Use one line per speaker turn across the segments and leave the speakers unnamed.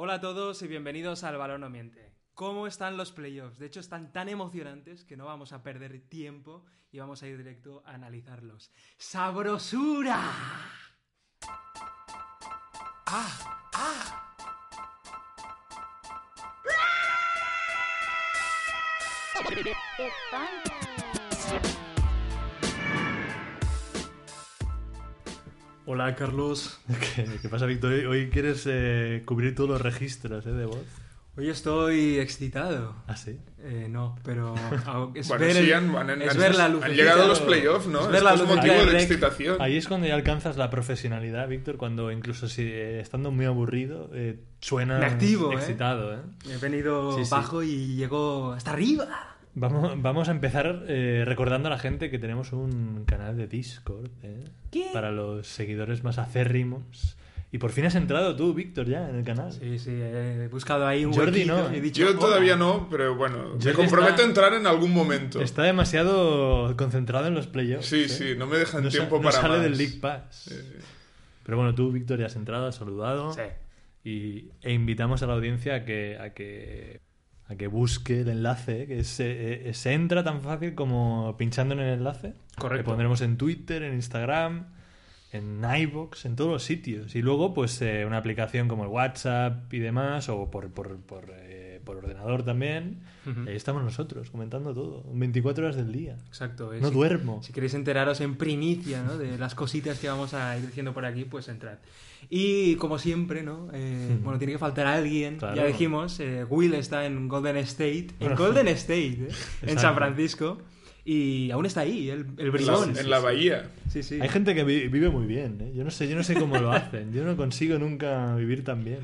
Hola a todos y bienvenidos al Balón No Miente. ¿Cómo están los playoffs? De hecho, están tan emocionantes que no vamos a perder tiempo y vamos a ir directo a analizarlos. ¡Sabrosura! ¡Ah! ¡Ah! Hola, Carlos.
¿Qué, qué pasa, Víctor? Hoy, hoy quieres eh, cubrir todos los registros ¿eh? de voz.
Hoy estoy excitado.
¿Ah, sí?
Eh, no, pero es
Bueno,
ver,
sí,
el-
han, han-
es
han-
ver la
han
lucecita.
llegado a los playoffs, ¿no?
Es ver la
es
lucecita
motivo de excitación.
Ahí es cuando ya alcanzas la profesionalidad, Víctor, cuando incluso si eh, estando muy aburrido eh, suena
Me activo, ¿eh?
excitado. ¿eh?
He venido
Sí, sí.
bajo y llego hasta arriba.
Vamos, vamos a empezar eh, recordando a la gente que tenemos un canal de Discord ¿eh?
¿Qué?
para los seguidores más acérrimos. Y por fin has entrado tú, Víctor, ya en el canal.
Sí, sí, he buscado ahí un
Jordi no,
y he
¿eh?
dicho,
Yo todavía no, pero bueno,
Jordi
me comprometo
está-
a entrar en algún momento.
Está demasiado concentrado en los playoffs.
Sí,
¿eh?
sí, no me dejan
No sa-
tiempo
no
para
sale
más.
del League Pass. Pero bueno, tú, Víctor, ya has entrado, has saludado.
Sí.
Y, e invitamos a la audiencia a que, a que, a que busque el enlace, que se, eh, se entra tan fácil como pinchando en el enlace.
Correcto.
Que pondremos en Twitter, en Instagram, en iVoox, en todos los sitios. Y luego, pues, eh, una aplicación como el WhatsApp y demás, o por, por, por, eh, por ordenador también.
Ujú.
Y ahí estamos nosotros, comentando todo. 24 horas del día.
Exacto. eh,
No
si-
duermo.
Si queréis enteraros en primicia ¿no? de las cositas que vamos a ir diciendo por aquí, pues entrad. Y como siempre, ¿no? Eh, bueno, tiene que faltar alguien.
Claro.
Ya dijimos, eh, Will está en Golden State. En. Golden State, ¿eh? en. San Francisco. Y aún está ahí, el, el
la,
bribón.
en la bahía.
Sí, sí.
Hay gente que vi- vive muy bien, ¿eh? Yo no sé, yo no sé cómo lo hacen. Yo no consigo nunca vivir tan bien.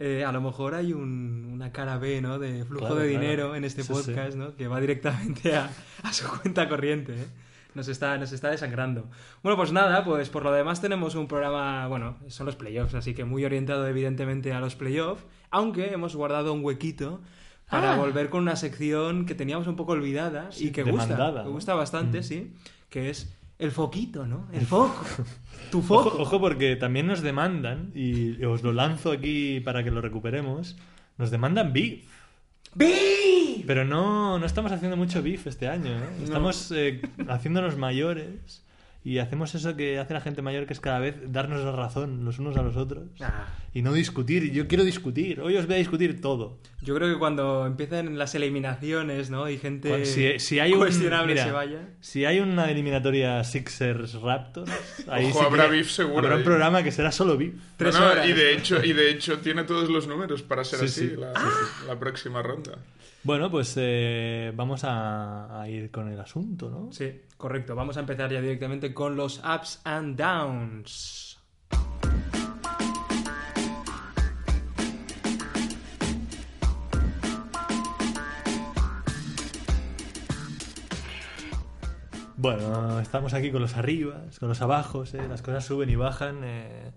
Eh, a lo mejor hay un- una cara B, ¿no? De flujo
Claro,
de
claro.
dinero en este
Sí,
podcast, ¿no? Que va directamente a, a su cuenta corriente, ¿eh? Nos está, nos está desangrando. Bueno, pues nada, pues por lo demás tenemos un programa, bueno, son los playoffs, así que muy orientado evidentemente a los playoffs, aunque hemos guardado un huequito para
Ah.
volver con una sección que teníamos un poco olvidada y que gusta, que gusta bastante,
Mm.
sí, que es el foquito, ¿no? El foco. Tu foco.
Ojo, ojo, porque también nos demandan, y os lo lanzo aquí para que lo recuperemos, nos demandan beef.
¡Bi!
Pero no, no estamos haciendo mucho beef este año, ¿eh? Estamos eh, haciéndonos mayores y hacemos eso que hace la gente mayor, que es cada vez darnos la razón los unos a los otros
Ah.
y no discutir. Yo quiero discutir, hoy os voy a discutir todo.
Yo creo que cuando empiecen las eliminaciones, ¿no? Y gente
Cuando- si, si hay un,
cuestionable
mira,
se vaya.
Si hay una eliminatoria Sixers Raptors, ahí
Ojo,
sí
habrá
que
beef seguro
Habrá un programa que será solo beef.
Tres
No, no,
horas.
y, de hecho, y de hecho tiene todos los números para ser
Sí,
así
sí.
La,
Ah.
la próxima ronda.
Bueno, pues eh, vamos a, a ir con el asunto, ¿no?
Sí, correcto. Vamos a empezar ya directamente con los ups and downs.
Bueno, estamos aquí con los arribas, con los abajos, ¿eh? las cosas suben y bajan. eh.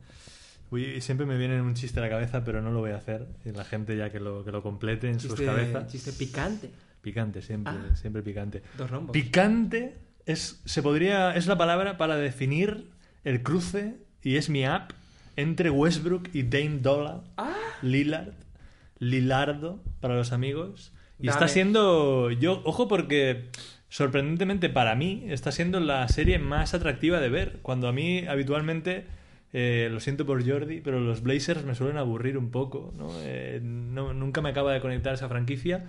Uy, siempre me viene un chiste a la cabeza, pero no lo voy a hacer. La gente ya que lo, que lo complete en sus cabezas.
chiste picante.
Picante, siempre,
Ah.
siempre picante.
Dos rombos.
Picante es, se podría, es la palabra para definir el cruce, y es mi app, entre Westbrook y Dame Dolla,
Ah.
Lillard, Lilardo para los amigos. Y
Dame.
está siendo, yo, ojo porque sorprendentemente para mí está siendo la serie más atractiva de ver. Cuando a mí habitualmente, eh, lo siento por Jordi, pero los Blazers me suelen aburrir un poco. ¿no? Eh, no- nunca me acaba de conectar esa franquicia.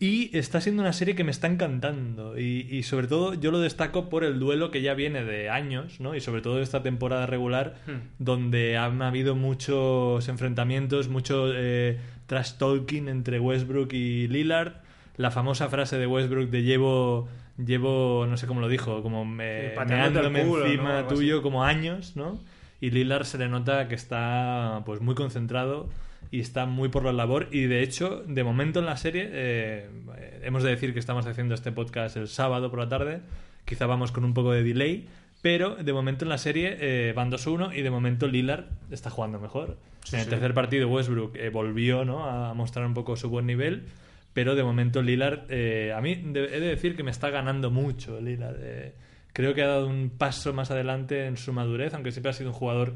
Y está siendo una serie que me está encantando. Y, y sobre todo yo lo destaco por el duelo que ya viene de años, ¿no? Y sobre todo esta temporada regular,
Hmm.
donde han habido muchos enfrentamientos, mucho eh, trash talking entre Westbrook y Lillard. La famosa frase de Westbrook de llevo, llevo, no sé cómo lo dijo, como me,
Sí,
meándome
culo, ¿no?
encima
así.
tuyo como años, ¿no? Y Lillard se le nota que está pues muy concentrado y está muy por la labor y de hecho de momento en la serie eh, hemos de decir que estamos haciendo este podcast el sábado por la tarde quizá vamos con un poco de delay pero de momento en la serie eh, van 2-1 y de momento Lillard está jugando mejor en el
sí.
tercer partido Westbrook eh, volvió ¿no? a mostrar un poco su buen nivel pero de momento Lillard eh, a mí he de decir que me está ganando mucho Lillard eh, creo que ha dado un paso más adelante en su madurez aunque siempre ha sido un jugador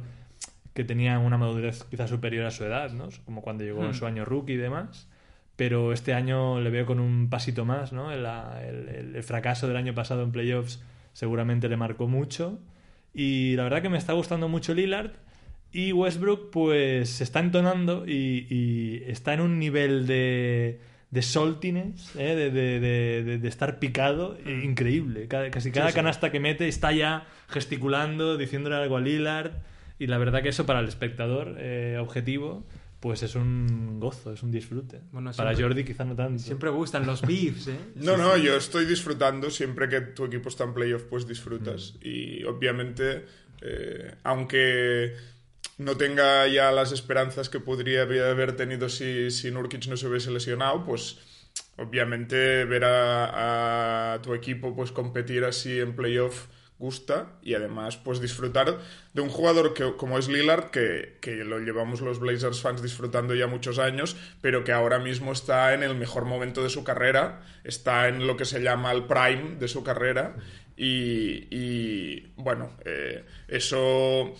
que tenía una madurez quizás superior a su edad, ¿no? Como cuando llegó en
Hmm.
su año rookie y demás. Pero este año le veo con un pasito más, ¿no? El, el- el fracaso del año pasado en playoffs seguramente le marcó mucho. Y la verdad que me está gustando mucho Lillard. Y Westbrook, pues, se está entonando y, y está en un nivel de, de saltiness, ¿eh? de, de- de- de- de estar picado, eh, increíble. Cada- casi cada
sí.
canasta que mete está ya gesticulando, diciéndole algo a Lillard. Y la verdad que eso para el espectador eh, objetivo, pues es un gozo, es un disfrute.
Bueno,
para Jordi quizá no tanto.
Siempre gustan los beefs, ¿eh?
No, no, yo estoy disfrutando siempre que tu equipo está en playoff, pues disfrutas. Y obviamente, eh, aunque no tenga ya las esperanzas que podría haber tenido si, si Nurkic no se hubiese lesionado, pues obviamente ver a, tu equipo pues competir así en playoff gusta y además pues disfrutar de un jugador que, como es Lillard que, que lo llevamos los Blazers fans disfrutando ya muchos años pero que ahora mismo está en el mejor momento de su carrera está en lo que se llama el prime de su carrera y, y, bueno eh, eso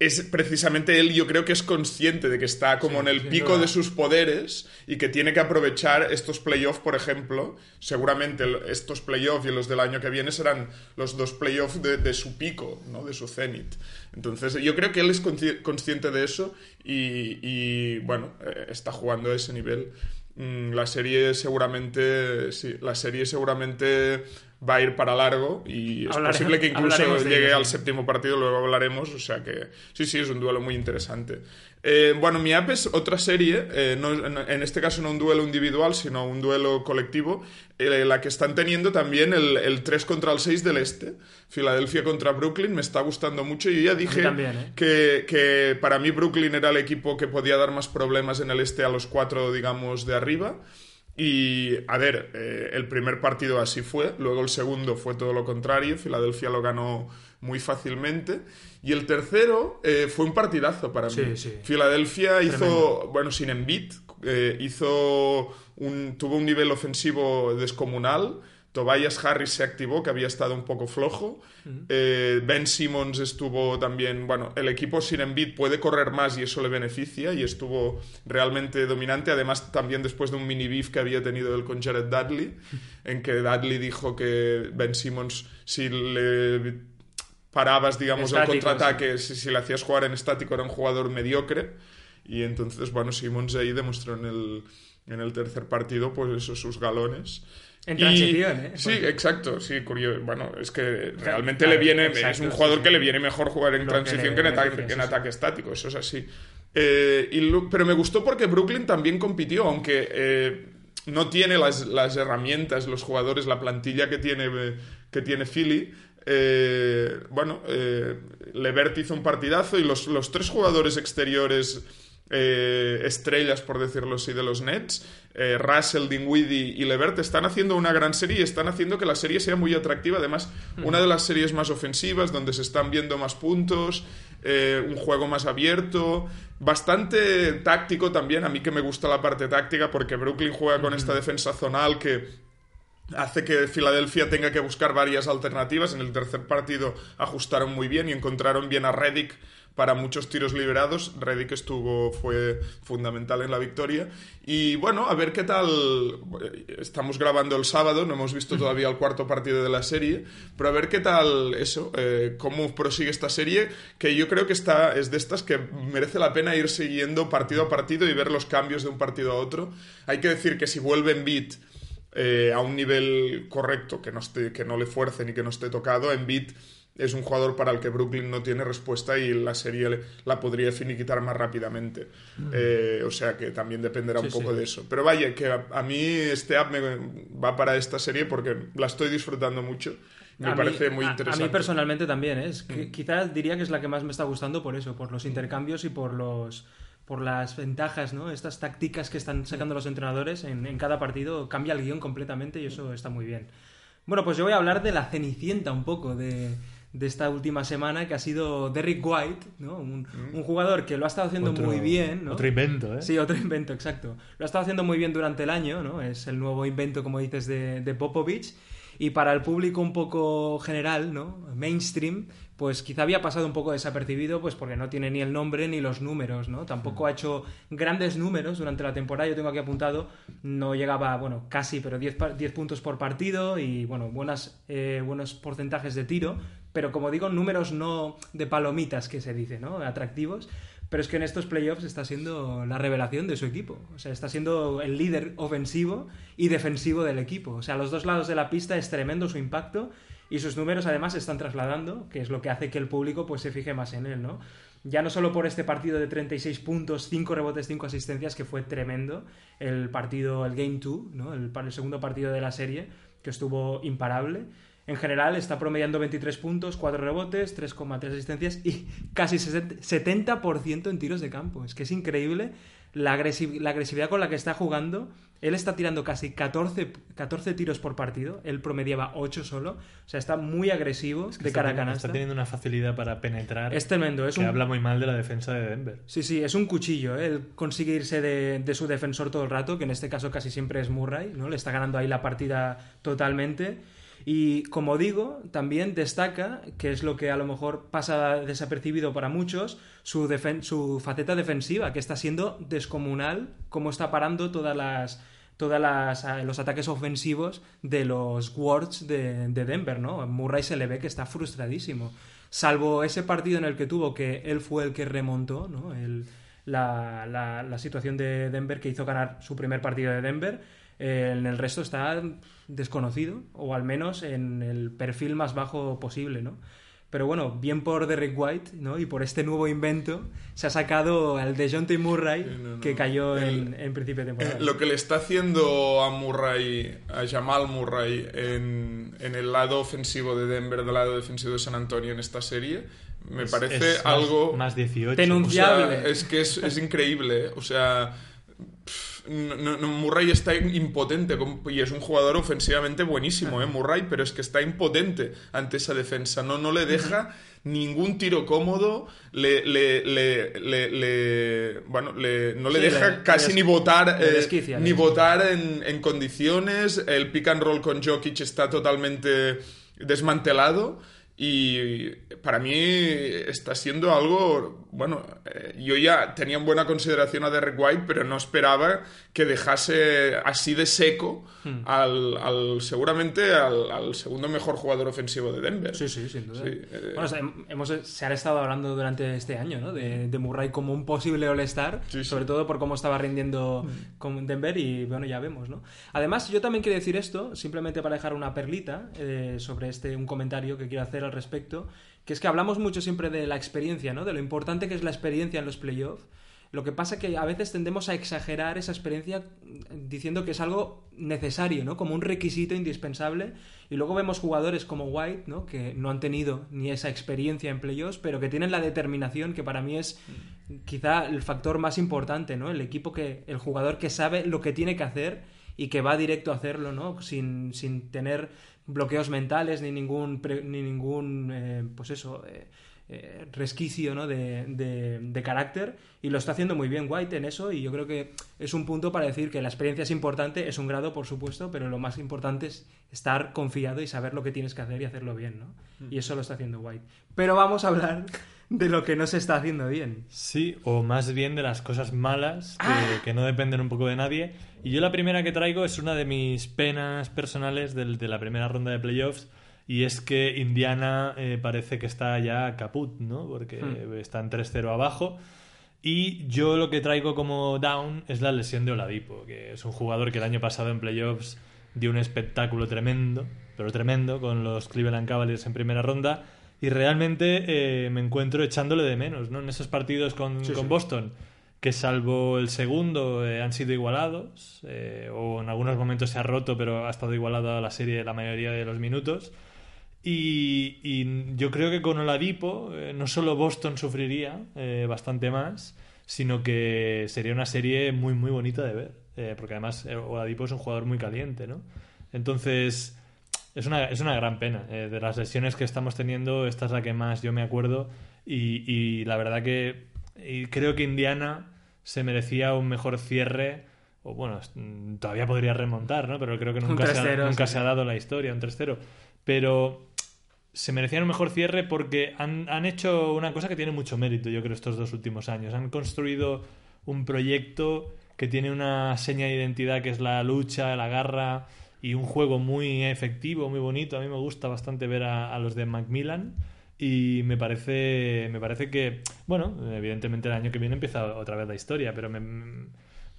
es precisamente él, yo creo que es consciente de que está como
Sí,
en el pico
duda.
de sus poderes y que tiene que aprovechar estos playoffs, por ejemplo. Seguramente estos playoffs y los del año que viene serán los dos playoffs de, de su pico, ¿no? de su cenit. Entonces, yo creo que él es consci- consciente de eso y, y, bueno, eh, está jugando a ese nivel. Mm, La serie seguramente, sí, la serie seguramente va a ir para largo y es posible que incluso llegue al séptimo partido, luego hablaremos, o sea que sí, sí, es un duelo muy interesante. Eh, bueno, mi app es otra serie, eh, no, en, este caso no un duelo individual, sino un duelo colectivo, eh, la que están teniendo también el, el 3 contra el 6 del este, Filadelfia contra Brooklyn, me está gustando mucho, yo ya dije
también,
que, que para mí Brooklyn era el equipo que podía dar más problemas en el este a los cuatro, digamos, de arriba. Y, a ver, eh, el primer partido así fue, luego el segundo fue todo lo contrario, Filadelfia lo ganó muy fácilmente, y el tercero eh, fue un partidazo para
Sí,
mí.
sí.
Filadelfia hizo,
Tremendo.
bueno, sin Embiid, eh, hizo un, tuvo un nivel ofensivo descomunal, Tobias Harris se activó, que había estado un poco flojo. Eh, ben Simmons estuvo también. Bueno, el equipo sin Embiid puede correr más y eso le beneficia y estuvo realmente dominante. Además, también después de un mini beef que había tenido él con Jared Dudley, en que Dudley dijo que Ben Simmons, si le parabas, digamos, el
Estático,
contraataque, si, si le hacías jugar en estático, era un jugador mediocre. Y entonces, bueno, Simmons ahí demostró en el, en el tercer partido, pues eso, sus galones.
En
Y-
transición, ¿eh?
Sí, exacto, sí, curioso. Bueno, es que realmente
Claro,
le viene,
exacto,
es un jugador
sí.
que le viene mejor jugar en
que
transición
le-
que, en ataque,
viene,
que en
sí, sí.
ataque estático, eso es así. Eh, y pero me gustó porque Brooklyn también compitió, aunque eh, no tiene las, las herramientas, los jugadores, la plantilla que tiene, eh, que tiene Philly. Eh, bueno, Levert hizo un partidazo y los, los tres jugadores exteriores eh, estrellas, por decirlo así, de los Nets, eh, Russell, Dinwiddie y Levert están haciendo una gran serie y están haciendo que la serie sea muy atractiva. Además, una de las series más ofensivas, donde se están viendo más puntos, eh, un juego más abierto, bastante táctico también. A mí que me gusta la parte táctica porque Brooklyn juega con esta defensa zonal que hace que Filadelfia tenga que buscar varias alternativas. En el tercer partido ajustaron muy bien y encontraron bien a Reddick para muchos tiros liberados. Reddick estuvo, fue fundamental en la victoria. Y bueno, a ver qué tal. Estamos grabando el sábado, no hemos visto todavía el cuarto partido de la serie, pero a ver qué tal eso, eh, cómo prosigue esta serie, que yo creo que está, es de estas que merece la pena ir siguiendo partido a partido y ver los cambios de un partido a otro. Hay que decir que si vuelven beat eh, a un nivel correcto, que no, esté, que no le fuercen y que no esté tocado, Embiid es un jugador para el que Brooklyn no tiene respuesta y la serie la podría finiquitar más rápidamente. Eh, o sea que también dependerá un
Mm.
Poco
sí.
de eso. Pero vaya, que a, a mí este app me va para esta serie porque la estoy disfrutando mucho. Me
A mí-
parece muy
a-
interesante. Mm.
A mí personalmente también, ¿eh? es que quizás diría que es la que más me está gustando por eso, por los intercambios y por los por las ventajas, ¿no? Estas tácticas que están sacando los entrenadores en, en cada partido cambia el guion completamente y eso está muy bien. Bueno, pues yo voy a hablar de la cenicienta un poco de, de esta última semana, que ha sido Derrick White, ¿no? Un, un jugador que lo ha estado haciendo
Otro-
muy bien, ¿no?
Otro invento, ¿eh?
Sí, otro invento, exacto. Lo ha estado haciendo muy bien durante el año, ¿no? Es el nuevo invento, como dices, de, de Popovich. Y para el público un poco general, ¿no? Mainstream, pues quizá había pasado un poco desapercibido, pues porque no tiene ni el nombre ni los números, ¿no? Tampoco ha hecho grandes números durante la temporada, yo tengo aquí apuntado, no llegaba, bueno, casi, pero 10, pa- 10 puntos por partido y, bueno, buenas, eh, buenos porcentajes de tiro, pero como digo, números no de palomitas que se dice, ¿no? Atractivos. Pero es que en estos playoffs está siendo la revelación de su equipo. O sea, está siendo el líder ofensivo y defensivo del equipo. O sea, a los dos lados de la pista es tremendo su impacto y sus números además se están trasladando, que es lo que hace que el público pues se fije más en él, ¿no? Ya no solo por este partido de 36 puntos, 5 rebotes, 5 asistencias, que fue tremendo, el partido, el Game 2, ¿no? el, el segundo partido de la serie, que estuvo imparable. En general está promediando 23 puntos, 4 rebotes, 3,3 asistencias y casi 60 70% en tiros de campo. Es que es increíble la, agresi- la agresividad con la que está jugando. Él está tirando casi 14, 14 tiros por partido, él promediaba 8 solo. O sea, está muy agresivo
Es que
de cara a canasta.
Está teniendo una facilidad para penetrar.
Es tremendo, es
que
un,
habla muy mal de la defensa de Denver.
Sí, sí, es un cuchillo. ¿eh? Él consigue irse de, de su defensor todo el rato, que en este caso casi siempre es Murray, ¿no? Le está ganando ahí la partida totalmente. Y como digo, también destaca, que es lo que a lo mejor pasa desapercibido para muchos, su, su faceta defensiva, que está siendo descomunal, como está parando todas las las, a- los ataques ofensivos de los Wards de, de Denver, ¿no? Murray se le ve que está frustradísimo. Salvo ese partido en el que tuvo que él fue el que remontó, ¿no? El- la- la situación de Denver que hizo ganar su primer partido de Denver. Eh, en el resto está desconocido, o al menos en el perfil más bajo posible, ¿no? Pero bueno, bien por Derek White, ¿no? Y por este nuevo invento, se ha sacado al de Jonte Murray,
Sí, no, no.
que cayó en,
El-
en principio de temporada.
Eh, Lo que le está haciendo a Murray, a Jamal Murray, en, en el lado ofensivo de Denver, del lado defensivo de San Antonio en esta serie, me
Es-
parece
es más-
algo...
Más 18.
Denun-
O sea,
Confiable.
es que es, es increíble. ¿eh? O sea, pff, Murray está impotente y es un jugador ofensivamente buenísimo, ¿eh? Murray, pero es que está impotente ante esa defensa. No, no le deja ningún tiro cómodo, le, le, le, le- le- bueno, le- no le
Sí,
deja casi ni votar, eh, ni votar en, en condiciones. El pick and roll con Jokic está totalmente desmantelado. Y para mí está siendo algo, bueno, eh, yo ya tenía en buena consideración a Derek White, pero no esperaba que dejase así de seco
Hmm.
al, al- seguramente al, al segundo mejor jugador ofensivo de Denver.
Sí, sí, sin duda.
Sí, eh,
Bueno, o sea, hem- hemos, se ha estado hablando durante este año, ¿no? De, de Murray como un posible All-Star,
Sí,
sobre todo por cómo estaba rindiendo con Denver y, bueno, ya vemos, ¿no? Además, yo también quiero decir esto, simplemente para dejar una perlita eh, sobre este, un comentario que quiero hacer al respecto, que es que hablamos mucho siempre de la experiencia, ¿no? De lo importante que es la experiencia en los playoffs. Lo que pasa que a veces tendemos a exagerar esa experiencia diciendo que es algo necesario, ¿no? Como un requisito indispensable. Y luego vemos jugadores como White, ¿no? Que no han tenido ni esa experiencia en playoffs, pero que tienen la determinación que para mí es quizá el factor más importante, ¿no? El equipo que, el jugador que sabe lo que tiene que hacer y que va directo a hacerlo, ¿no? Sin, sin tener bloqueos mentales ni ningún, pre- ni ningún eh, pues eso, eh, eh, resquicio ¿no? de, de- de carácter y lo está haciendo muy bien White en eso y yo creo que es un punto para decir que la experiencia es importante, es un grado por supuesto, pero lo más importante es estar confiado y saber lo que tienes que hacer y hacerlo bien, ¿no? Y eso lo está haciendo White. Pero vamos a hablar de lo que no se está haciendo bien.
Sí, o más bien de las cosas malas que,
Ah.
que no dependen un poco de nadie. Y yo la primera que traigo es una de mis penas personales del- de la primera ronda de playoffs. Y es que Indiana eh, parece que está ya caput, ¿no? Porque
Hmm.
están 3-0 abajo. Y yo lo que traigo como down es la lesión de Oladipo, que es un jugador que el año pasado en playoffs dio un espectáculo tremendo, pero tremendo, con los Cleveland Cavaliers en primera ronda. Y realmente eh, me encuentro echándole de menos, ¿no? En esos partidos con,
Sí,
con
sí.
Boston, que salvo el segundo eh, han sido igualados, eh, o en algunos momentos se ha roto, pero ha estado igualada la serie la mayoría de los minutos. Y, y yo creo que con Oladipo eh, no solo Boston sufriría eh, bastante más, sino que sería una serie muy muy bonita de ver, eh, porque además eh, Oladipo es un jugador muy caliente, ¿no? Entonces es una, es una gran pena. de las lesiones que estamos teniendo, esta es la que más yo me acuerdo y, y la verdad que y creo que Indiana se merecía un mejor cierre o bueno, mm, todavía podría remontar, ¿no? Pero creo que
Un
nunca, se ha,
3-0,
nunca
sí.
se ha dado la historia, un 3-0. Pero se merecían un mejor cierre porque han, han hecho una cosa que tiene mucho mérito, yo creo, estos dos últimos años. Han construido un proyecto que tiene una seña de identidad que es la lucha, la garra y un juego muy efectivo, muy bonito. A mí me gusta bastante ver a, a los de Macmillan y me parece, me parece que, bueno, evidentemente el año que viene empieza otra vez la historia, pero me,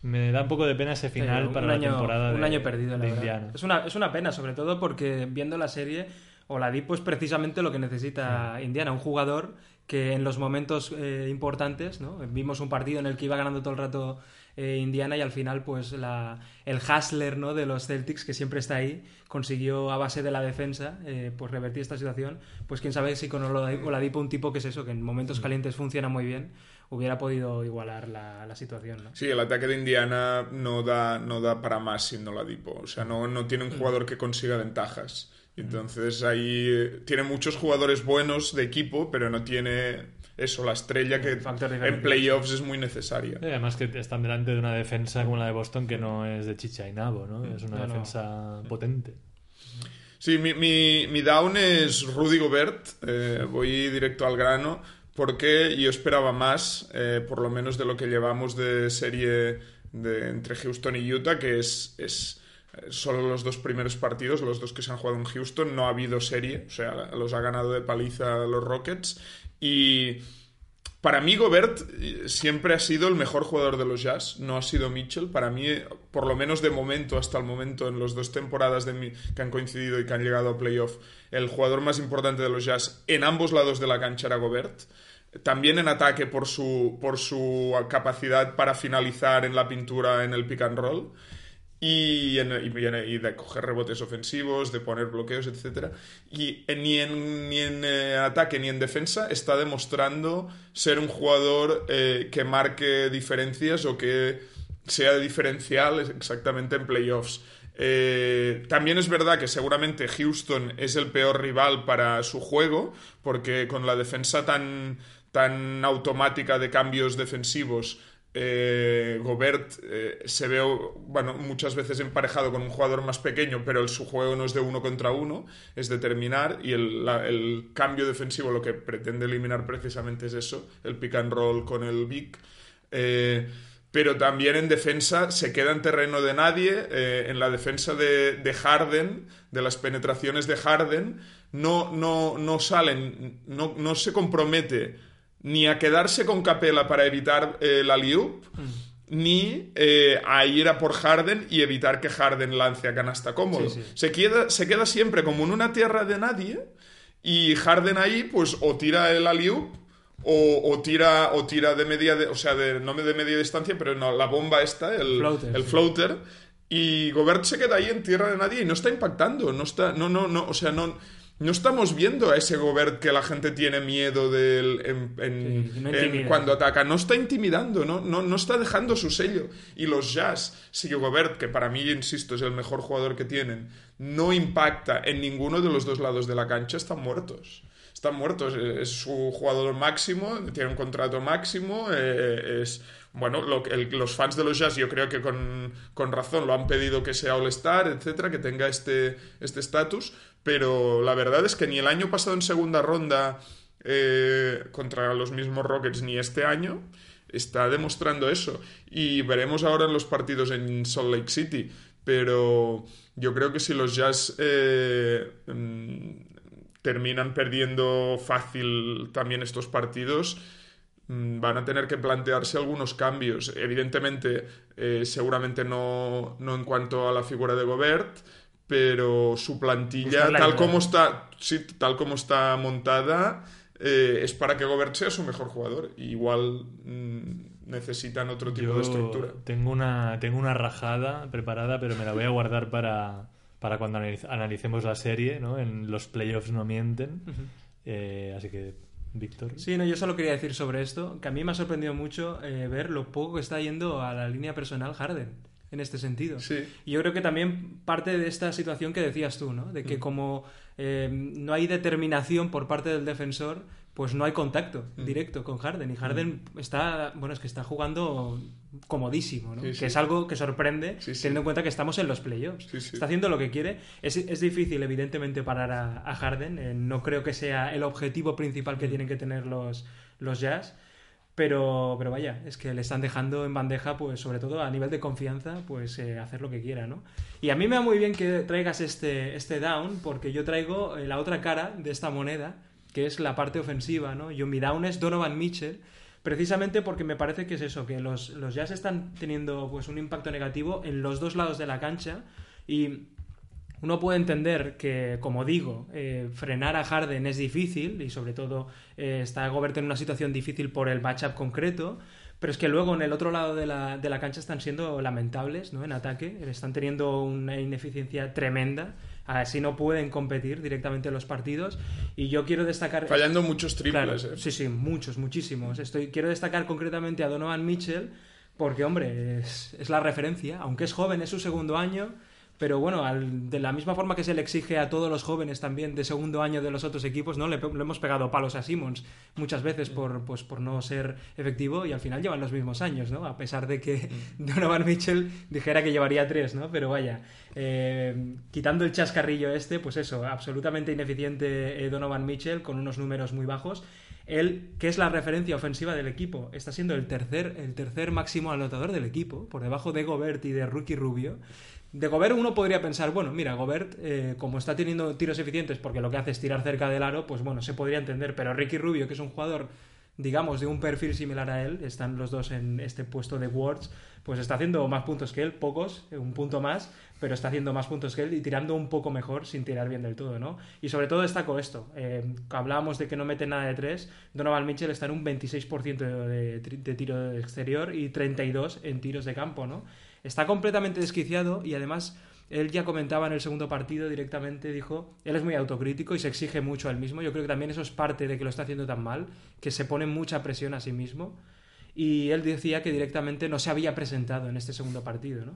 me da un poco de pena ese final
Sí,
para la
año-
temporada
un
de,
año perdido, la
de. Indiana.
Es una, es una pena, sobre todo porque viendo la serie, Oladipo es precisamente lo que necesita Indiana, un jugador que en los momentos eh, importantes, ¿no? Vimos un partido en el que iba ganando todo el rato eh, Indiana y al final, pues la, el hustler ¿no? de los Celtics, que siempre está ahí, consiguió a base de la defensa, eh, pues revertir esta situación. Pues quién sabe si con Oladipo, un tipo que es eso, que en momentos calientes funciona muy bien, hubiera podido igualar la, la situación, ¿no?
Sí, el ataque de Indiana no da, no da para más sin Oladipo. O sea, no, no tiene un jugador que consiga ventajas. Entonces ahí eh, tiene muchos jugadores buenos de equipo, pero no tiene eso, la estrella que en playoffs es muy necesaria.
Y además que están delante de una defensa como la de Boston que no es de chicha y nabo, ¿no? Es una
No, no.
defensa potente.
Sí, mi, mi, mi down es Rudy Gobert. Eh, voy directo al grano porque yo esperaba más, eh, por lo menos de lo que llevamos de serie de, entre Houston y Utah, que es, es eh, solo los dos primeros partidos, los dos que se han jugado en Houston, no ha habido serie, o sea, los ha ganado de paliza los Rockets. Y para mí Gobert eh, siempre ha sido el mejor jugador de los Jazz, no ha sido Mitchell. Para mí, por lo menos de momento, hasta el momento, en las dos temporadas de mi- que han coincidido y que han llegado a playoff, el jugador más importante de los Jazz en ambos lados de la cancha era Gobert. También en ataque por su, por su capacidad para finalizar en la pintura en el pick and roll y, de coger rebotes ofensivos, de poner bloqueos, etc. Y en- ni en, ni en eh, ataque ni en defensa está demostrando ser un jugador eh, que marque diferencias o que sea diferencial exactamente en playoffs. Eh, también es verdad que seguramente Houston es el peor rival para su juego, porque con la defensa tan, tan automática de cambios defensivos, eh, Gobert eh, se ve bueno, muchas veces emparejado con un jugador más pequeño, pero el, su juego no es de uno contra uno, es determinar y el, cambio defensivo lo que pretende eliminar precisamente es eso, el pick and roll con el big. Eh, pero también en defensa se queda en terreno de nadie. en la defensa de, de Harden, de las penetraciones de Harden, no, no, no salen, no, no se compromete ni a quedarse con Capela para evitar eh, la alley-oop, ni eh, a ir a por Harden y evitar que Harden lance a canasta cómodo.
Sí, sí.
Se, queda, se queda siempre como en una tierra de nadie y Harden ahí pues o tira el alley-oop o, o tira o tira de media de, o sea de, no de media distancia pero no la bomba esta el
Floater,
el
sí.
floater y Gobert se queda ahí en tierra de nadie y no está impactando no está no no no o sea no no estamos viendo a ese Gobert que la gente tiene miedo del en, en-
Sí, no
en
intimida.
cuando ataca no está intimidando no, no no está dejando su sello y los Jazz si Gobert que para mí insisto es el mejor jugador que tienen no impacta en ninguno de los dos lados de la cancha están muertos están muertos. Es su jugador máximo, tiene un contrato máximo. eh, es bueno, lo el- los fans de los Jazz, yo creo que con, con razón lo han pedido que sea All-Star, etcétera, que tenga este este estatus. Pero la verdad es que ni el año pasado en segunda ronda eh, contra los mismos Rockets, ni este año está demostrando eso. Y veremos ahora en los partidos en Salt Lake City. Pero yo creo que si los Jazz eh, mm, terminan perdiendo fácil también estos partidos, mm, van a tener que plantearse algunos cambios. Evidentemente, eh, seguramente no, no en cuanto a la figura de Gobert, pero su plantilla, tal como está, sí, tal como está montada, eh, es para que Gobert sea su mejor jugador. Igual mm, necesitan otro tipo de estructura.
tengo una, tengo una rajada preparada, pero me la voy a guardar para, para cuando analiz- analicemos la serie, ¿no? En los playoffs no mienten. Eh, así que, Víctor.
Sí, no, yo solo quería decir sobre esto que a mí me ha sorprendido mucho eh, ver lo poco que está yendo a la línea personal Harden en este sentido.
Sí.
Y yo creo que también parte de esta situación que decías tú, ¿no? De que como eh, no hay determinación por parte del defensor, pues no hay contacto
Mm.
directo con Harden. Y Harden está, bueno, es que está jugando comodísimo, ¿no?
Sí,
que
sí.
es algo que sorprende teniendo en cuenta que estamos en los playoffs. Está haciendo lo que quiere. Es, es difícil, evidentemente, parar a, a Harden. Eh, no creo que sea el objetivo principal
Mm.
que tienen que tener los, los Jazz. Pero, pero vaya, es que le están dejando en bandeja, pues sobre todo a nivel de confianza, pues eh, hacer lo que quiera, ¿no? Y a mí me va muy bien que traigas este, este down, porque yo traigo eh, la otra cara de esta moneda, que es la parte ofensiva, ¿no? Yo mi down es Donovan Mitchell, precisamente porque me parece que es eso, que los, los Jazz están teniendo pues un impacto negativo en los dos lados de la cancha y uno puede entender que, como digo, eh, frenar a Harden es difícil y sobre todo eh, está Gobert en una situación difícil por el matchup concreto, pero es que luego en el otro lado de la, de la cancha están siendo lamentables ¿no? en ataque, están teniendo una ineficiencia tremenda, así no pueden competir directamente en los partidos y yo quiero destacar...
Fallando muchos triples,
Claro,
¿eh?
Sí, sí, muchos, muchísimos. Estoy, quiero destacar concretamente a Donovan Mitchell porque, hombre, es, es la referencia. Aunque es joven, es su segundo año, pero bueno, al- de la misma forma que se le exige a todos los jóvenes también de segundo año de los otros equipos, ¿no? Le hemos pegado palos a Simmons muchas veces por, pues, por no ser efectivo y al final llevan los mismos años, ¿no? A pesar de que Donovan Mitchell dijera que llevaría tres, ¿no? Pero vaya, eh, quitando el chascarrillo este, pues eso, absolutamente ineficiente eh, Donovan Mitchell con unos números muy bajos. Él, que es la referencia ofensiva del equipo, está siendo el tercer, el tercer máximo anotador del equipo, por debajo de Gobert y de Rookie Rubio. De Gobert uno podría pensar, bueno, mira, Gobert, eh, como está teniendo tiros eficientes porque lo que hace es tirar cerca del aro, pues bueno, se podría entender. Pero Ricky Rubio, que es un jugador, digamos, de un perfil similar a él, están los dos en este puesto de Wards, pues está haciendo más puntos que él, pocos, un punto más, pero está haciendo más puntos que él y tirando un poco mejor sin tirar bien del todo, ¿no? Y sobre todo destaco esto, eh, hablábamos de que no mete nada de tres, Donovan Mitchell está en un 26% de, tri- de tiro exterior y 32 en tiros de campo, ¿no? Está completamente desquiciado y además él ya comentaba en el segundo partido directamente, dijo, él es muy autocrítico y se exige mucho a él mismo. Yo creo que también eso es parte de que lo está haciendo tan mal, que se pone mucha presión a sí mismo. Y él decía que directamente no se había presentado en este segundo partido, ¿no?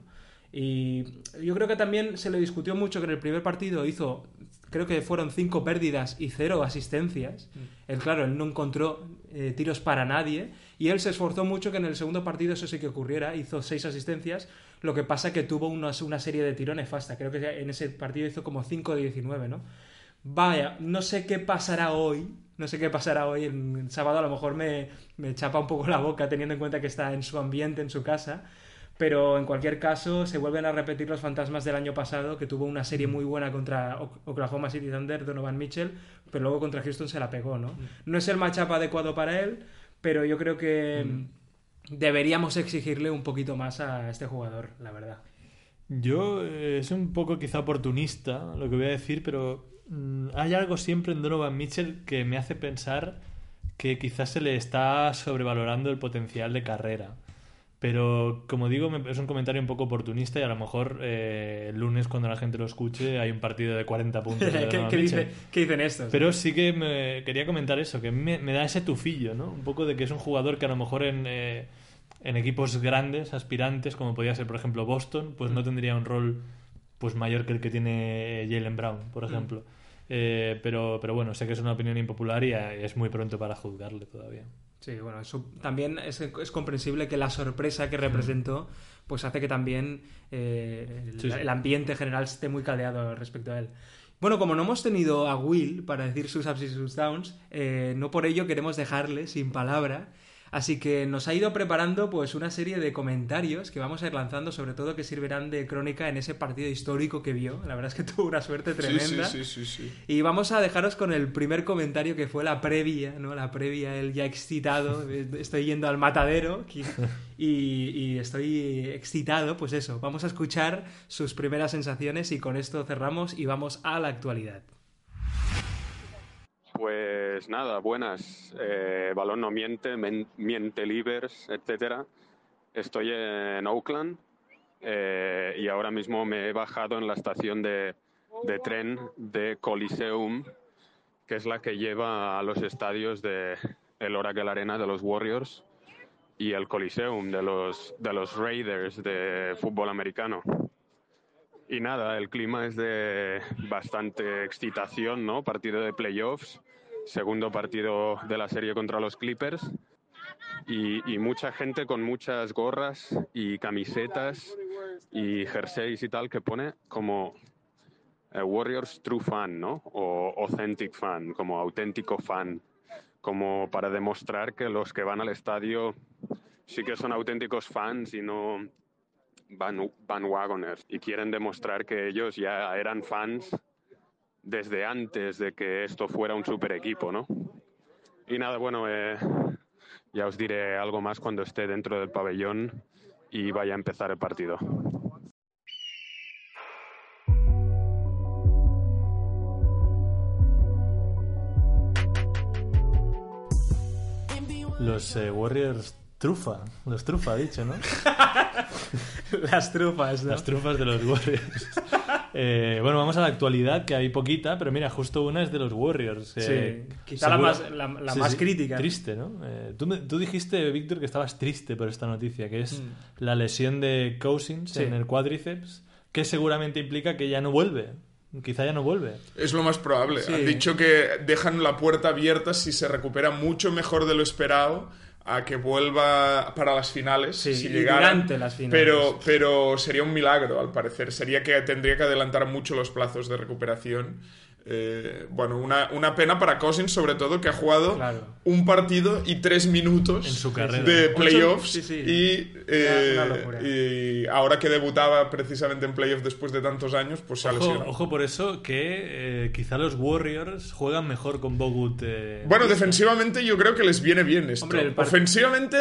Y yo creo que también se le discutió mucho que en el primer partido hizo, creo que fueron cinco pérdidas y cero asistencias. Él, claro, él no encontró eh, tiros para nadie y él se esforzó mucho que en el segundo partido eso sí que ocurriera. Hizo seis asistencias, lo que pasa que tuvo una, una serie de tiros nefasta. Creo que en ese partido hizo como 5 de 19, ¿no? Vaya, no sé qué pasará hoy. No sé qué pasará hoy. El sábado a lo mejor me, me chapa un poco la boca teniendo en cuenta que está en su ambiente, en su casa. Pero en cualquier caso, se vuelven a repetir los fantasmas del año pasado, que tuvo una serie muy buena contra Oklahoma City Thunder, Donovan Mitchell, pero luego contra Houston se la pegó, ¿no? No es el matchup adecuado para él, pero yo creo que deberíamos exigirle un poquito más a este jugador, la verdad.
Yo eh, es un poco quizá oportunista lo que voy a decir, pero mm, hay algo siempre en Donovan Mitchell que me hace pensar que quizás se le está sobrevalorando el potencial de carrera. Pero como digo, es un comentario un poco oportunista y a lo mejor eh, el lunes cuando la gente lo escuche hay un partido de 40 puntos. de
¿Qué,
Donovan
qué
Mitchell.
dice- qué dicen estos?
Pero sí que me quería comentar eso, que me, me da ese tufillo, ¿no? Un poco de que es un jugador que a lo mejor en, eh, en equipos grandes, aspirantes, como podría ser, por ejemplo, Boston, pues no tendría un rol pues mayor que el que tiene Jalen Brown, por ejemplo. Eh, pero, pero bueno, sé que es una opinión impopular y eh, es muy pronto para juzgarle todavía.
Sí, bueno, eso también es, es comprensible que la sorpresa que representó pues hace que también eh, el,
Sí, sí.
el ambiente general esté muy caldeado respecto a él. Bueno, como no hemos tenido a Will para decir sus ups y sus downs, eh, no por ello queremos dejarle sin palabra. Así que nos ha ido preparando pues una serie de comentarios que vamos a ir lanzando, sobre todo que sirverán de crónica en ese partido histórico que vio. La verdad es que tuvo una suerte tremenda.
sí, sí, sí, sí.
Y vamos a dejaros con el primer comentario que fue la previa, ¿no? La previa, él ya excitado, eh, estoy yendo al matadero y estoy excitado, pues eso, vamos a escuchar sus primeras sensaciones y con esto cerramos y vamos a la actualidad.
Pues nada, buenas. Eh, balón no miente, miente livers, etcétera. Estoy en Oakland eh, y ahora mismo me he bajado en la estación de, de tren de Coliseum, que es la que lleva a los estadios de el Oracle Arena de los Warriors y el Coliseum de los, de los Raiders de fútbol americano. Y nada, el clima es de bastante excitación, ¿no? Partido de playoffs. segundo partido de la serie contra los Clippers. Y, mucha gente con muchas gorras y camisetas y jerseys y tal que pone como Warriors True Fan, ¿no? O Authentic Fan, como auténtico fan, como para demostrar que los que van al estadio sí que son auténticos fans y no van, bandwagoners y quieren demostrar que ellos ya eran fans desde antes de que esto fuera un super equipo, ¿no? Y nada, bueno, eh, ya os diré algo más cuando esté dentro del pabellón y vaya a empezar el partido.
Los eh, Warriors trufa, los trufa ha dicho, ¿no?
Las trufas, ¿no?
Las trufas de los Warriors. Eh, bueno, vamos a la actualidad, que hay poquita, pero mira, justo una es de los Warriors. eh,
Sí, quizá la más, la, la
Sí,
más
sí,
crítica.
Triste, ¿no? Eh, tú, me- tú dijiste, Víctor, que estabas triste por esta noticia, que es
Mm.
la lesión de Cousins
Sí.
en el cuádriceps, que seguramente implica que ya no vuelve. Quizá ya no vuelve.
Es lo más probable.
Sí.
Han dicho que dejan la puerta abierta si se recupera mucho mejor de lo esperado a que vuelva para las finales,
Sí,
si llegara.
durante las finales.
Pero, pero sería un milagro, al parecer. Sería que tendría que adelantar mucho los plazos de recuperación. Eh, bueno, una, una pena para Cousins, sobre todo, que ha jugado
Claro.
un partido y tres minutos
En su carrera.
de playoffs.
sí, sí.
Y, eh, y ahora que debutaba precisamente en playoffs después de tantos años, pues se ha
Ojo,
lesionado.
ojo por eso que eh, quizá los Warriors juegan mejor con Bogut. eh,
Bueno, defensivamente yo creo que les viene bien esto.
Hombre, el part-
Ofensivamente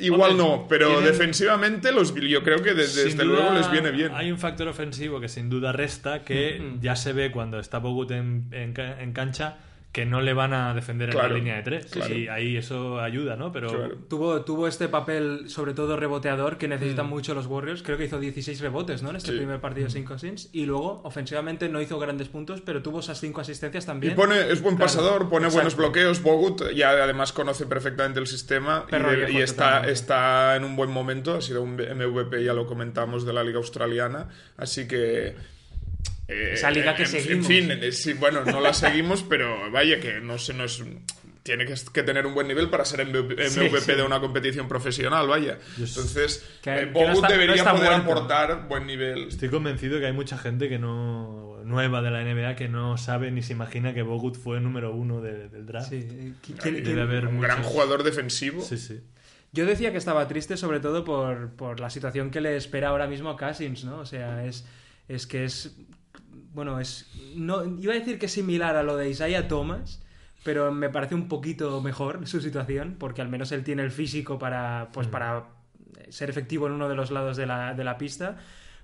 igual
Hombre,
no, pero
tienen-
defensivamente los, yo creo que desde
duda,
luego les viene bien.
Hay un factor ofensivo que sin duda resta, que ya se ve cuando está Bogut en, en cancha, que no le van a defender en la línea de tres.
claro.
Y ahí eso ayuda, ¿no? Pero
Claro.
Tuvo, tuvo este papel, sobre todo reboteador, que necesitan mucho los Warriors. Creo que hizo 16 rebotes, ¿no? En este
Sí.
primer partido sin Cousins. Y luego, ofensivamente, no hizo grandes puntos, pero tuvo esas 5 asistencias
Y
también.
pone, es buen
Claro,
pasador, pone
exacto.
buenos bloqueos. Bogut ya además conoce perfectamente el sistema y, de- está,
totalmente.
está en un buen momento. Ha sido un MVP, ya lo comentamos, de la Liga Australiana. Así que. Eh,
Esa liga que
en,
seguimos.
En fin, eh, sí, bueno, no la seguimos, pero vaya que no se nos. Tiene que, que tener un buen nivel para ser MVP,
Sí,
MVP
sí.
de una competición profesional, vaya. Entonces,
Que-
eh,
que no
Bogut
está-
debería poder
muerto.
aportar buen nivel.
estoy convencido que hay mucha gente que no nueva de la NBA que no sabe ni se imagina que Bogut fue número uno de- del draft.
Sí. ¿Qui- quién-
Debe haber
Un
muchos-
gran jugador defensivo.
Sí, sí.
Yo decía que estaba triste sobre todo por, por la situación que le espera ahora mismo a Cousins, ¿no? O sea, es, es que es... Bueno, es... No, iba a decir que es similar a lo de Isaiah Thomas, pero me parece un poquito mejor su situación, porque al menos él tiene el físico para, pues, para ser efectivo en uno de los lados de la, de la pista.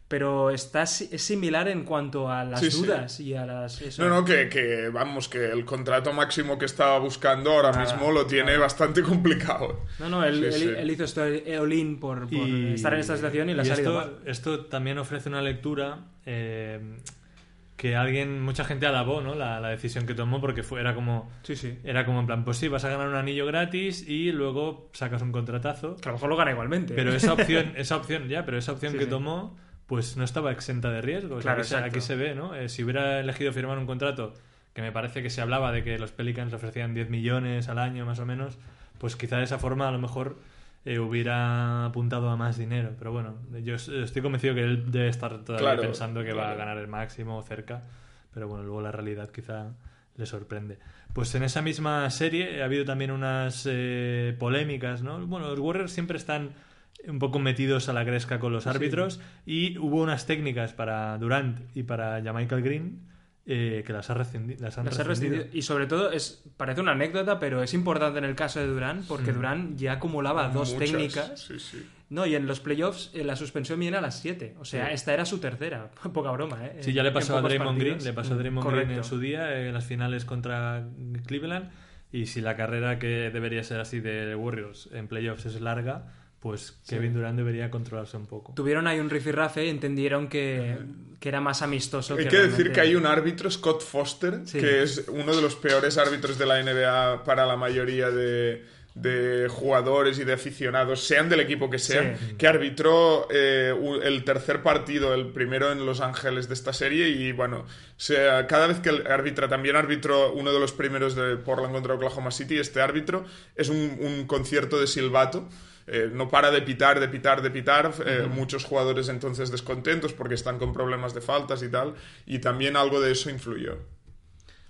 Pero está, es similar en cuanto a las
Sí, sí.
dudas y a las... eso.
No, no, que, que, vamos, que el contrato máximo que estaba buscando ahora
Nada,
mismo lo tiene
nada.
bastante complicado.
No, no, él,
Sí,
él-
sí.
él hizo esto all-in por, por estar en esta situación y le ha salido
esto,
mal.
esto también ofrece una lectura eh, que alguien, mucha gente alabó, ¿no? La, la decisión que tomó porque fue, era como
Sí, sí.
era como en plan, pues sí, vas a ganar un anillo gratis y luego sacas un contratazo.
Que a lo mejor lo gana igualmente.
Pero esa opción, esa opción, ya, pero esa opción
Sí,
que tomó, pues no estaba exenta de riesgos.
Claro,
aquí, se,
exacto.
aquí se ve, ¿no? Eh, si hubiera elegido firmar un contrato, que me parece que se hablaba de que los Pelicans ofrecían 10 millones al año más o menos, pues quizá de esa forma a lo mejor eh, hubiera apuntado a más dinero. Pero bueno, yo es- estoy convencido que él debe estar todavía
Claro,
pensando que va a ganar el máximo o cerca. Pero bueno, luego la realidad quizá le sorprende. Pues en esa misma serie ha habido también unas eh, polémicas, ¿no? Bueno, los Warriors siempre están un poco metidos a la gresca con los árbitros y hubo unas técnicas para Durant y para Michael Green eh, que las, ha rescindi- las han
Las ha
rescindido.
rescindido. Y sobre todo, es parece una anécdota, pero es importante en el caso de Durán, porque Durán ya acumulaba dos
Muchas,
técnicas.
Sí, sí.
No, y en los playoffs eh, la suspensión viene a las 7. O sea, esta era su tercera. Poca broma, ¿eh?
Sí, ya le pasó a Draymond
partidos.
Green, le pasó a Draymond Green en su día en las finales contra Cleveland y si la carrera que debería ser así de Warriors en playoffs es larga, pues Kevin Durant debería controlarse un poco.
Tuvieron ahí un rifirrafe y entendieron que, que era más amistoso.
Hay que decir
realmente-
que hay un árbitro, Scott Foster,
Sí.
que es uno de los peores árbitros de la NBA para la mayoría de, de jugadores y de aficionados, sean del equipo que sean, que arbitró eh, el tercer partido, el primero en Los Ángeles de esta serie y bueno, sea, cada vez que el arbitra, también arbitró uno de los primeros de Portland contra Oklahoma City, este árbitro es un, un concierto de silbato. Eh, no para de pitar, de pitar, de pitar. eh, Muchos jugadores entonces descontentos porque están con problemas de faltas y tal. Y también algo de eso influyó.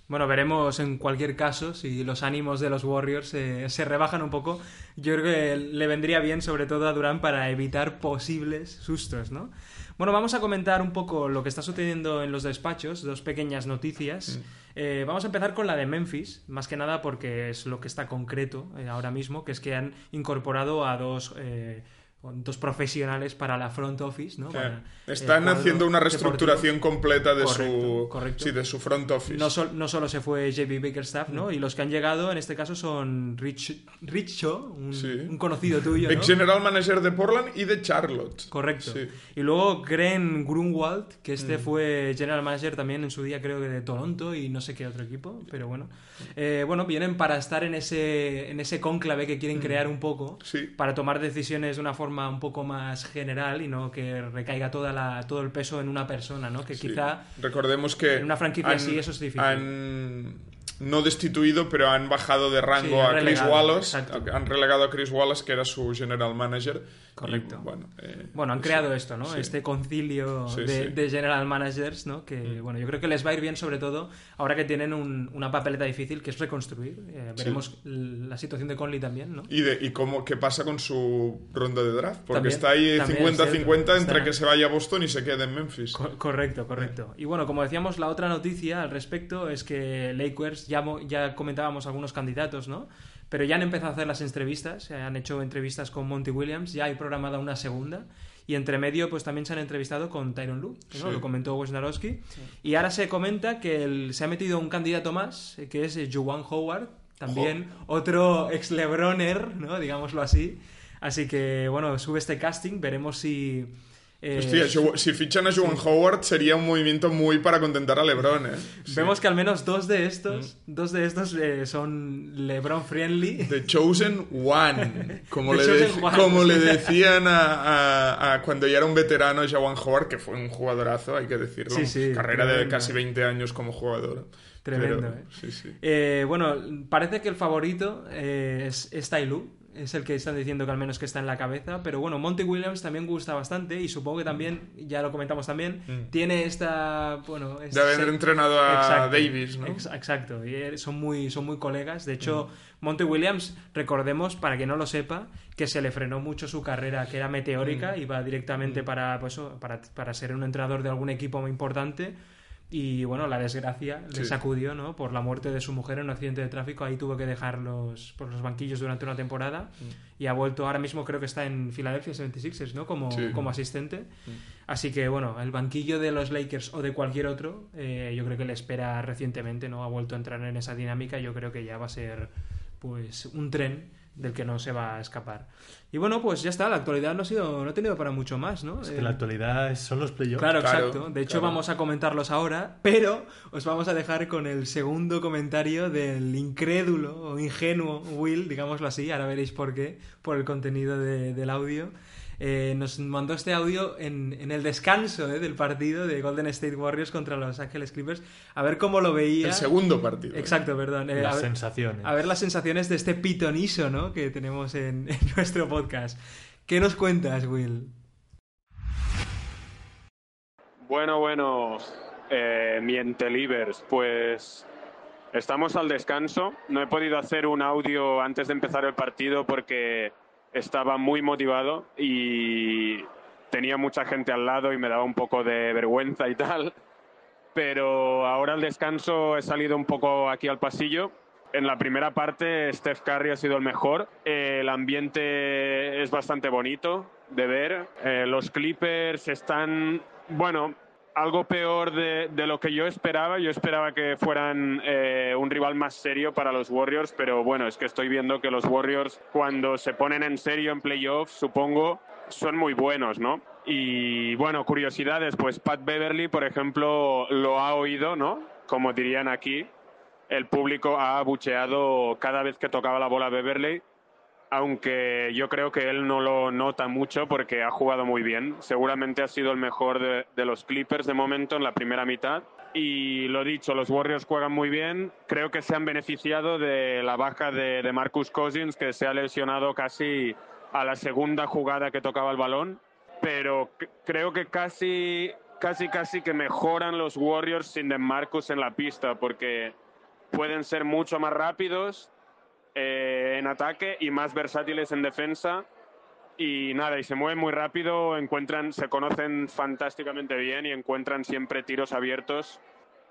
Bueno, veremos en cualquier caso si los ánimos de los Warriors eh, se rebajan un poco. Yo creo que le vendría bien, sobre todo a Durán, para evitar posibles sustos, ¿no? Bueno, vamos a comentar un poco lo que está sucediendo en los despachos, dos pequeñas noticias. Eh, vamos a empezar con la de Memphis, más que nada porque es lo que está concreto eh, ahora mismo, que es que han incorporado a dos, eh, dos profesionales para la front office, ¿no? Para, eh,
Están haciendo una
deportivo.
reestructuración completa de
Correcto,
su
correcto.
Sí, de su front office.
No, sol- no solo se fue JB Bakerstaff, ¿no? Y los que han llegado en este caso son Rich, Rich Shaw, un,
Sí.
un conocido tuyo, ¿no?
Ex general manager de Portland y de Charlotte.
Correcto.
Sí.
Y luego Gren Grunwald, que
Mm.
este fue general manager también en su día, creo que de Toronto y no sé qué otro equipo, pero bueno. Eh, bueno, vienen para estar en ese, en ese cónclave que quieren crear un poco,
Mm. Sí.
para tomar decisiones de una forma un poco más general y no que recaiga toda la, todo el peso en una persona, ¿no? Que
Sí.
quizá
Recordemos que.
en una franquicia así eso es difícil.
Han no destituido, pero han bajado de rango
Sí, han
a Chris Wallace.
exacto.
Han relegado a Chris Wallace, que era su general manager.
Correcto.
Y, bueno, eh,
Bueno, han
sí.
creado esto, ¿no?
Sí.
Este concilio
Sí,
de,
sí. Mm.
de general managers, ¿no? Que, bueno, yo creo que les va a ir bien, sobre todo, ahora que tienen un- una papeleta difícil, que es reconstruir. Eh, veremos la situación de Conley también, ¿no?
¿Y, de, y cómo, qué pasa con su ronda de draft? Porque
También-
está ahí
también,
50-50
cierto.
entre que se vaya a Boston y se quede en Memphis.
Co- correcto, correcto. Y bueno, como decíamos, la otra noticia al respecto es que Lakers, ya, ya comentábamos algunos candidatos, ¿no? Pero ya han empezado a hacer las entrevistas, eh, han hecho entrevistas con Monty Williams, ya hay programada una segunda. Y entre medio, pues también se han entrevistado con Tyron Lue, ¿no?
Sí.
lo comentó Wojnarowski. Y ahora se comenta que el- se ha metido un candidato más, que es eh, Juwan Howard, también otro ex Lebroner, ¿no? Digámoslo así. Así que, bueno, sube este casting, veremos si... eh,
Hostia, si fichan a Joan Howard sería un movimiento muy para contentar a LeBron, ¿eh? Sí.
Vemos que al menos dos de estos, dos de estos eh, son LeBron friendly.
The Chosen One, como,
The
le,
Chosen
dec-
One.
como le decían a, a- a cuando ya era un veterano Jawan Howard, que fue un jugadorazo, hay que decirlo.
Sí, sí,
Carrera de casi
eh.
20 años como jugador.
Tremendo,
Pero,
eh.
Sí, sí.
Eh, bueno, parece que el favorito eh, es, es Lue, es el que están diciendo que al menos que está en la cabeza, pero bueno, Monty Williams también gusta bastante y supongo que también, ya lo comentamos también,
Mm.
tiene esta, bueno...
De haber entrenado a
Exacto,
Davis, ¿no?
ex- exacto, y eh, son muy, son muy colegas. De hecho,
Mm.
Monty Williams, recordemos, para quien no lo sepa, que se le frenó mucho su carrera, que era meteórica,
Mm.
iba directamente para, pues, para, para ser un entrenador de algún equipo muy importante. Y bueno, la desgracia le
Sí.
sacudió, ¿no? Por la muerte de su mujer en un accidente de tráfico. Ahí tuvo que dejar los, por los banquillos durante una temporada.
Mm.
Y ha vuelto, ahora mismo creo que está en Philadelphia 76ers, ¿no? Como,
Sí.
como asistente. Así que bueno, el banquillo de los Lakers o de cualquier otro, eh, yo creo que le espera recientemente, ¿no? Ha vuelto a entrar en esa dinámica. Yo creo que ya va a ser, pues, un tren del que no se va a escapar. Y bueno, pues ya está. La actualidad no ha sido, no ha tenido para mucho más, ¿no?
Es que
Eh,
la actualidad es- son los playoffs.
Claro,
Claro,
exacto. De hecho,
claro.
vamos a comentarlos ahora, pero os vamos a dejar con el segundo comentario del incrédulo o ingenuo Will, digámoslo así. Ahora veréis por qué, por el contenido de- del audio. Eh, nos mandó este audio en, en el descanso eh, del partido de Golden State Warriors contra los Ángeles Clippers. A ver cómo lo veía.
El segundo partido. ¿eh?
Exacto, perdón. Eh,
Las
a ver-
sensaciones.
a ver las sensaciones de este pitoniso, ¿no? Que tenemos en, en nuestro podcast. ¿Qué nos cuentas, Will?
Bueno, bueno, eh, Mientelivers, pues estamos al descanso. No he podido hacer un audio antes de empezar el partido porque estaba muy motivado y tenía mucha gente al lado y me daba un poco de vergüenza y tal. Pero ahora al descanso he salido un poco aquí al pasillo. En la primera parte Steph Curry ha sido el mejor. El ambiente es bastante bonito de ver. Eh, los Clippers están, bueno, algo peor de, de lo que yo esperaba. Yo esperaba que fueran eh, un rival más serio para los Warriors, pero bueno, es que estoy viendo que los Warriors cuando se ponen en serio en playoffs, supongo, son muy buenos, ¿no? Y bueno, curiosidades, pues Pat Beverly, por ejemplo, lo ha oído, ¿no? Como dirían aquí, el público ha abucheado cada vez que tocaba la bola Beverly aunque yo creo que él no lo nota mucho porque ha jugado muy bien. Seguramente ha sido el mejor de, de los Clippers de momento en la primera mitad. Y lo dicho, los Warriors juegan muy bien. Creo que se han beneficiado de la baja de, de Marcus Cousins, que se ha lesionado casi a la segunda jugada que tocaba el balón. Pero creo que casi, casi, casi que mejoran los Warriors sin DeMarcus en la pista, porque pueden ser mucho más rápidos eh, en ataque y más versátiles en defensa. Y nada, y se mueven muy rápido, encuentran, se conocen fantásticamente bien y encuentran siempre tiros abiertos.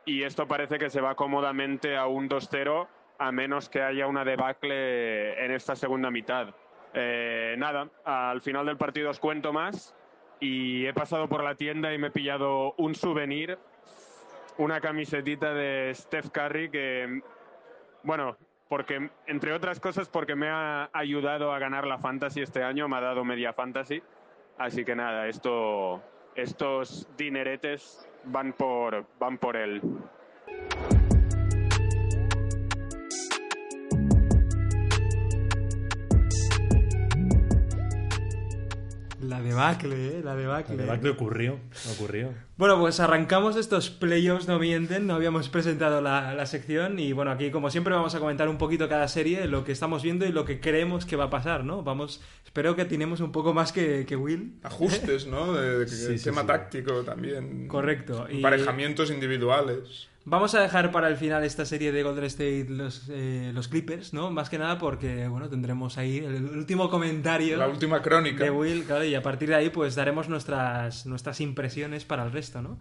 Y esto parece que se va cómodamente a un 2-0, a menos que haya una debacle en esta segunda mitad. Eh, nada, al final del partido os cuento más. Y he pasado por la tienda y me he pillado un souvenir, una camisetita de Steph Curry que, bueno, porque entre otras cosas porque me ha ayudado a ganar la fantasy este año, me ha dado media fantasy. Así que nada, esto, estos dineretes van por, van por él.
La debacle, ¿eh? La debacle.
La debacle ocurrió, ocurrió.
Bueno, pues arrancamos estos playoffs, no mienten, no habíamos presentado la, la sección y bueno, aquí como siempre vamos a comentar un poquito cada serie, lo que estamos viendo y lo que creemos que va a pasar, ¿no? Vamos, espero que tenemos un poco más que, que Will.
Ajustes, ¿no? De, de-
Sí, sí,
tema
sí.
táctico también.
Correcto. Y
Emparejamientos individuales.
Vamos a dejar para el final esta serie de Golden State los, eh, los Clippers, ¿no? Más que nada porque, bueno, tendremos ahí el último comentario
La última crónica.
de Will, claro, y a partir de ahí pues daremos nuestras, nuestras impresiones para el resto, ¿no?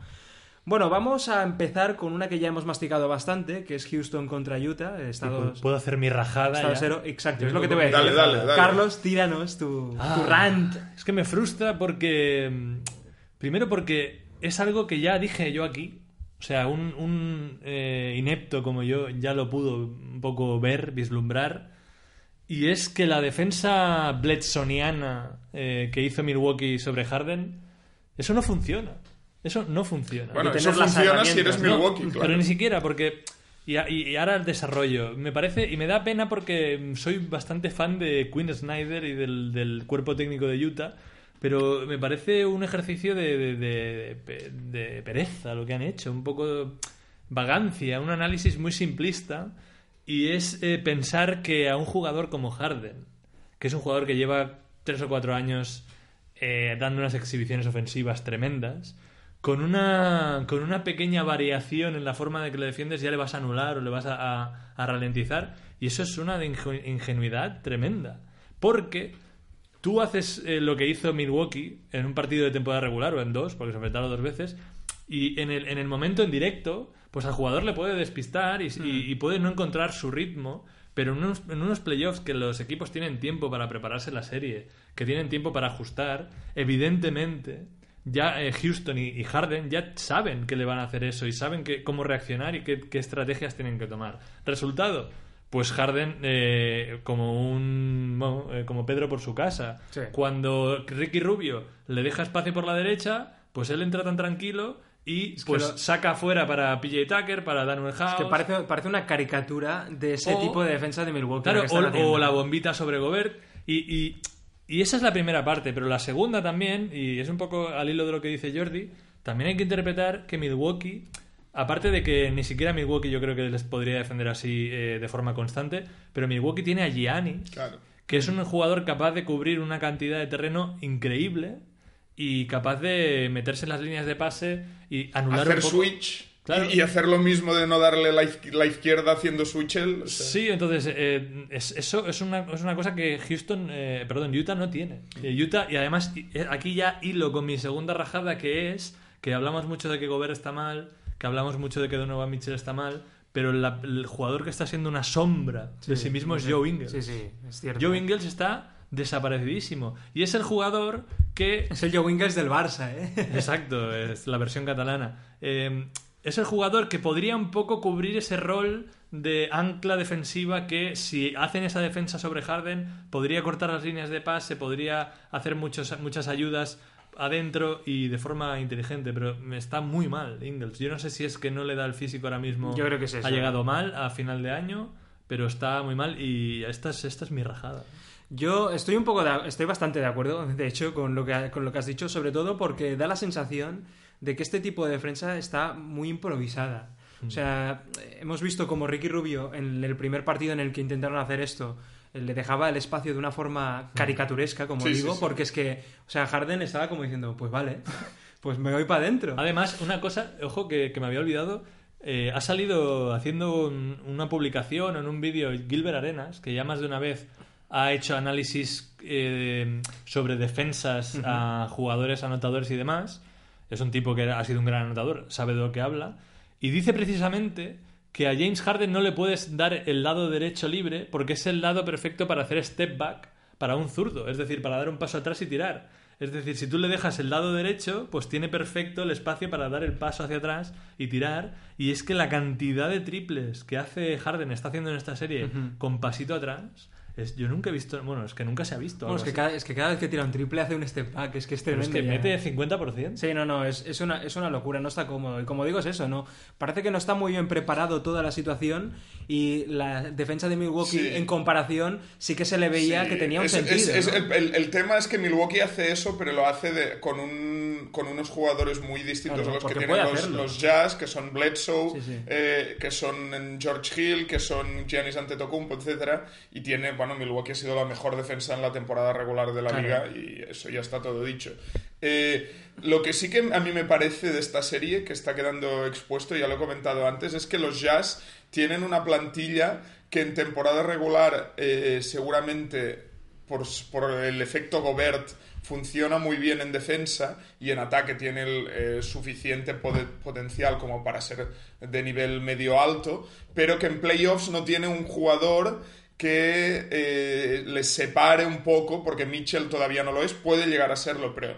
Bueno, vamos a empezar con una que ya hemos masticado bastante, que es Houston contra Utah, estados,
Puedo hacer mi rajada.
estado cero. Exacto, es lo que te voy a decir.
Dale, dale, dale.
Carlos, tíranos tu, tu
Ah,
rant.
Es que me frustra porque. mm, Primero porque es algo que ya dije yo aquí. O sea, un, un, eh, inepto como yo ya lo pudo un poco ver, vislumbrar. Y es que la defensa Bledsoniana eh, que hizo Milwaukee sobre Harden, eso no funciona. Eso no funciona.
Bueno, eso funciona si eres. Milwaukee, claro.
Pero ni siquiera, porque. Y, y ahora el desarrollo. Me parece. Y me da pena porque soy bastante fan de Quinn Snyder y del, del cuerpo técnico de Utah. Pero me parece un ejercicio de, de- de- de- de pereza lo que han hecho. Un poco vagancia, un análisis muy simplista. Y es eh, pensar que a un jugador como Harden, que es un jugador que lleva tres o cuatro años eh, dando unas exhibiciones ofensivas tremendas, con una, con una pequeña variación en la forma de que le defiendes ya le vas a anular o le vas a, a- a ralentizar. Y eso es una de inge- ingenuidad tremenda. Porque tú haces eh, lo que hizo Milwaukee en un partido de temporada regular o en dos, porque se enfrentaron dos veces, y en el, en el momento en directo, pues al jugador le puede despistar y, y- y puede no encontrar su ritmo, pero en unos, en unos playoffs que los equipos tienen tiempo para prepararse la serie, que tienen tiempo para ajustar, evidentemente ya eh, Houston y, y Harden ya saben que le van a hacer eso y saben que, cómo reaccionar y qué, qué estrategias tienen que tomar. Resultado, pues Harden eh, como un bueno, eh, como Pedro por su casa.
Sí.
Cuando Ricky Rubio le deja espacio por la derecha, pues él entra tan tranquilo y pues
lo-
saca afuera para PJ Tucker, para Daniel House.
Es que parece, parece una caricatura de ese
O-
tipo de defensa de Milwaukee.
Claro, o la bombita sobre Gobert. Y, y- y esa es la primera parte, pero la segunda también, y es un poco al hilo de lo que dice Jordi, también hay que interpretar que Milwaukee, aparte de que ni siquiera Milwaukee yo creo que les podría defender así eh, de forma constante, pero Milwaukee tiene a Giannis,
Claro.
que es un jugador capaz de cubrir una cantidad de terreno increíble y capaz de meterse en las líneas de pase y anular
Hacer
un poco...
switch
Claro.
y, hacer lo mismo de no darle la, iz- la izquierda haciendo switch él. o sea,
Sí, entonces eh, es- eso es una, es una cosa que Houston, eh, perdón, Utah no tiene. Eh, Utah, y además eh, aquí ya hilo con mi segunda rajada que es que hablamos mucho de que Gobert está mal, que hablamos mucho de que Donovan Mitchell está mal, pero la- el jugador que está siendo una sombra de sí mismo es. Joe Ingles.
Sí, sí, es cierto.
Joe Ingles está desaparecidísimo y es el jugador que
Es el Joe Ingles del Barça, ¿eh?
Exacto, es la versión catalana. Eh, es el jugador que podría un poco cubrir ese rol de ancla defensiva que si hacen esa defensa sobre Harden podría cortar las líneas de pase, podría hacer muchos, muchas ayudas adentro y de forma inteligente, pero está muy mal Ingles. Yo no sé si es que no le da el físico ahora mismo.
Yo creo que es eso.
Ha llegado mal a final de año, pero está muy mal y esta es, esta es mi rajada.
Yo estoy un poco de- estoy bastante de acuerdo, de hecho, con lo, que, con lo que has dicho, sobre todo porque da la sensación de que este tipo de defensa está muy improvisada. O sea, hemos visto como Ricky Rubio en el primer partido en el que intentaron hacer esto eh, le dejaba el espacio de una forma caricaturesca, como
Sí,
digo,
sí.
porque es que, o sea, Harden estaba como diciendo, pues vale, pues me voy para adentro.
Además, una cosa, ojo, que, que me había olvidado. eh, ha salido haciendo un- una publicación en un vídeo Gilbert Arenas, que ya más de una vez ha hecho análisis eh, sobre defensas a jugadores, anotadores y demás. Es un tipo que ha sido un gran anotador, sabe de lo que habla. Y dice precisamente que a James Harden no le puedes dar el lado derecho libre porque es el lado perfecto para hacer step back para un zurdo, es decir, para dar un paso atrás y tirar. Es decir, si tú le dejas el lado derecho, pues tiene perfecto el espacio para dar el paso hacia atrás y tirar. Y es que la cantidad de triples que hace Harden, está haciendo en esta serie con pasito atrás, es, yo nunca he visto, bueno, es que nunca se ha visto.
Bueno, es, que cada, es que cada vez que tira un triple hace un step back, es que es
Pero
tremendo.
es que
ya.
mete 50%.
Sí, no, no, es, es, una, es una locura, no está cómodo. Y como digo, es eso, ¿no? Parece que no está muy bien preparado toda la situación y la defensa de Milwaukee,
Sí.
en comparación, sí que se le veía
Sí,
que tenía un
es-
sentido.
es- es
¿no?
el, el- el tema es que Milwaukee hace eso, pero lo hace de- con, un, con unos jugadores muy distintos
Claro,
a los que tienen los, Jazz, que son Bledsoe,
Sí, sí.
eh, que son George Hill, que son Giannis Antetokounmpo, etcétera, y tiene, bueno, Milwaukee ha sido la mejor defensa en la temporada regular de la
Claro.
liga y eso ya está todo dicho. Eh, lo que sí que a mí me parece de esta serie, que está quedando expuesto, ya lo he comentado antes, es que los Jazz tienen una plantilla que en temporada regular eh, seguramente por, por el efecto Gobert funciona muy bien en defensa y en ataque tiene el eh, suficiente potencial como para ser de nivel medio alto, pero que en playoffs no tiene un jugador que eh, les separe un poco, porque Mitchell todavía no lo es, puede llegar a serlo, pero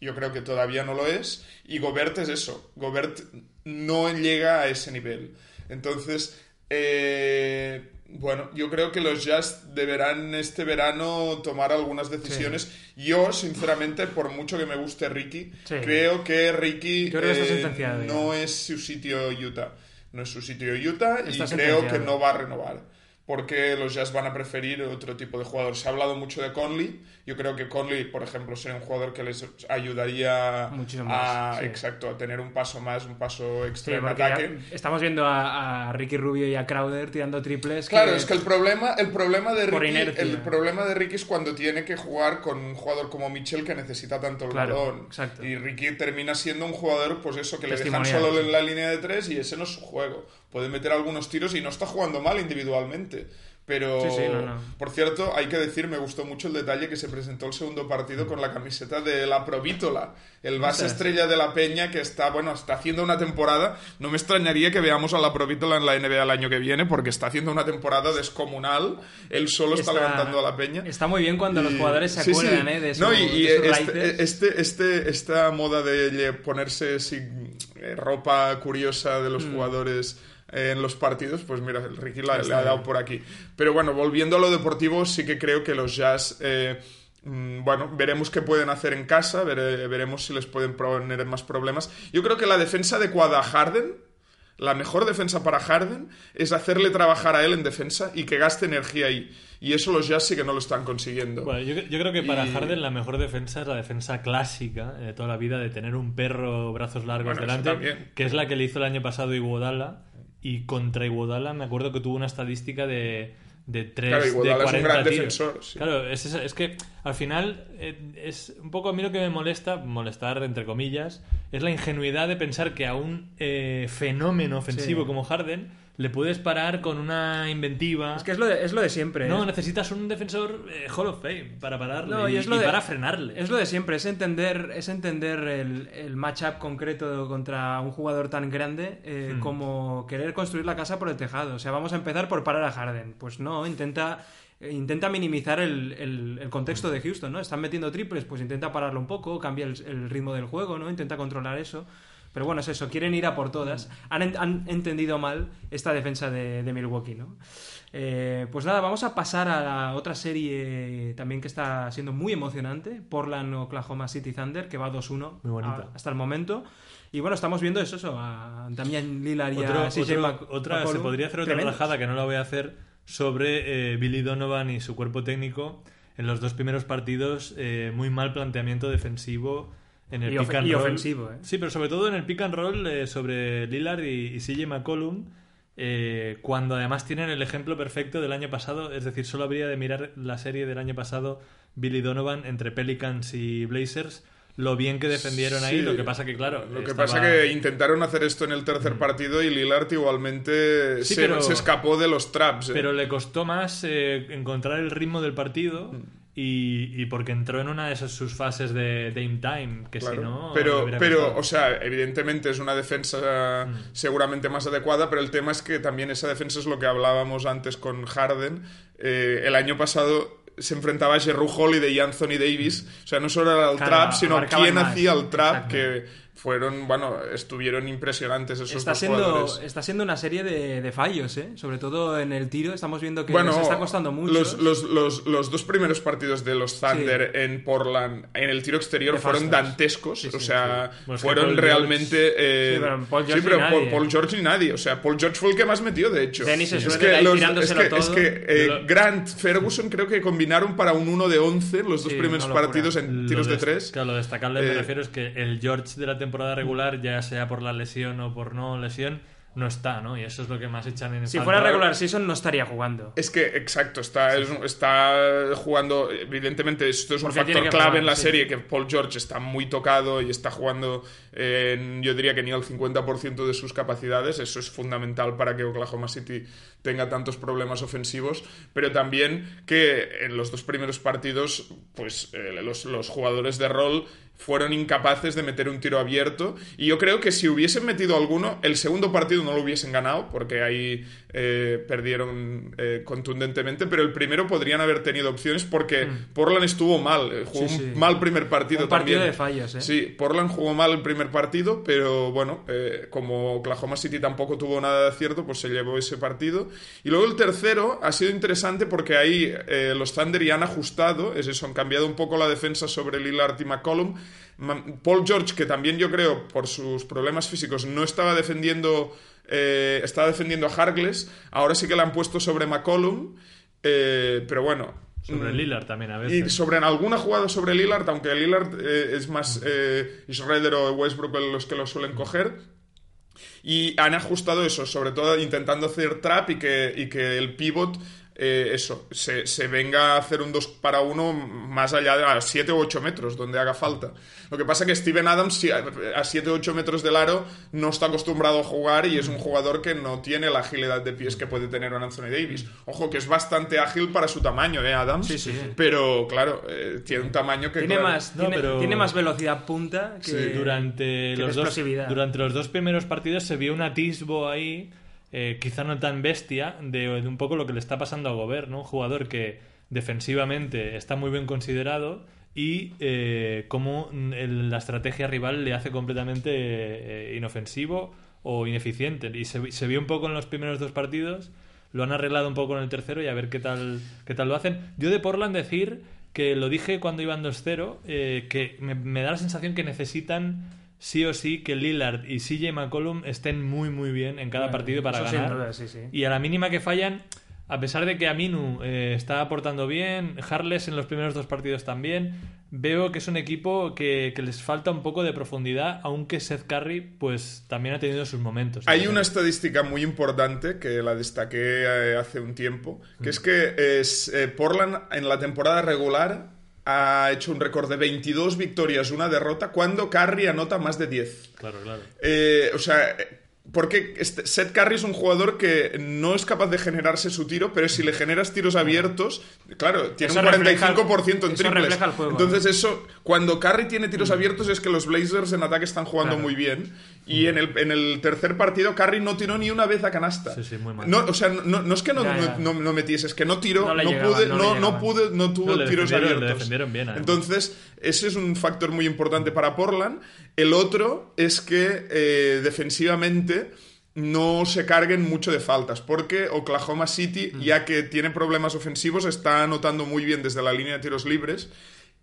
yo creo que todavía no lo es. Y Gobert es eso. Gobert no llega a ese nivel. Entonces, eh, bueno, yo creo que los Jazz deberán este verano tomar algunas decisiones. Yo, sinceramente, por mucho que me guste Ricky,
Sí.
creo que Ricky
creo que
eh, no es su sitio Utah. No es su sitio Utah y creo que no va a renovar. Porque los Jazz van a preferir otro tipo de jugadores. Se ha hablado mucho de Conley. Yo creo que Conley, por ejemplo, sería un jugador que les ayudaría
Muchísimo
a,
sí.
exacto, a tener un paso más, un paso
Sí,
extra en ataque.
estamos viendo a, a Ricky Rubio y a Crowder tirando triples.
Claro, es que el problema, el problema de Ricky, el problema de Ricky es cuando tiene que jugar con un jugador como Mitchell que necesita tanto el
Claro,
balón.
exacto.
Y Ricky termina siendo un jugador, pues eso, que le dejan solo en la línea de tres y ese no es su juego. Puede meter algunos tiros y no está jugando mal individualmente. Pero,
Sí, sí, no, no.
por cierto, hay que decir, me gustó mucho el detalle que se presentó el segundo partido con la camiseta de la Provítola, el base estrella de la Peña que está, bueno, está haciendo una temporada. No me extrañaría que veamos a la Provítola en la NBA el año que viene porque está haciendo una temporada descomunal. Él solo está, levantando a la Peña.
Está muy bien cuando los jugadores se acuerdan ¿eh? de su,
No, y,
de
este, este, este- esta moda de ponerse sin, ropa curiosa de los
Mm.
jugadores eh, en los partidos, pues mira, el Ricky la- le ha dado por aquí. Pero bueno, volviendo a lo deportivo, sí que creo que los Jazz... eh, mm, bueno, veremos qué pueden hacer en casa, vere- veremos si les pueden poner más problemas. Yo creo que la defensa adecuada a Harden, la mejor defensa para Harden, es hacerle trabajar a él en defensa y que gaste energía ahí. Y eso los Jazz sí que no lo están consiguiendo.
Bueno, yo, yo creo que para
Y-
Harden la mejor defensa es la defensa clásica de toda la vida de tener un perro brazos largos
Bueno,
delante, que es la que le hizo el año pasado Iguodala y contra Iguodala me acuerdo que tuvo una estadística de de 3
Claro,
de
Iguodala es un
40
gran
tiros.
defensor, sí.
Claro, es, es que al final eh, es un poco a mí lo que me molesta, molestar entre comillas, es la ingenuidad de pensar que a un eh, fenómeno ofensivo
Sí.
como Harden le puedes parar con una inventiva.
Es que es lo de, es lo de siempre.
No,
es-
necesitas un defensor eh, Hall of Fame para pararle
No,
y,
y es lo
y
de-
para frenarle.
Es lo de siempre, es entender, es entender el, el matchup concreto contra un jugador tan grande eh,
Hmm.
como querer construir la casa por el tejado. O sea, vamos a empezar por parar a Harden. Pues no, intenta, eh, intenta minimizar el, el- el contexto de Houston, ¿no? Están metiendo triples, pues intenta pararlo un poco, cambia el, el ritmo del juego, ¿no? Intenta controlar eso. Pero bueno, es eso, quieren ir a por todas. Han, en- han entendido mal esta defensa de, de Milwaukee, ¿no? Eh, pues nada, vamos a pasar a la otra serie también que está siendo muy emocionante, Portland Oklahoma City Thunder, que va 2-1
Muy bonita.
a- hasta el momento. Y bueno, estamos viendo eso, eso a Damian Lillard y
Otro-
a
otro-
Mac-
otra, se podría hacer otra
Tremendos.
rajada que no la voy a hacer sobre eh, Billy Donovan y su cuerpo técnico en los dos primeros partidos eh, muy mal planteamiento defensivo en el
Y
pick and
y
roll.
ofensivo, ¿eh?
Sí, pero sobre todo en el pick and roll eh, sobre Lillard y, y CJ McCollum, eh, cuando además tienen el ejemplo perfecto del año pasado, es decir, solo habría de mirar la serie del año pasado, Billy Donovan, entre Pelicans y Blazers, lo bien que defendieron ahí, lo que pasa que, claro,
Lo que
estaba-
pasa que intentaron hacer esto en el tercer partido y Lillard igualmente
Sí,
se,
pero-
se escapó de los traps. ¿eh?
Pero le costó más eh, encontrar el ritmo del partido
Mm.
Y, y porque entró en una de esas sus fases de Dame Time, que
Claro.
si no...
pero, pero o sea, evidentemente es una defensa
Mm.
seguramente más adecuada, pero el tema es que también esa defensa es lo que hablábamos antes con Harden. Eh, el año pasado se enfrentaba a Jeru Holiday y Anthony Davis. O sea, no solo era el
Claro,
trap, sino quién
más.
hacía el trap, que fueron, bueno, estuvieron impresionantes esos
Está
dos
siendo,
jugadores.
está siendo una serie de, de fallos, ¿eh? Sobre todo en el tiro. Estamos viendo que
Bueno,
les está costando mucho.
Los, los, los, los dos primeros partidos de los Thunder en Portland en el tiro exterior fueron dantescos.
Sí, sí,
o sea.
Bueno,
fueron realmente. eh,
Sí, pero Paul George
pero Paul,
nadie.
Paul George ni nadie. O sea, Paul George fue el que más metió, de hecho.
Dennis
es que, es que,
todo.
es que, eh,
lo-
Grant, Ferguson creo que combinaron para un 1 de 11 los dos primeros partidos en tiros de
des-
3.
Claro, lo destacable me
Eh,
refiero es que el George de la temporada regular, ya sea por la lesión o por no lesión, no está, ¿no? Y eso es lo que más echan en
Si
falta.
fuera regular season no estaría jugando.
Es que, exacto, está, está jugando. Evidentemente, esto es un
Porque
factor clave
jugar,
en la
sí.
serie: que Paul George está muy tocado y está jugando, en, yo diría que ni al 50% de sus capacidades. Eso es fundamental para que Oklahoma City tenga tantos problemas ofensivos. Pero también que en los dos primeros partidos, pues eh, los, los jugadores de rol fueron incapaces de meter un tiro abierto. Y yo creo que si hubiesen metido alguno, el segundo partido no lo hubiesen ganado, porque ahí eh, perdieron eh, contundentemente, pero el primero podrían haber tenido opciones porque Portland estuvo mal, eh, jugó
Mm. Sí,
un mal primer partido
Un partido
también.
de fallos, ¿eh?
Sí, Portland jugó mal el primer partido, pero bueno, como Oklahoma City tampoco tuvo nada de acierto, pues se llevó ese partido. Y luego el tercero ha sido interesante porque ahí los Thunder ya han ajustado, es eso, han cambiado un poco la defensa sobre Lillard y McCollum. Paul George, que también yo creo por sus problemas físicos no estaba defendiendo, eh, estaba defendiendo a Harkless, ahora sí que le han puesto sobre McCollum, eh, pero bueno.
Sobre
mm,
Lillard también a
y
veces.
sobre en alguna jugada sobre Lillard, aunque Lillard eh, es más eh, Schroeder o Westbrook los que lo suelen coger. Y han ajustado eso, sobre todo intentando hacer trap y que, y que el pivot, eh, eso, se, se venga a hacer un 2 para 1 más allá de a 7 o 8 metros, donde haga falta. Lo que pasa es que Steven Adams si a a 7 o 8 metros del aro no está acostumbrado a jugar y es un jugador que no tiene la agilidad de pies que puede tener un Anthony Davis. Ojo, que es bastante ágil para su tamaño, ¿eh, Adams?
Sí, sí.
Pero, claro, eh, tiene un tamaño que...
Tiene
claro,
más,
No,
tiene,
pero-
tiene más velocidad punta que...
Sí,
durante
que
los, dos, durante los dos primeros partidos se vio un atisbo ahí, eh, quizá no tan bestia, de, un poco lo que le está pasando a Gobert, ¿no? Un jugador que defensivamente está muy bien considerado y eh, cómo la estrategia rival le hace completamente eh, inofensivo o ineficiente. Y se, vio un poco en los primeros dos partidos, lo han arreglado un poco en el tercero y a ver qué tal, qué tal lo hacen. Yo de Portland decir que lo dije cuando iban 2-0, eh, que me da la sensación que necesitan sí o sí que Lillard y CJ McCollum estén muy muy bien en cada
Bueno,
partido para ganar.
duda, sí, sí.
Y a la mínima que fallan, a pesar de que Aminu eh, está aportando bien, Harles en los primeros dos partidos también, veo que es un equipo que, que les falta un poco de profundidad, aunque Seth Curry pues también ha tenido sus momentos.
Hay una estadística muy importante que la destaqué eh, hace un tiempo, que es que es, eh, Portland en la temporada regular ha hecho un récord de 22 victorias, una derrota, cuando Curry anota más de 10.
Claro, claro.
Eh, o sea, porque este- Seth Curry es un jugador que no es capaz de generarse su tiro, pero si le generas tiros abiertos, claro, tiene
Eso
un
refleja el-
45% en
eso
triples.
el juego,
Entonces eso, cuando Curry tiene tiros abiertos es que los Blazers en ataque están jugando
Claro.
muy bien. Y en el, en el tercer partido Curry no tiró ni una vez a canasta.
Sí, sí, muy mal.
No, o sea, no, no es que no,
Ya, ya.
no, no- no metiese, es que no tiró,
No
no,
llegaban,
pude,
no
no,
le
no
llegaban.
pude, no tuvo
No, le
tiros abiertos.
defendieron bien.
Entonces, ese es un factor muy importante para Portland. El otro es que eh, defensivamente no se carguen mucho de faltas, porque Oklahoma City,
Mm.
ya que tiene problemas ofensivos, está anotando muy bien desde la línea de tiros libres.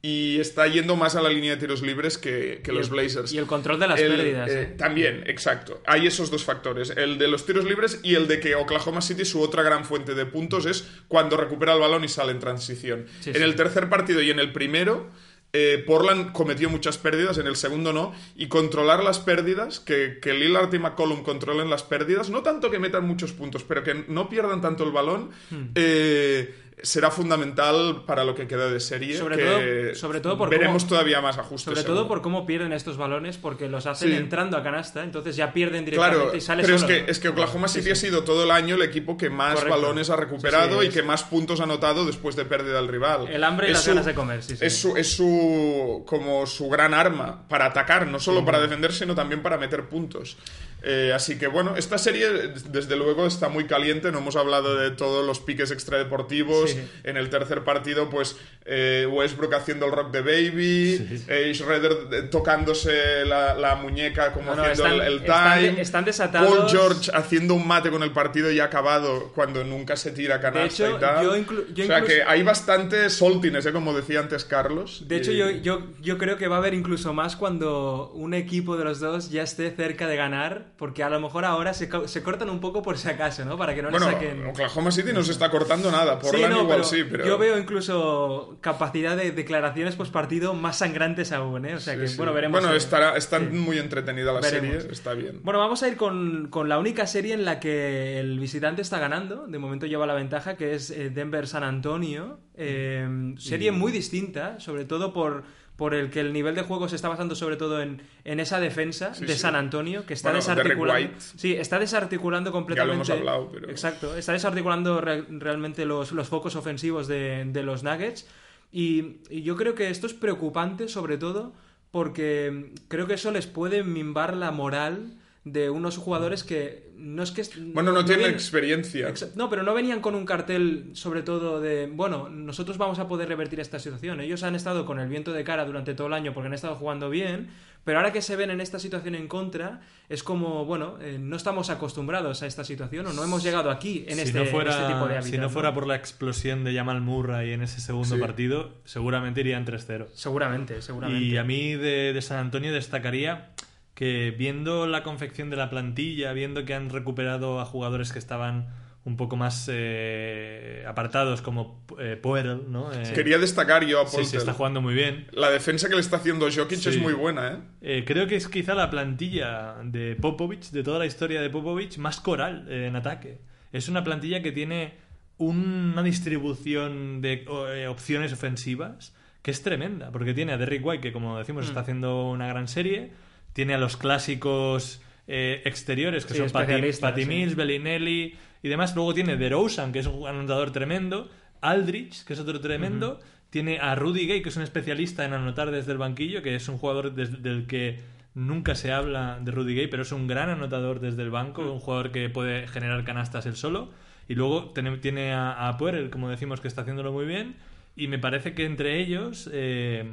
Y está yendo más a la línea de tiros libres que, que los
el-
Blazers.
y el control de las
El,
pérdidas,
eh,
¿eh?
También, exacto. Hay esos dos factores. El de los tiros libres y el de que Oklahoma City, su otra gran fuente de puntos, es cuando recupera el balón y sale en transición.
Sí,
en
sí.
el tercer partido y en el primero, eh, Portland cometió muchas pérdidas, en el segundo no. Y controlar las pérdidas, que, que Lillard y McCollum controlen las pérdidas, no tanto que metan muchos puntos, pero que no pierdan tanto el balón,
Hmm.
eh, será fundamental para lo que queda de serie.
Sobre
que
todo- sobre todo por
veremos
cómo-
todavía más ajustes.
Sobre
seguro.
todo por cómo pierden estos balones, porque los hacen
Sí.
entrando a canasta, entonces ya pierden directamente
Claro,
y sale
pero es
solo,
que,
¿no?
es que Oklahoma
Sí,
City ha
sí.
sido todo el año el equipo que más
Correcto.
balones ha recuperado
Sí, sí,
y
es-
que más puntos ha anotado después de pérdida del rival.
El hambre y
Es
las
su-
ganas de comer, sí, sí.
Es su, es su como su gran arma para atacar, no solo para defender, sino también para meter puntos. Eh, así que bueno, esta serie desde luego está muy caliente, no hemos hablado de todos los piques extradeportivos.
Sí.
En el tercer partido, pues eh, Westbrook haciendo el rock de Baby, eh, Schroeder eh, tocándose la, la muñeca como
No, no,
haciendo
están-
el, el time.
están desatados.
Paul George haciendo un mate con el partido ya acabado cuando nunca se tira canasta
hecho,
y tal.
yo inclu- yo
o sea que hay bastante soltines, ¿eh? como decía antes Carlos.
De hecho, yo, yo creo que va a haber incluso más cuando un equipo de los dos ya esté cerca de ganar, porque a lo mejor ahora se, co- se cortan un poco por si acaso, ¿no? Para que no
Bueno,
le saquen...
Oklahoma City no se está cortando nada.
Sí,
Portland
no,
igual
pero
sí, pero...
yo veo incluso capacidad de declaraciones post partido más sangrantes aún, ¿eh? O sea que,
Sí, sí.
bueno, veremos.
Bueno,
eh.
estará, está
Sí.
muy entretenida la
Veremos.
serie, está bien.
Bueno, vamos a ir con, con la única serie en la que el visitante está ganando. De momento lleva la ventaja, que es eh, Denver-San Antonio. Eh, serie muy distinta, sobre todo por, por el que el nivel de juego se está basando sobre todo en, en esa defensa
Sí,
de
sí.
San Antonio, que está
Bueno,
desarticulando. Sí, está desarticulando completamente.
hemos hablado, pero-
Exacto, está desarticulando re- realmente los, los focos ofensivos de, de los Nuggets. Y, y yo creo que esto es preocupante, sobre todo, porque creo que eso les puede mimbar la moral de unos jugadores que no es que...
Bueno, no, tienen
ven-
experiencia.
No, pero no venían con un cartel, sobre todo, de, bueno, nosotros vamos a poder revertir esta situación. Ellos han estado con el viento de cara durante todo el año porque han estado jugando bien, pero ahora que se ven en esta situación en contra, es como, bueno, eh, no estamos acostumbrados a esta situación o no hemos llegado aquí en,
si,
este,
no
en
fuera,
este tipo de hábitat.
si no
¿no?
fuera por la explosión de Jamal Murray en ese segundo
Sí.
partido, seguramente irían 3-0.
Seguramente, seguramente.
Y a mí de, de San Antonio destacaría que viendo la confección de la plantilla, viendo que han recuperado a jugadores que estaban un poco más eh, apartados como eh, ¿no? Eh,
Quería destacar yo a
sí,
Paul
sí, está jugando muy bien.
La defensa que le está haciendo Jokic
Sí.
es muy buena, ¿eh?
Eh, creo que es quizá la plantilla de Popovich, de toda la historia de Popovich, más coral en ataque. Es una plantilla que tiene una distribución de opciones ofensivas que es tremenda, porque tiene a Derrick White, que como decimos
Mm.
está haciendo una gran serie, tiene a los clásicos eh, exteriores, que
Sí,
son
sí.
Mills, Bellinelli y demás. Luego tiene DeRozan, que es un anotador tremendo, Aldrich, que es otro tremendo, tiene a Rudy Gay, que es un especialista en anotar desde el banquillo, que es un jugador del que nunca se habla de Rudy Gay, pero es un gran anotador desde el banco, un jugador que puede generar canastas él solo. Y luego tiene, tiene a, a Puerel, como decimos, que está haciéndolo muy bien. Y me parece que entre ellos, eh,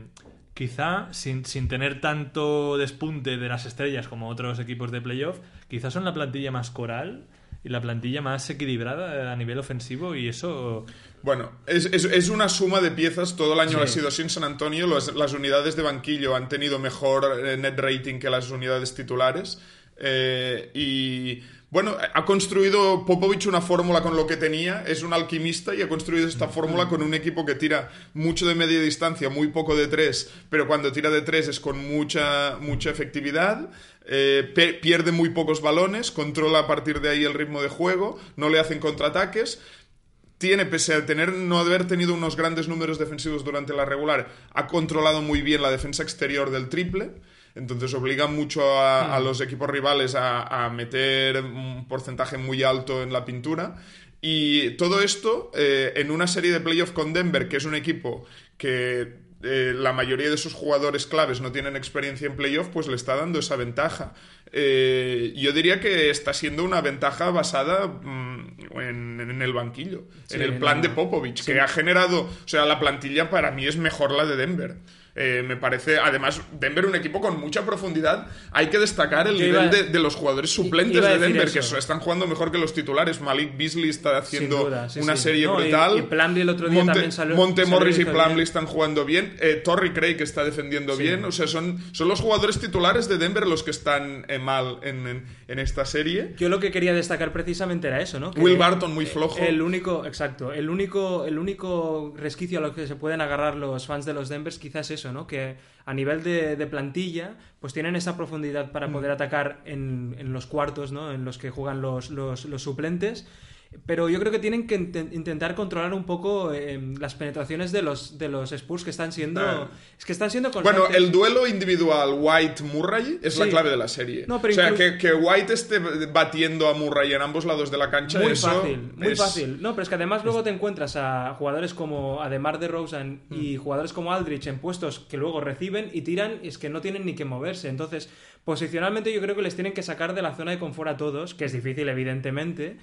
quizá sin, sin tener tanto despunte de las estrellas como otros equipos de playoff, quizás son la plantilla más coral y la plantilla más equilibrada a nivel ofensivo y eso
Bueno, es, es- es una suma de piezas. Todo el año
Sí.
ha sido así en San Antonio. Las, las unidades de banquillo han tenido mejor eh, net rating que las unidades titulares. Eh, y bueno, ha construido Popovich una fórmula con lo que tenía. Es un alquimista y ha construido esta fórmula con un equipo que tira mucho de media distancia, muy poco de tres, pero cuando tira de tres es con mucha, mucha efectividad. Eh, pierde muy pocos balones, controla a partir de ahí el ritmo de juego, no le hacen contraataques tiene, pese a tener, no haber tenido unos grandes números defensivos durante la regular, ha controlado muy bien la defensa exterior del triple. Entonces obliga mucho a, a los equipos rivales a, a meter un porcentaje muy alto en la pintura. Y todo esto eh, en una serie de playoff con Denver, que es un equipo que eh, la mayoría de sus jugadores claves no tienen experiencia en playoff, pues le está dando esa ventaja. Eh, yo diría que está siendo una ventaja basada mm, en, en el banquillo,
Sí,
en el plan de. Popovich, que ha generado, o sea, la plantilla para mí es mejor la de Denver. Eh, me parece, además, Denver un equipo con mucha profundidad. Hay que destacar el
Yo
nivel
iba-
de, de los jugadores suplentes de Denver, que están jugando mejor que los titulares. Malik Beasley está haciendo
Sin duda, sí,
una
sí.
serie
No, y-
brutal.
y Plumlee el otro día
Monte,
también salió-
Monte
salió
Morris y Plumlee están jugando bien. Eh, Torrey Craig está defendiendo bien. O sea, son, son los jugadores titulares de Denver los que están eh, mal en, en- en esta serie.
Yo lo que quería destacar precisamente era eso, ¿no? Que
Will Barton muy flojo.
El único, exacto, el único, el único resquicio a lo que se pueden agarrar los fans de los Denvers quizás eso, ¿no? Que a nivel de, de plantilla, pues tienen esa profundidad para
Mm.
poder atacar en, en los cuartos, ¿no? En los que juegan los, los, los suplentes. Pero yo creo que tienen que inten- intentar controlar un poco eh, las penetraciones de los, de los Spurs que están siendo...
Ah.
Es que están siendo constantes.
Bueno, el duelo individual White-Murray es la clave de la serie.
No, pero
o sea, que, que White esté batiendo a Murray en ambos lados de la cancha,
Muy
eso
fácil, muy
es-
fácil. No, pero es que además luego te encuentras a jugadores como Ademar de Rosen y
Mm.
jugadores como Aldrich en puestos que luego reciben y tiran y es que no tienen ni que moverse. Entonces, posicionalmente yo creo que les tienen que sacar de la zona de confort a todos, que es difícil evidentemente.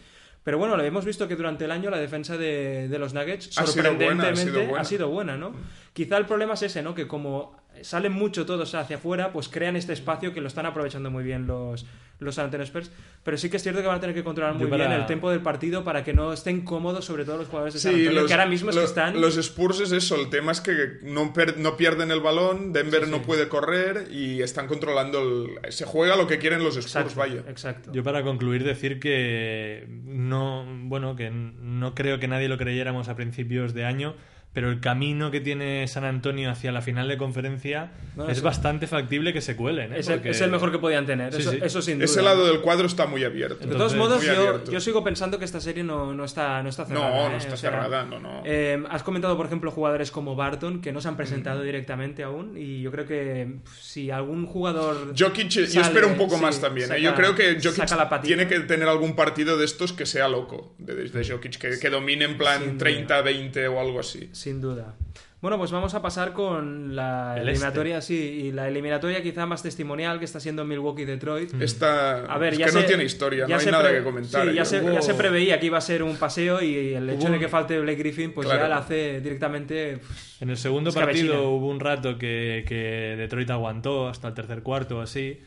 Pero bueno, lo hemos visto que durante el año la defensa de, de los Nuggets
Ha sido buena, ha
sorprendentemente
sido buena.
ha sido buena, ¿no? Quizá el problema es ese, ¿no? Que como salen mucho todos hacia afuera, pues crean este espacio que lo están aprovechando muy bien los, los San Antonio Spurs. Pero sí que es cierto que van a tener que controlar muy
para-
bien el tempo del partido para que no estén cómodos, sobre todo los jugadores de San
Sí,
Antonio,
los,
que ahora mismo es
lo-
que están...
los Spurs es eso, el tema es que no, per- no pierden el balón, Denver
Sí,
no puede correr y están controlando el... Se juega lo que quieren los Spurs,
Exacto,
vaya.
exacto.
Yo para concluir decir que no, bueno, que no creo que nadie lo creyéramos a principios de año, pero el camino que tiene San Antonio hacia la final de conferencia
No,
es bastante factible que se cuelen. ¿eh?
es, el,
Porque-
es el mejor que podían tener,
Sí,
eso,
sí.
eso sin duda.
Ese lado del cuadro está muy abierto.
De todos modos, yo, sigo pensando que esta serie no, no está, no está cerrada.
No,
¿eh?
no está
O sea,
cerrada, no, no.
eh, has comentado, por ejemplo, jugadores como Barton, que no se han presentado directamente aún, y yo creo que si algún jugador...
Jokic, yo espero un poco
sí,
más también. ¿eh?
saca-
yo creo que Jokic tiene que tener algún partido de estos que sea loco, de, de Jokic, que, que domine en plan
duda.
30-20 o algo así.
Sin duda. Bueno, pues vamos a pasar con la
El
eliminatoria, sí, y la eliminatoria quizá más testimonial que está siendo Milwaukee-Detroit.
Esta,
A ver,
es
ya
que
se-
no tiene historia,
ya
no hay nada
pre-
que comentar.
sí, ya,
Yo-
se, ya se preveía que iba a ser un paseo y el hecho
Hubo-
de que falte Blake Griffin, pues
Claro.
ya la hace directamente. pues,
En el segundo
Escabechina.
partido hubo un rato que, que Detroit aguantó hasta el tercer cuarto o así,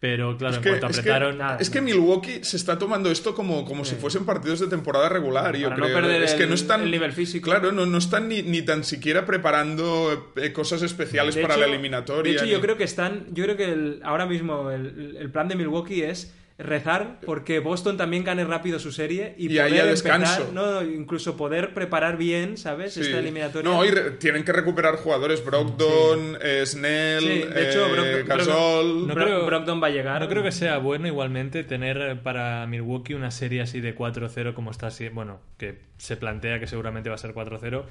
pero claro,
Es
en
que,
cuanto
es que-
apretaron...
nada,
es que. Milwaukee se está tomando esto como, como si fuesen partidos de temporada regular, yo
Para no
creo.
perder
es que
el-
no están,
el nivel físico.
Claro, no, no están ni, ni tan siquiera preparando eh, cosas especiales
de
para
hecho-
la eliminatoria.
De hecho,
ni-
yo creo que están. Yo creo que el- ahora mismo el, el plan de Milwaukee es rezar porque Boston también gane rápido su serie y,
Y ahí
poder
a
empezar,
descanso.
no, incluso poder preparar bien, ¿sabes?
Sí.
Esta eliminatoria.
No, y re- tienen que recuperar jugadores. Brogdon, eh, Snell,
Sí, de hecho,
eh, Gasol.
No creo-
Brogdon va a llegar.
No creo que sea bueno igualmente tener eh, para Milwaukee una serie así de 4-0 como está así, bueno, que se plantea que seguramente va a ser 4-0,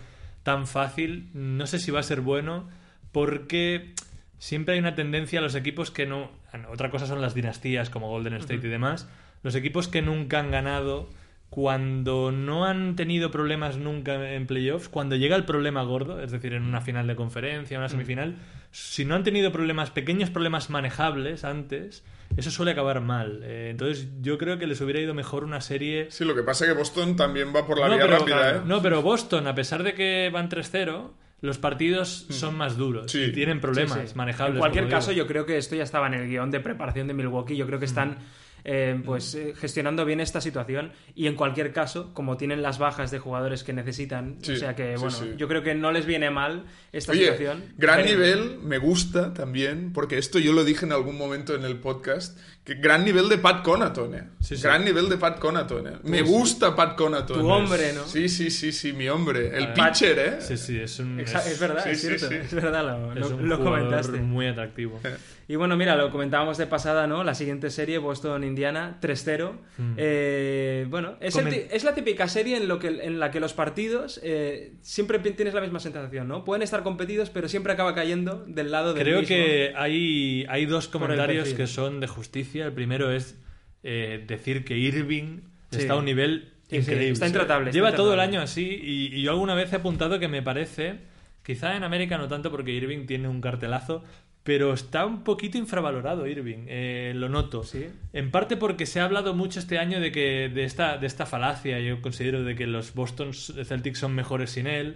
tan fácil, no sé si va a ser bueno porque siempre hay una tendencia a los equipos que no, otra cosa son las dinastías como Golden State y demás, los equipos que nunca han ganado cuando no han tenido problemas nunca en playoffs, cuando llega el problema gordo, es decir, en una final de conferencia, una semifinal, si no han tenido problemas, pequeños problemas manejables antes, eso suele acabar mal. Eh, entonces yo creo que les hubiera ido mejor una serie...
Sí, lo que pasa es que Boston también va por la
no,
vía
pero,
rápida, ¿eh?
no, pero Boston, a pesar de que van 3-0, los partidos son más duros
Mm. Sí.
y tienen problemas
Sí, sí.
manejables.
En cualquier
digo.
caso, yo creo que esto ya estaba en el guion de preparación de Milwaukee. Yo creo que están eh, pues eh, gestionando bien esta situación. Y en cualquier caso, como tienen las bajas de jugadores que necesitan,
Sí,
o sea que bueno,
sí.
yo creo que no les viene mal esta
Oye,
situación.
gran
Pero-
nivel, me gusta también, porque esto yo lo dije en algún momento en el podcast, que gran nivel de Pat Conaton, ¿eh?
Sí, sí.
Gran nivel de Pat Conaton, ¿eh? Me gusta Pat Conaton.
Tu hombre, ¿no?
Sí, sí, sí, sí, mi hombre. El
Pat-
pitcher, ¿eh?
Sí, sí, es un...
Exa- Es verdad,
Sí,
es cierto,
sí.
es verdad, lo,
es
lo-
un
lo comentaste.
muy atractivo.
Y bueno, mira, lo comentábamos de pasada, ¿no? La siguiente serie, Boston-Indiana, 3-0. Eh, bueno, es,
Comen-
es la típica serie en, lo que, en la que los partidos eh, siempre tienes la misma sensación, ¿no? Pueden estar competidos, pero siempre acaba cayendo del lado del
Creo
mismo.
que hay, hay dos comentarios que son de justicia. El primero es eh, decir que Irving
Sí.
está a un nivel
Sí, sí,
increíble.
está intratable, está
Lleva todo el año así y, y yo alguna vez he apuntado que me parece, quizá en América no tanto porque Irving tiene un cartelazo, pero está un poquito infravalorado Irving, eh, lo noto.
Sí.
En parte porque se ha hablado mucho este año de que de esta, de esta falacia, yo considero de que los Boston Celtics son mejores sin él.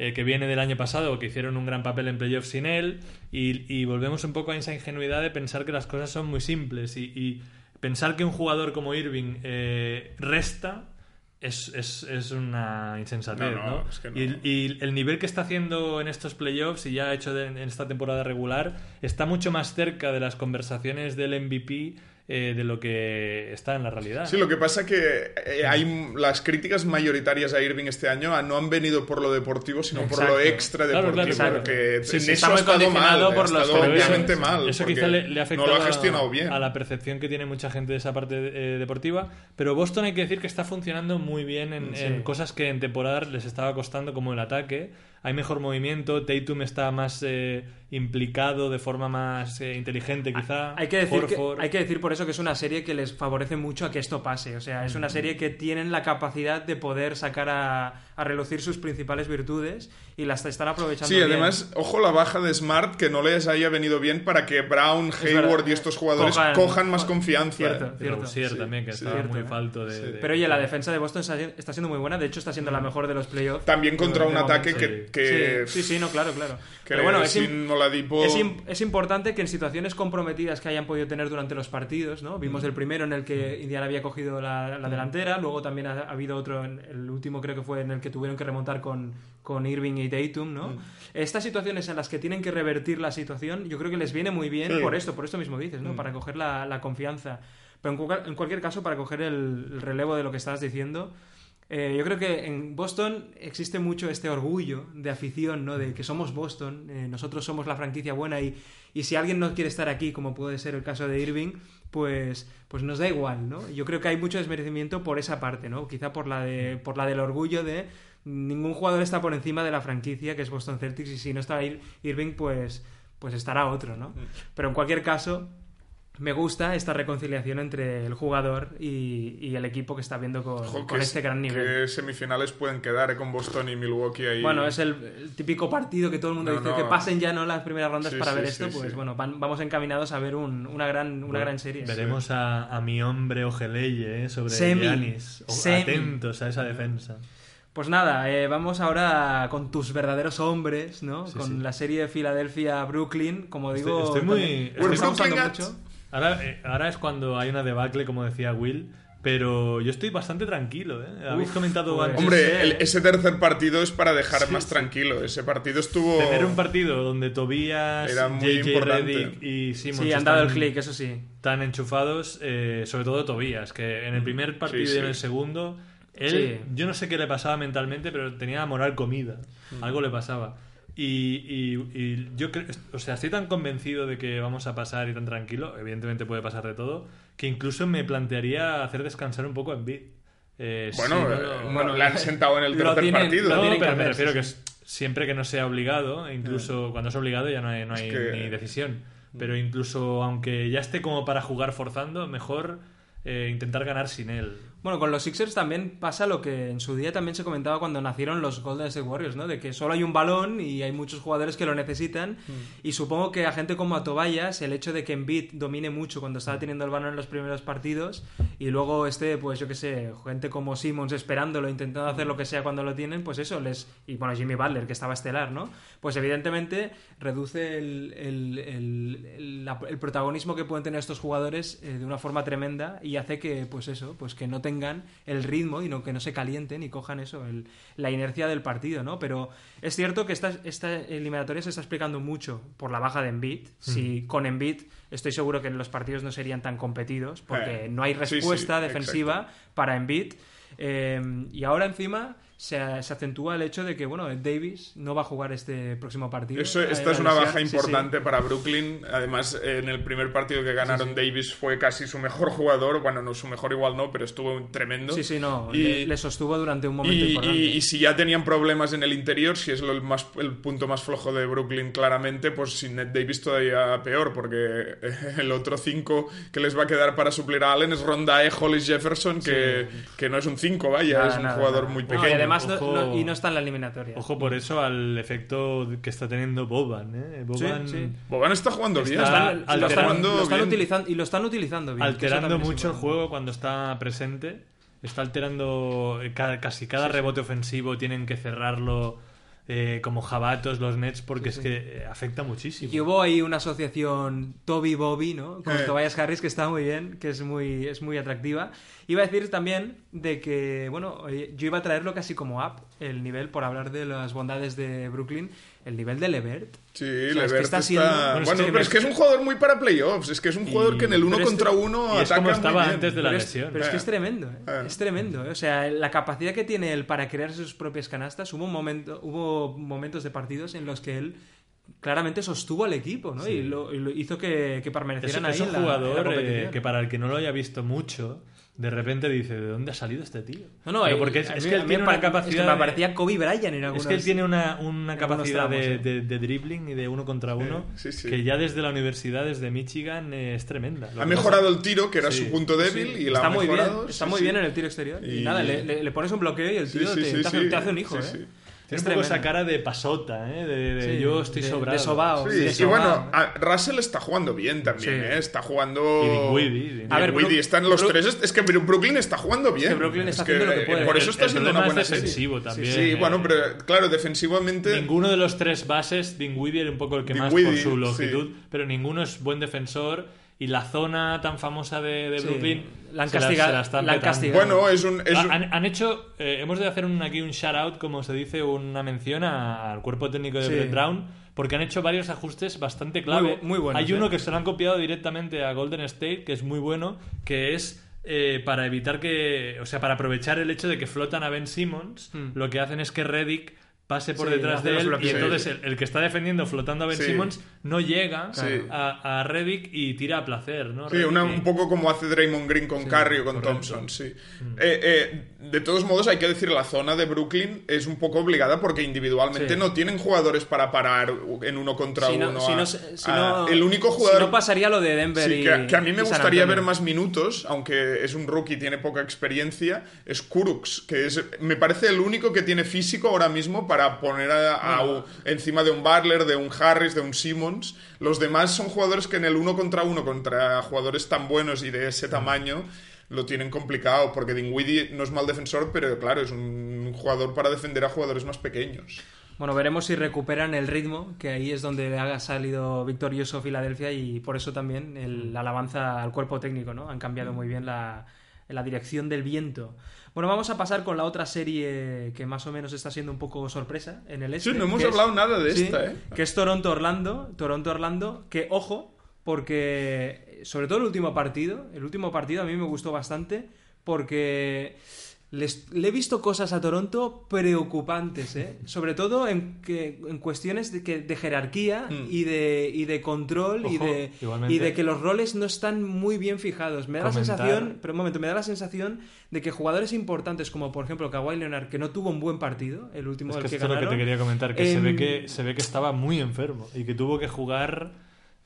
eh, que viene del año pasado, que hicieron un gran papel en playoffs sin él, y, y volvemos un poco a esa ingenuidad de pensar que las cosas son muy simples y, y pensar que un jugador como Irving eh, resta es, es, es una insensatez,
No,
¿no?
no, es que no.
Y, y el nivel que está haciendo en estos playoffs y ya ha hecho de- en esta temporada regular está mucho más cerca de las conversaciones del MVP eh, de lo que está en la realidad.
Sí, lo que pasa que eh, hay las críticas mayoritarias a Irving este año no han venido por lo deportivo, sino por lo extra deportivo.
claro,
claro.
Porque
Sí,
en
sí,
eso
está
ha
muy
estado mal,
condicionado
ha
por los
obviamente
Eso-
mal.
Eso quizá le, le ha afectado
no lo ha gestionado
a,
bien.
a la percepción que tiene mucha gente de esa parte eh, deportiva. Pero Boston hay que decir que está funcionando muy bien en,
Sí.
en cosas que en temporada les estaba costando, como el ataque. Hay mejor movimiento, Tatum está más eh, implicado de forma más eh, inteligente, quizá.
Hay que, decir que- hay que decir por eso que es una serie que les favorece mucho a que esto pase. O sea, es una serie que tienen la capacidad de poder sacar a, a relucir sus principales virtudes y las están aprovechando.
Sí,
bien.
además, ojo la baja de Smart que no les haya venido bien para que Brown, Hayward y estos jugadores cojan,
Cojan-
más
co-
confianza.
cierto.
¿eh? Sí,
también, que
sí.
estaba
Cierto,
muy
¿eh?
falto de,
Sí.
de-
Pero oye, la defensa de Boston está, siendo muy buena. De hecho, está siendo la mejor de los playoffs.
También contra un ataque
momento.
que, que,
Sí, sí, sí, no, claro, claro.
que
Pero bueno, es,
Oladipo-
es, es importante que en situaciones comprometidas que hayan podido tener durante los partidos, ¿no? Vimos el primero en el que Indiana había cogido la, la delantera, luego también ha, ha habido otro, en- el último creo que fue en el que tuvieron que remontar con, con Irving y Tatum, ¿no? Estas situaciones en las que tienen que revertir la situación, yo creo que les viene muy bien
Sí.
por esto, por esto mismo dices,
Mm.
¿no? Para coger la, la confianza. Pero en, cual- en cualquier caso, para coger el, el relevo de lo que estabas diciendo, eh, yo creo que en Boston existe mucho este orgullo de afición, ¿no? De que somos Boston, eh, nosotros somos la franquicia buena y, y si alguien no quiere estar aquí, como puede ser el caso de Irving, pues, pues nos da igual, ¿no? Yo creo que hay mucho desmerecimiento por esa parte, ¿no? Quizá por la, de, por la del orgullo de ningún jugador está por encima de la franquicia que es Boston Celtics y si no está Ir- Irving, pues, pues estará otro, ¿no? Pero en cualquier caso, me gusta esta reconciliación entre el jugador y, y el equipo que está viendo con,
Ojo,
con
que-
este gran nivel.
Que semifinales pueden quedar eh, con Boston y Milwaukee ahí.
Bueno, es el, el típico partido que todo el mundo
No,
dice
no.
que pasen ya no las primeras rondas
Sí,
para
sí,
ver
sí,
esto, pues
sí.
bueno, van- vamos encaminados a ver un- una gran, una
Bueno,
gran serie.
Veremos a, a mi hombre Ojeleye eh, sobre
Semi.
Giannis. O-
Semi.
Atentos a esa defensa.
Pues nada, eh, vamos ahora con tus verdaderos hombres, ¿no?
Sí,
con
sí.
la serie Filadelfia-Brooklyn, como
Estoy-
digo...
estoy muy- estoy-
usando
at-
mucho.
Ahora, eh, ahora es cuando hay una debacle, como decía Will, pero yo estoy bastante tranquilo. ¿eh? Habéis
Uf,
comentado
pues-
antes
Hombre, ese tercer partido es para dejar
Sí,
más
sí.
tranquilo. Ese partido estuvo.
tener un partido donde Tobías,
Era muy
JJ
importante.
Redick y Simmons
Sí, han dado el clic, eso sí.
tan enchufados, eh, sobre todo Tobías, que en el primer partido
Sí,
y en el segundo, él,
Sí.
yo no sé qué le pasaba mentalmente, pero tenía la moral comida. Algo le pasaba. Y, y- y yo creo, o sea, estoy tan convencido de que vamos a pasar y tan tranquilo, evidentemente puede pasar de todo, que incluso me plantearía hacer descansar un poco en Bid. Eh,
Bueno,
sí, no,
eh,
no,
bueno, le han sentado en el
lo
tercer
tienen-
partido.
no, pero me refiero
sí,
que es- siempre que no sea obligado, e incluso cuando es obligado ya no hay, no hay
Es que-
ni decisión. Pero incluso aunque ya esté como para jugar forzando, mejor eh, intentar ganar sin él.
Bueno, con los Sixers también pasa lo que en su día también se comentaba cuando nacieron los Golden State Warriors, ¿no? De que solo hay un balón y hay muchos jugadores que lo necesitan. Y supongo que a gente como a Tobias, el hecho de que Embiid domine mucho cuando estaba teniendo el balón en los primeros partidos y luego esté, pues yo qué sé, gente como Simmons esperándolo, intentando hacer lo que sea cuando lo tienen, pues eso les... Y bueno, Jimmy Butler, que estaba estelar, ¿no? Pues evidentemente reduce el, el- el- el protagonismo que pueden tener estos jugadores eh, de una forma tremenda y hace que, pues eso, pues que no tengan el ritmo y no, que no se calienten y cojan eso, el- la inercia del partido, ¿no? Pero es cierto que esta, esta eliminatoria se está explicando mucho por la baja de Embiid. Si con Embiid estoy seguro que los partidos no serían tan competidos porque
Eh,
no hay
sí, sí,
respuesta defensiva para Embiid. Eh, y ahora encima se, se acentúa el hecho de que, bueno, Davis no va a jugar este próximo partido.
Eso, esta es una baja
sí, sí.
importante para Brooklyn. Además, en el primer partido que ganaron, Davis fue casi su mejor jugador. Bueno, no su mejor igual no, pero estuvo tremendo.
Sí, sí, no.
Y-
le, le sostuvo durante un momento
Y,
importante.
y- y si ya tenían problemas en el interior, si es lo- el, más, el punto más flojo de Brooklyn claramente, pues sin Ned Davis todavía peor, porque el otro 5 que les va a quedar para suplir a Allen es Rondae, Hollis Jefferson, que, que no es un 5, vaya,
Nada,
es un
nada,
jugador
nada.
muy pequeño.
Además no,
Ojo.
no- y no está en la eliminatoria.
Ojo por eso al efecto que está teniendo Boban. ¿eh? Boban
sí.
Boban está jugando bien.
Está
Están- lo
alterando-
están,
jugando
lo están
bien.
utilizando y lo están utilizando bien.
alterando mucho el juego cuando está presente. Está alterando eh, ca- casi cada rebote ofensivo, tienen que cerrarlo eh, como jabatos los Nets porque es que eh, afecta muchísimo.
Y hubo ahí una asociación Toby Bobby, ¿no? Con
Eh.
Tobias Harris que está muy bien, que es muy, es muy atractiva. Iba a decir también de que, bueno, yo iba a traerlo casi como up, el nivel, por hablar de las bondades de Brooklyn, el nivel de Levert.
Sí,
O sea, es que
Levert
está
está...
siendo-
Bueno,
Bueno, es que
pero es que es un jugador muy para playoffs. Es que es un jugador
Y-
que en el uno
este-
contra uno
y es
ataca
como
muy
estaba
bien.
antes de la
Pero es,
lesión.
pero es que es tremendo, ¿eh?
Eh.
Es tremendo. ¿eh? O sea, la capacidad que tiene él para crear sus propias canastas, hubo, un momento, hubo momentos de partidos en los que él claramente sostuvo al equipo, ¿no?
Sí.
Y, lo, y lo hizo que, que
Es,
permanecieran
es
ahí
un
en la, en la
jugador eh, que para el que no lo haya visto mucho, de repente dice, ¿de dónde ha salido este tío?
No, no,
Pero
eh,
porque es,
a
es
mí-
que él tiene una capacidad...
Es que me
de-
parecía Kobe Bryant en algunos...
Es que él tiene una, una capacidad
tramos,
de,
¿eh?
de- de dribbling y de uno contra uno
sí, sí.
que ya desde la universidad, desde Michigan, eh, es tremenda. Lo
Ha
que
mejorado
pasa-
el tiro, que era
Sí.
su punto débil, y la
está
ha
muy bien, está
sí,
muy
sí.
bien en el tiro exterior. Y,
Y-
nada, le, le- le pones un bloqueo y el tío
sí,
te,
sí,
te hace,
sí.
te hace un hijo,
Sí,
¿eh?
Sí.
Tiene
Es
un poco esa cara de pasota, ¿eh? de, de
Sí,
yo estoy
de-
sobrado.
de sobao.
Sí,
de
y bueno, a- Russell está jugando bien también,
Sí.
¿eh? Está jugando...
Y Dinwiddie,
A ver,
Brook-
están los
Brook-
tres. Es que Brooklyn está jugando bien.
que Brooklyn está
Es que,
haciendo lo que puede.
Por eso
El-
está
el
siendo
problema
una buena
es
serie.
defensivo también.
Sí,
eh.
bueno, pero claro, defensivamente...
Ninguno de los tres bases, Dinwiddie era un poco el que más
Dinwiddie,
por su
sí.
longitud, pero ninguno es buen defensor y la zona tan famosa de, de
Sí.
Brooklyn
La han
se la-
castigado-
se la están
la han castigado.
Bueno, es un... es un-
han, han hecho, eh, hemos de hacer un- aquí un shout out, como se dice, una mención a- al cuerpo técnico de
Sí.
Brett Brown, porque han hecho varios ajustes bastante clave.
Muy muy buenos,
Hay uno
¿eh?
que se lo han copiado directamente a Golden State, que es muy bueno, que es eh, para evitar que, o sea, para aprovechar el hecho de que flotan a Ben Simmons,
Hmm.
lo que hacen es que Reddick pase por
Sí,
detrás de él y entonces el, el que está defendiendo flotando a Ben
Sí.
Simmons no llega
Sí.
a, a Reddick y tira a placer, ¿no?
Sí, una- un poco como hace Draymond Green con Curry o con
correcto.
Thompson, sí. Eh, eh, de todos modos, hay que decir, la zona de Brooklyn es un poco obligada porque individualmente
Sí.
no tienen jugadores para parar en uno contra
Si no,
uno.
si
a-
no si
a-
no-
el único
si
jugador...
no pasaría lo de Denver
Sí,
y
que, que a mí me gustaría ver más minutos, aunque es un rookie, tiene poca experiencia, es Kurux, que es, me parece el único que tiene físico ahora mismo para poner a- a- encima de un Butler, de un Harris, de un Simmons. Los demás son jugadores que en el uno contra uno, contra jugadores tan buenos y de ese tamaño, lo tienen complicado, porque Dinwiddie no es mal defensor, pero claro, es un jugador para defender a jugadores más pequeños.
Bueno, veremos si recuperan el ritmo, que ahí es donde ha salido victorioso Filadelfia y por eso también el- la alabanza al cuerpo técnico, ¿no? Han cambiado muy bien la, la dirección del viento. Bueno, vamos a pasar con la otra serie que más o menos está siendo un poco sorpresa en el este.
Sí, no hemos
es-
hablado nada de
Sí,
esta, ¿eh?
Que es Toronto-Orlando, Toronto-Orlando, que ojo, porque sobre todo el último partido, el último partido a mí me gustó bastante porque les- le he visto cosas a Toronto preocupantes, ¿eh? sobre todo en, que, en cuestiones de, que, de jerarquía
Mm.
y, de, y de control y de, y de que los roles no están muy bien fijados. Me da la sensación, pero un momento, me da la sensación de que jugadores importantes como por ejemplo Kawhi Leonard, que no tuvo un buen partido, el último
Es que
del que
esto es lo que te
ganaron,
quería comentar, que, se
em,
ve que se ve que estaba muy enfermo y que tuvo que jugar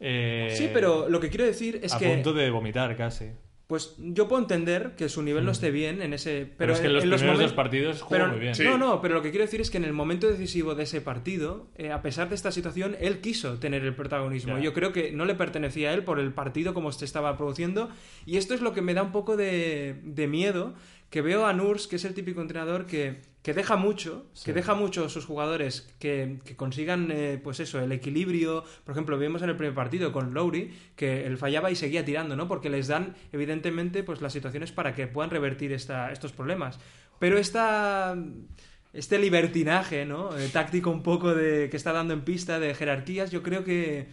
eh,
Sí, pero lo que quiero decir es
a
que
punto de vomitar casi.
Pues yo puedo entender que su nivel no esté bien en ese. Pero,
Pero, es que en los primeros
momen-
dos partidos jugó
pero-
muy bien.
Sí.
No, no, pero lo que quiero decir es que en el momento decisivo de ese partido, eh, a pesar de esta situación, él quiso tener el protagonismo.
Ya.
Yo creo que no le pertenecía a él por el partido como se estaba produciendo. Y esto es lo que me da un poco de, de miedo. Que veo a Nurs, que es el típico entrenador que, que deja mucho, que deja mucho a sus jugadores que, que consigan, eh, pues eso, el equilibrio. Por ejemplo, vimos en el primer partido con Lowry que él fallaba y seguía tirando, ¿no? Porque les dan, evidentemente, pues las situaciones para que puedan revertir esta, estos problemas. Pero esta, este libertinaje, ¿no? Eh, táctico un poco de que está dando en pista de jerarquías, yo creo que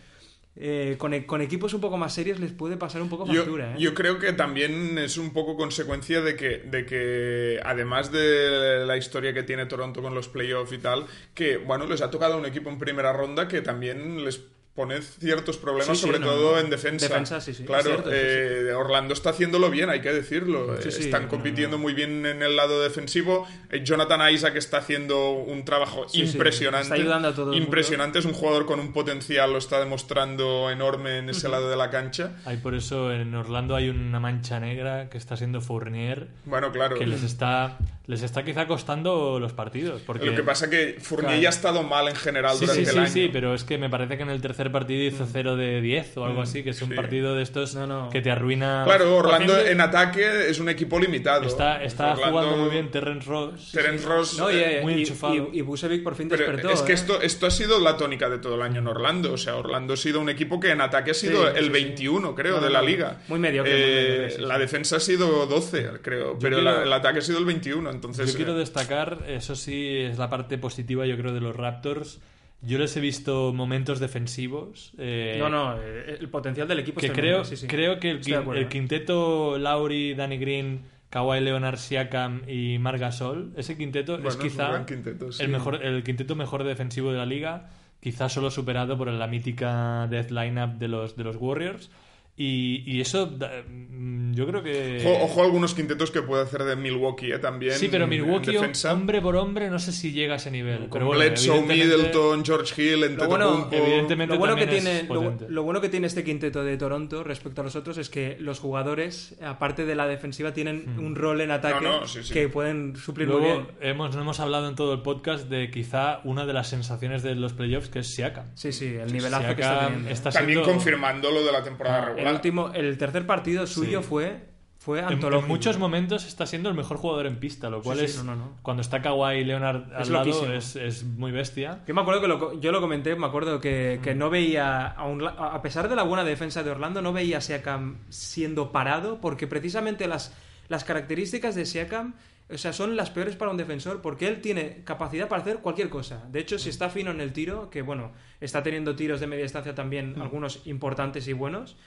eh, con, e- con equipos un poco más serios les puede pasar un poco
Yo,
factura, ¿eh?
yo creo que también es un poco consecuencia de que, de que, además de la historia que tiene Toronto con los playoffs y tal, que, bueno, les ha tocado un equipo en primera ronda que también les pone ciertos problemas,
Sí, sí,
sobre
no,
todo
no.
en defensa.
Defensa, sí, sí,
Claro,
es cierto, sí,
eh, Orlando está haciéndolo bien, hay que decirlo.
Sí,
Eh,
sí,
Están
no,
compitiendo muy bien en el lado defensivo. Eh, Jonathan Isaac está haciendo un trabajo
Sí, sí,
impresionante.
está ayudando a todo el mundo.
impresionante, es un jugador con un potencial, lo está demostrando enorme en ese lado de la cancha.
Hay por eso en Orlando hay una mancha negra que está siendo Fournier
Bueno, claro.
que les está les está quizá costando los partidos porque
Lo que pasa que Fournier
Claro.
ya ha estado mal en general
Sí,
durante
sí,
el
sí,
año.
sí, pero es que me parece que en el tercer tercer partido hizo 0 de 10 o algo así, que es un
sí.
partido de estos
No, no.
que te arruina.
Claro, Orlando en ataque es un equipo limitado.
Está, está
Orlando-
jugando muy bien Terrence Ross.
Terence Ross.
No, y,
eh,
eh,
muy
y-
enchufado.
y- y Vucevic por fin
pero
despertó.
es que
¿eh?
esto, esto ha sido la tónica de todo el año en Orlando. O sea, Orlando ha sido un equipo que en ataque ha sido
Sí,
el
sí, sí.
21, creo, de la liga.
Muy mediocre, muy
Eh,
mediocre,
la
sí.
defensa ha sido 12, creo. Pero
quiero-
la- el ataque ha sido el 21. Entonces,
Yo quiero
eh,
destacar, eso sí, es la parte positiva, yo creo, de los Raptors. Yo les he visto momentos defensivos. eh,
No, no, eh, el potencial del equipo
que
es
creo,
sí, sí.
creo que el, el quinteto Lauri, Danny Green, Kawhi Leonard, Siakam y Marc Gasol, ese quinteto
Bueno,
es quizá
gran quinteto, sí.
el, mejor, el quinteto mejor defensivo de la liga, quizá solo superado por la mítica death lineup de los, de los Warriors. Y, y eso, da- mm, yo creo que...
Ojo, ojo a algunos quintetos que puede hacer de Milwaukee, eh, también.
Sí, pero
en
Milwaukee,
defensa.
hombre por hombre, no sé si llega a ese nivel.
Con
pero bueno,
Bledsoe,
evidentemente-
Middleton, George Hill,
Lo bueno,
evidentemente
Lo bueno, que
también es
tiene, lo, bueno que tiene este quinteto de Toronto respecto a los otros es que los jugadores, aparte de la defensiva, tienen un rol en ataque
No, no, sí, sí.
que pueden suplir muy
Luego
bien.
hemos, no hemos hablado en todo el podcast de quizá una de las sensaciones de los playoffs que es Siakam.
Sí, sí, el nivelazo que está
Siakam
teniendo.
está
También
siendo-
confirmando lo de la temporada
Ah,
El último, el tercer partido suyo
Sí.
fue, fue
En,
antológico.
en muchos momentos está siendo el mejor jugador en pista, lo cual
sí,
es
no, no, no.
cuando está Kawhi Leonard al
Es
lado es, es muy bestia.
Yo me acuerdo que lo, yo lo comenté, me acuerdo que,
Mm.
que no veía, a, un a pesar de la buena defensa de Orlando, no veía a Siakam siendo parado, porque precisamente las, las características de Siakam, o sea, son las peores para un defensor, porque él tiene capacidad para hacer cualquier cosa. De hecho, si
Mm.
está fino en el tiro, que bueno, está teniendo tiros de media distancia también,
Mm.
algunos importantes y buenos.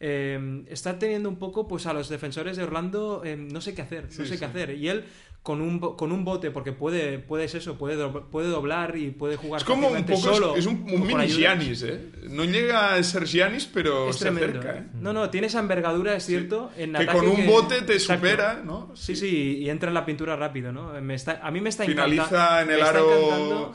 Eh, está teniendo un poco pues a los defensores de Orlando eh, no sé qué hacer no
Sí,
sé
sí.
qué hacer y él con un con un bote porque puede puede es eso puede do- puede doblar y puede jugar
Es como un poco.
solo
es un,
o
un
con
mini. Giannis, ¿eh? No llega a ser Giannis, pero
es
se
tremendo.
acerca,
¿eh?
¿eh?
No, no, tiene esa envergadura, es cierto. En
Que con un
que-
bote te
Exacto.
supera, ¿no?
Sí, sí, y entra en la pintura rápido, ¿no? Me está, a mí me está
Finaliza
encanta-
en el aro.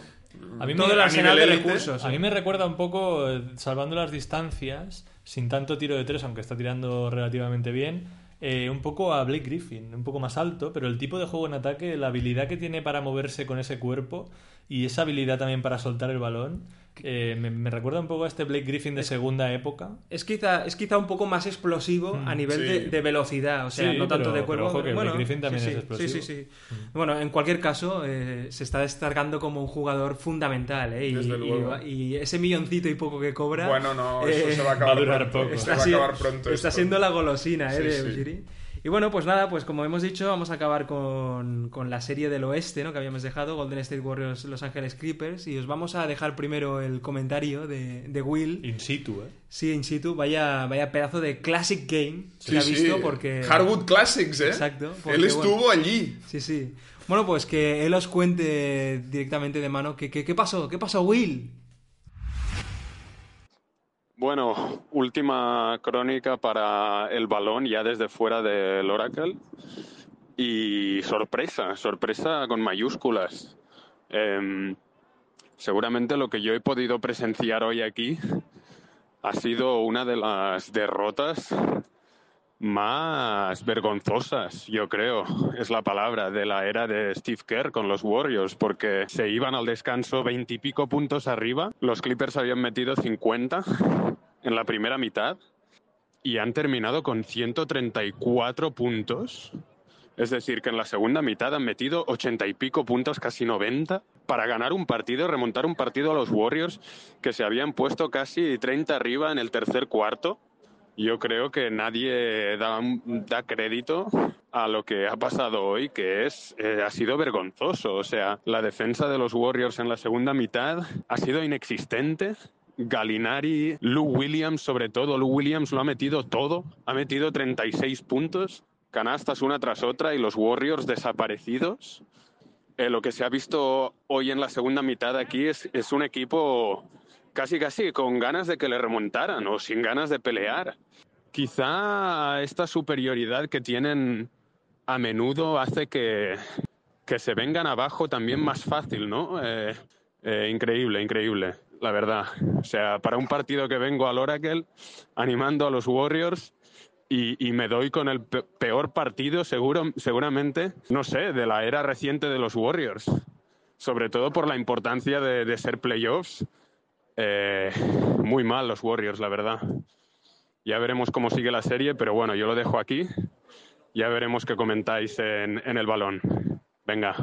A mí
todo
me-
el
a
arsenal de recursos.
A
¿eh?
mí me recuerda un poco, eh, salvando las distancias, sin tanto tiro de tres, aunque está tirando relativamente bien, eh, un poco a Blake Griffin, un poco más alto, pero el tipo de juego en ataque, la habilidad que tiene para moverse con ese cuerpo y esa habilidad también para soltar el balón, eh, me, me recuerda un poco a este Blake Griffin de segunda época.
Es quizá, es quizá un poco más explosivo a nivel
sí.
de, de velocidad, o sea,
Sí,
no tanto
pero-
de cuerpo.
pero ojo que
bueno,
Blake Griffin también
sí,
es explosivo.
Sí, sí, sí. Bueno, en cualquier caso, eh, se está destacando como un jugador fundamental, ¿eh? Y,
Desde luego.
y- y ese milloncito y poco que cobra.
Bueno, no,
eh,
eso se va a
va a
acabar
durar
pronto.
poco.
Se
está,
va a acabar pronto.
está
esto.
siendo la golosina ¿eh?
Sí,
de. Y bueno, pues nada, pues como hemos dicho, vamos a acabar con, con la serie del oeste, ¿no? Que habíamos dejado, Golden State Warriors, Los Ángeles Clippers. Y os vamos a dejar primero el comentario de, de Will.
In situ, ¿eh?
Sí, in situ, vaya, vaya pedazo de classic game
Sí,
que ha
sí.
visto porque...
Hardwood Classics, ¿eh?
Exacto, porque,
Él estuvo allí.
Sí, sí. Bueno, pues que él os cuente directamente de mano qué pasó, qué pasó, Will.
Bueno, última crónica para el balón ya desde fuera del Oracle. Y sorpresa, sorpresa con mayúsculas. Em, seguramente lo que yo he podido presenciar hoy aquí ha sido una de las derrotas más vergonzosas, yo creo, es la palabra, de la era de Steve Kerr con los Warriors, porque se iban al descanso veintipico puntos arriba, los Clippers habían metido 50 en la primera mitad y han terminado con 134 puntos. Es decir, que en la segunda mitad han metido 80 y pico puntos, casi 90, para ganar un partido, remontar un partido a los Warriors que se habían puesto casi 30 arriba en el tercer cuarto. Yo creo que nadie da, da crédito a lo que ha pasado hoy, que es eh, ha sido vergonzoso. O sea, la defensa de los Warriors en la segunda mitad ha sido inexistente. Galinari, Lou Williams, sobre todo, Lou Williams lo ha metido todo, ha metido 36 puntos, canastas una tras otra y los Warriors desaparecidos. Eh, lo que se ha visto hoy en la segunda mitad aquí es, es un equipo casi casi con ganas de que le remontaran o sin ganas de pelear. Quizá esta superioridad que tienen a menudo hace que, que se vengan abajo también más fácil, ¿no? Eh, eh, increíble, increíble, la verdad. O sea, para un partido que vengo al Oracle animando a los Warriors y, me doy con el pe- peor partido, seguro, seguramente, no sé, de la era reciente de los Warriors. Sobre todo por la importancia de, de ser playoffs Eh, muy mal los Warriors, la verdad. Ya veremos cómo sigue la serie, pero bueno, yo lo dejo aquí. Ya veremos qué comentáis en, en el balón. Venga.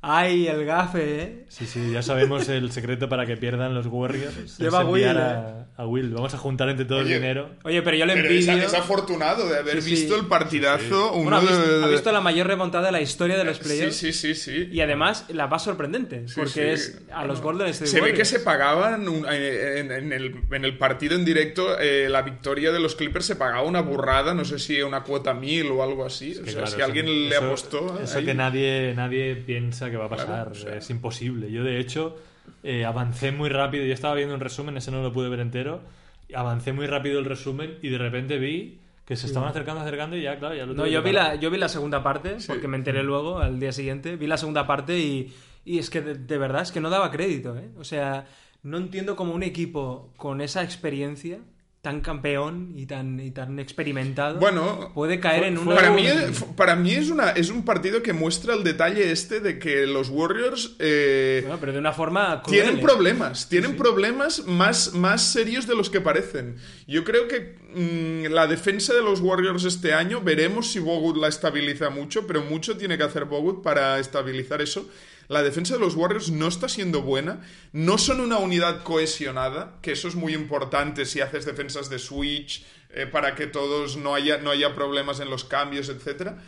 Ay, el gafe, ¿eh?
Sí, sí, ya sabemos el secreto para que pierdan los Warriors.
Lleva a Will, ¿eh?
a, a Will. Vamos a juntar entre todos
Oye,
dinero.
Oye, pero yo le
Pero es,
envidio.
es afortunado de haber
Sí, sí.
visto el partidazo. Uno
ha visto,
de-
ha visto la mayor remontada de la historia de los
Sí,
playoffs.
sí, sí, sí.
Y además la más sorprendente, porque
sí.
es a los Golden State
Se ve que se pagaban un- en, en el, en el partido en directo eh, la victoria de los Clippers se pagaba una burrada, no sé si una cuota mil o algo así. o
Que
sea,
claro,
si
eso-
alguien le
eso-
apostó.
Eso
ahí-
que nadie, nadie piensa que va a pasar.
Claro, o sea.
Es imposible. Yo, de hecho, eh, avancé muy rápido. Yo estaba viendo un resumen, ese no lo pude ver entero. Avancé muy rápido el resumen y de repente vi que se estaban acercando, acercando y ya, claro, ya lo
No, yo vi, la, yo vi la segunda parte, porque me enteré luego, al día siguiente. Vi la segunda parte y, y es que de, de verdad es que no daba crédito, ¿eh? O sea, no entiendo cómo un equipo con esa experiencia, tan campeón y tan, y tan experimentado,
Bueno,
puede caer en una...
Para mí, para mí es, una, es un partido que muestra el detalle este de que los Warriors eh,
Bueno, pero de una forma cruel,
tienen problemas, tienen problemas más, más serios de los que parecen. Yo creo que mm, la defensa de los Warriors este año, veremos si Bogut la estabiliza mucho, pero mucho tiene que hacer Bogut para estabilizar eso. La defensa de los Warriors no está siendo buena, no son una unidad cohesionada, que eso es muy importante si haces defensas de switch, eh, para que todos no haya, no haya problemas en los cambios, etcétera.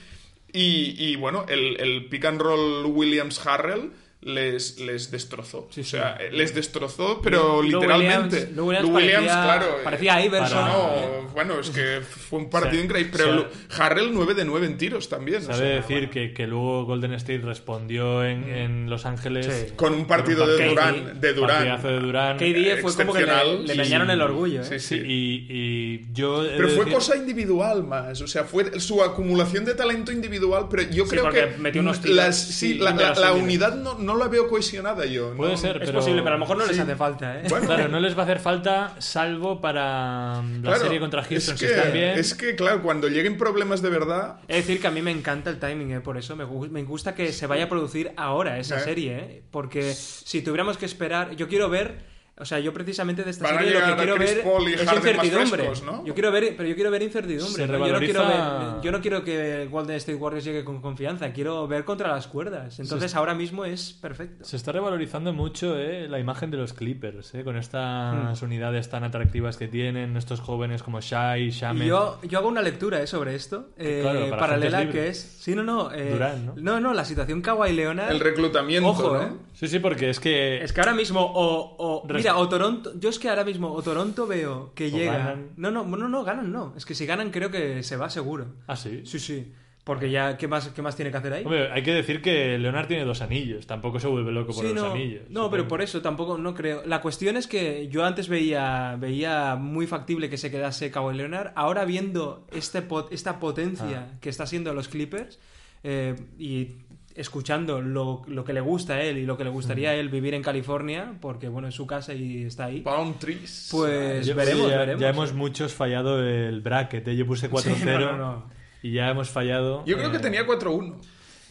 Y, bueno, el, el pick and roll Williams-Harrell les, les destrozó. o sea, eh, les destrozó, pero
Lou
literalmente.
Williams- Lou Williams
Lou Williams,
parecía-
claro. eh,
parecía Iverson.
no, bueno, es que fue un partido
Sí.
increíble. Pero
Sí.
Lu- Harrell 9 de 9 en tiros también. o
Sabe
sea,
decir que, que luego Golden State respondió en, en Los Ángeles
Sí.
Con un partido
Con un
de
KD,
Durán. De Durán.
de Durán.
KD fue como que le, le dañaron el orgullo, ¿eh?
Sí,
Sí,
sí.
y, y yo.
Pero fue
decir-
cosa individual más, o sea, fue su acumulación de talento individual, pero yo
Sí,
creo que
metió unos tiros
las- sí, la, la- la unidad no, no la veo cohesionada yo.
Puede
¿no?
ser,
Es
pero-
posible, pero a lo mejor no les hace falta, ¿eh?
Bueno,
Claro, no les va a hacer falta, salvo para mm, la
claro,
serie contra Houston,
es
si
que,
están bien.
Es que, claro, cuando lleguen problemas de verdad,
Es decir, que a mí me encanta el timing, ¿eh? por eso me, me gusta que se vaya a producir ahora esa
Eh.
serie, ¿eh? porque si tuviéramos que esperar, yo quiero ver, o sea, yo precisamente de esta
Van
serie lo que quiero ver es incertidumbre.
frescos, ¿no?
Yo quiero ver, pero yo quiero ver incertidumbre. Yo no quiero ver, yo no quiero que Golden State Warriors llegue con confianza, quiero ver contra las cuerdas. Entonces ahora mismo es perfecto.
Se está revalorizando mucho eh, la imagen de los Clippers, eh, con
Hmm.
estas unidades tan atractivas que tienen, estos jóvenes como Shai, Shamet.
Y yo, yo hago una lectura eh, sobre esto, eh,
claro, para
paralela,
agentes
que es... Sí, no, no. eh,
¿no?
no, la situación Kawhi Leonard...
el reclutamiento,
Ojo,
¿no?
¿eh?
Sí, sí, porque es que.
Es que ahora mismo, o, o Toronto, yo es que ahora mismo, o Toronto veo que
O
llega.
ganan.
No, no, no, no, ganan no. Es que si ganan creo que se va seguro.
Ah, sí.
Sí, sí. Porque ya, ¿qué más, qué más tiene que hacer ahí?
Hombre, hay que decir que Leonard tiene dos anillos, tampoco se vuelve loco por
Sí,
los
no,
anillos.
no,
supongo.
pero por eso tampoco no creo. La cuestión es que yo antes veía, veía muy factible que se quedase Kawhi Leonard. Ahora viendo este pot- esta potencia
Ah.
que está haciendo los Clippers eh, y escuchando lo, lo que le gusta a él y lo que le gustaría a él vivir en California, porque bueno, es su casa y está ahí.
Palm trees.
Pues
Ya-
veremos,
ya,
veremos.
ya hemos muchos fallado el bracket, eh. yo puse 4-0
Sí, no, no, no.
y ya hemos fallado.
Yo creo que
eh,
tenía 4-1.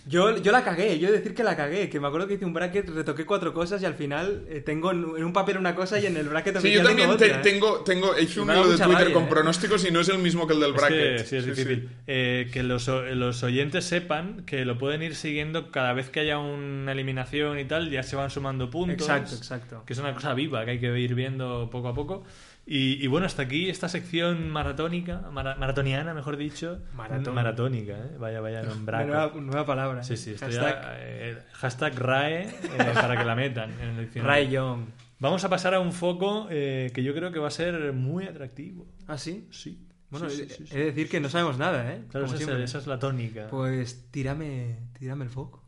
Yo, yo la cagué, yo he de decir que la cagué, que me acuerdo que hice un bracket, retoqué cuatro cosas y al final eh, tengo en un papel una cosa y en el bracket
Sí, yo también
tengo
te-
otra, ¿eh?
tengo, tengo, hice un hilo de Twitter
rabia,
con
¿eh?
pronósticos y no es el mismo que el del
Es
bracket.
que sí, es
Sí, sí.
difícil. Eh, que los, los oyentes sepan que lo pueden ir siguiendo cada vez que haya una eliminación y tal, ya se van sumando puntos.
Exacto, exacto.
Que es una cosa viva que hay que ir viendo poco a poco. Y, y bueno, hasta aquí esta sección maratónica, mara- maratoniana, mejor dicho.
Maratón.
Maratónica, ¿eh? Vaya, vaya nombraco.
Nueva, nueva palabra.
Sí, sí, esto
Hashtag
ya, eh, hashtag RAE eh, para que la metan en el diccionario.
Ray Young.
Vamos a pasar a un foco eh, que yo creo que va a ser muy atractivo.
¿Ah, sí?
Sí.
Bueno,
Sí, sí, sí,
de decir que no sabemos nada, ¿eh?
Claro, esa es, esa es la tónica.
Pues tírame, tírame el foco.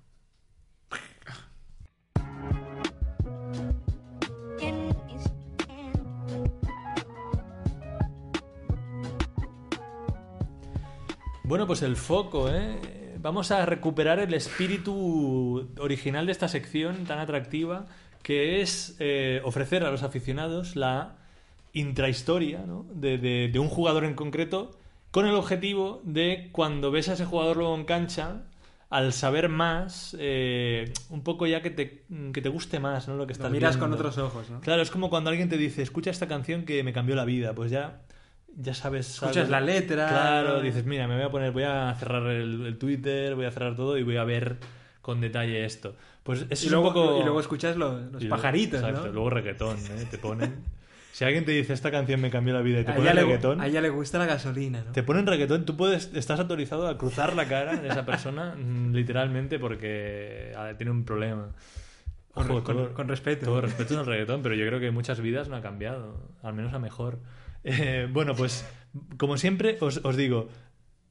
Bueno, pues el foco, ¿eh? Vamos a recuperar el espíritu original de esta sección tan atractiva, que es eh, ofrecer a los aficionados la intrahistoria ¿no? de, de- de un jugador en concreto, con el objetivo de cuando ves a ese jugador luego en cancha, al saber más, eh, un poco ya que te, que te guste más, ¿no? Lo que
Lo
estás
miras
viendo.
con otros ojos, ¿no?
Claro, es como cuando alguien te dice, escucha esta canción que me cambió la vida, pues ya, ya sabes...
Escuchas la letra.
Claro, dices, mira, me voy a poner, voy a cerrar el, el Twitter, voy a cerrar todo y voy a ver con detalle esto. Pues eso
Y
es
luego,
un poco...
y luego escuchas lo- los
luego-
pajaritos,
exacto,
¿no?
luego reggaetón, ¿eh? Te ponen... Si alguien te dice, esta canción me cambió la vida y te
a,
ponen
ella le,
reggaetón...
a ella le gusta la gasolina, ¿no?
Te ponen reggaetón, tú puedes, estás autorizado a cruzar la cara de esa persona mm, literalmente porque tiene un problema.
Con,
Ojo,
con-
todo-
con respeto.
todo respeto al reggaetón, pero yo creo que muchas vidas no ha cambiado, al menos a mejor. Eh, bueno, pues como siempre os, os digo,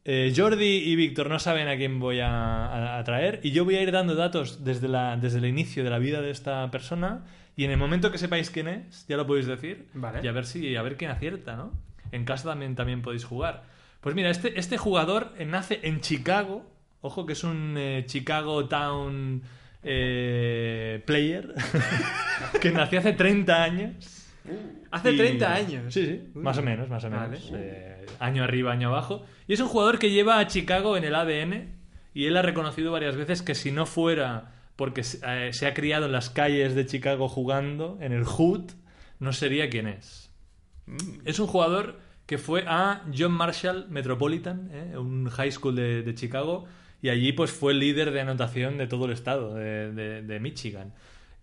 eh, Jordi y Víctor no saben a quién voy a, a- a traer y yo voy a ir dando datos desde, la, desde el inicio de la vida de esta persona y en el momento que sepáis quién es, ya lo podéis decir
Vale.
y a ver si a ver quién acierta, ¿no? En casa también, también podéis jugar. Pues mira, este, este jugador nace en Chicago, ojo que es un eh, Chicago Town eh, player, que nació hace 30 años.
Hace
Y-
30 años.
Sí, sí,
Uy.
más o menos, más o
Vale.
menos. Eh, año arriba, año abajo. Y es un jugador que lleva a Chicago en el ADN y él ha reconocido varias veces que si no fuera porque se eh, se ha criado en las calles de Chicago jugando, en el Hood, no sería quien es. Es un jugador que fue a John Marshall Metropolitan, ¿eh? un high school de, de Chicago, y allí pues fue el líder de anotación de todo el estado, de, de- de Michigan.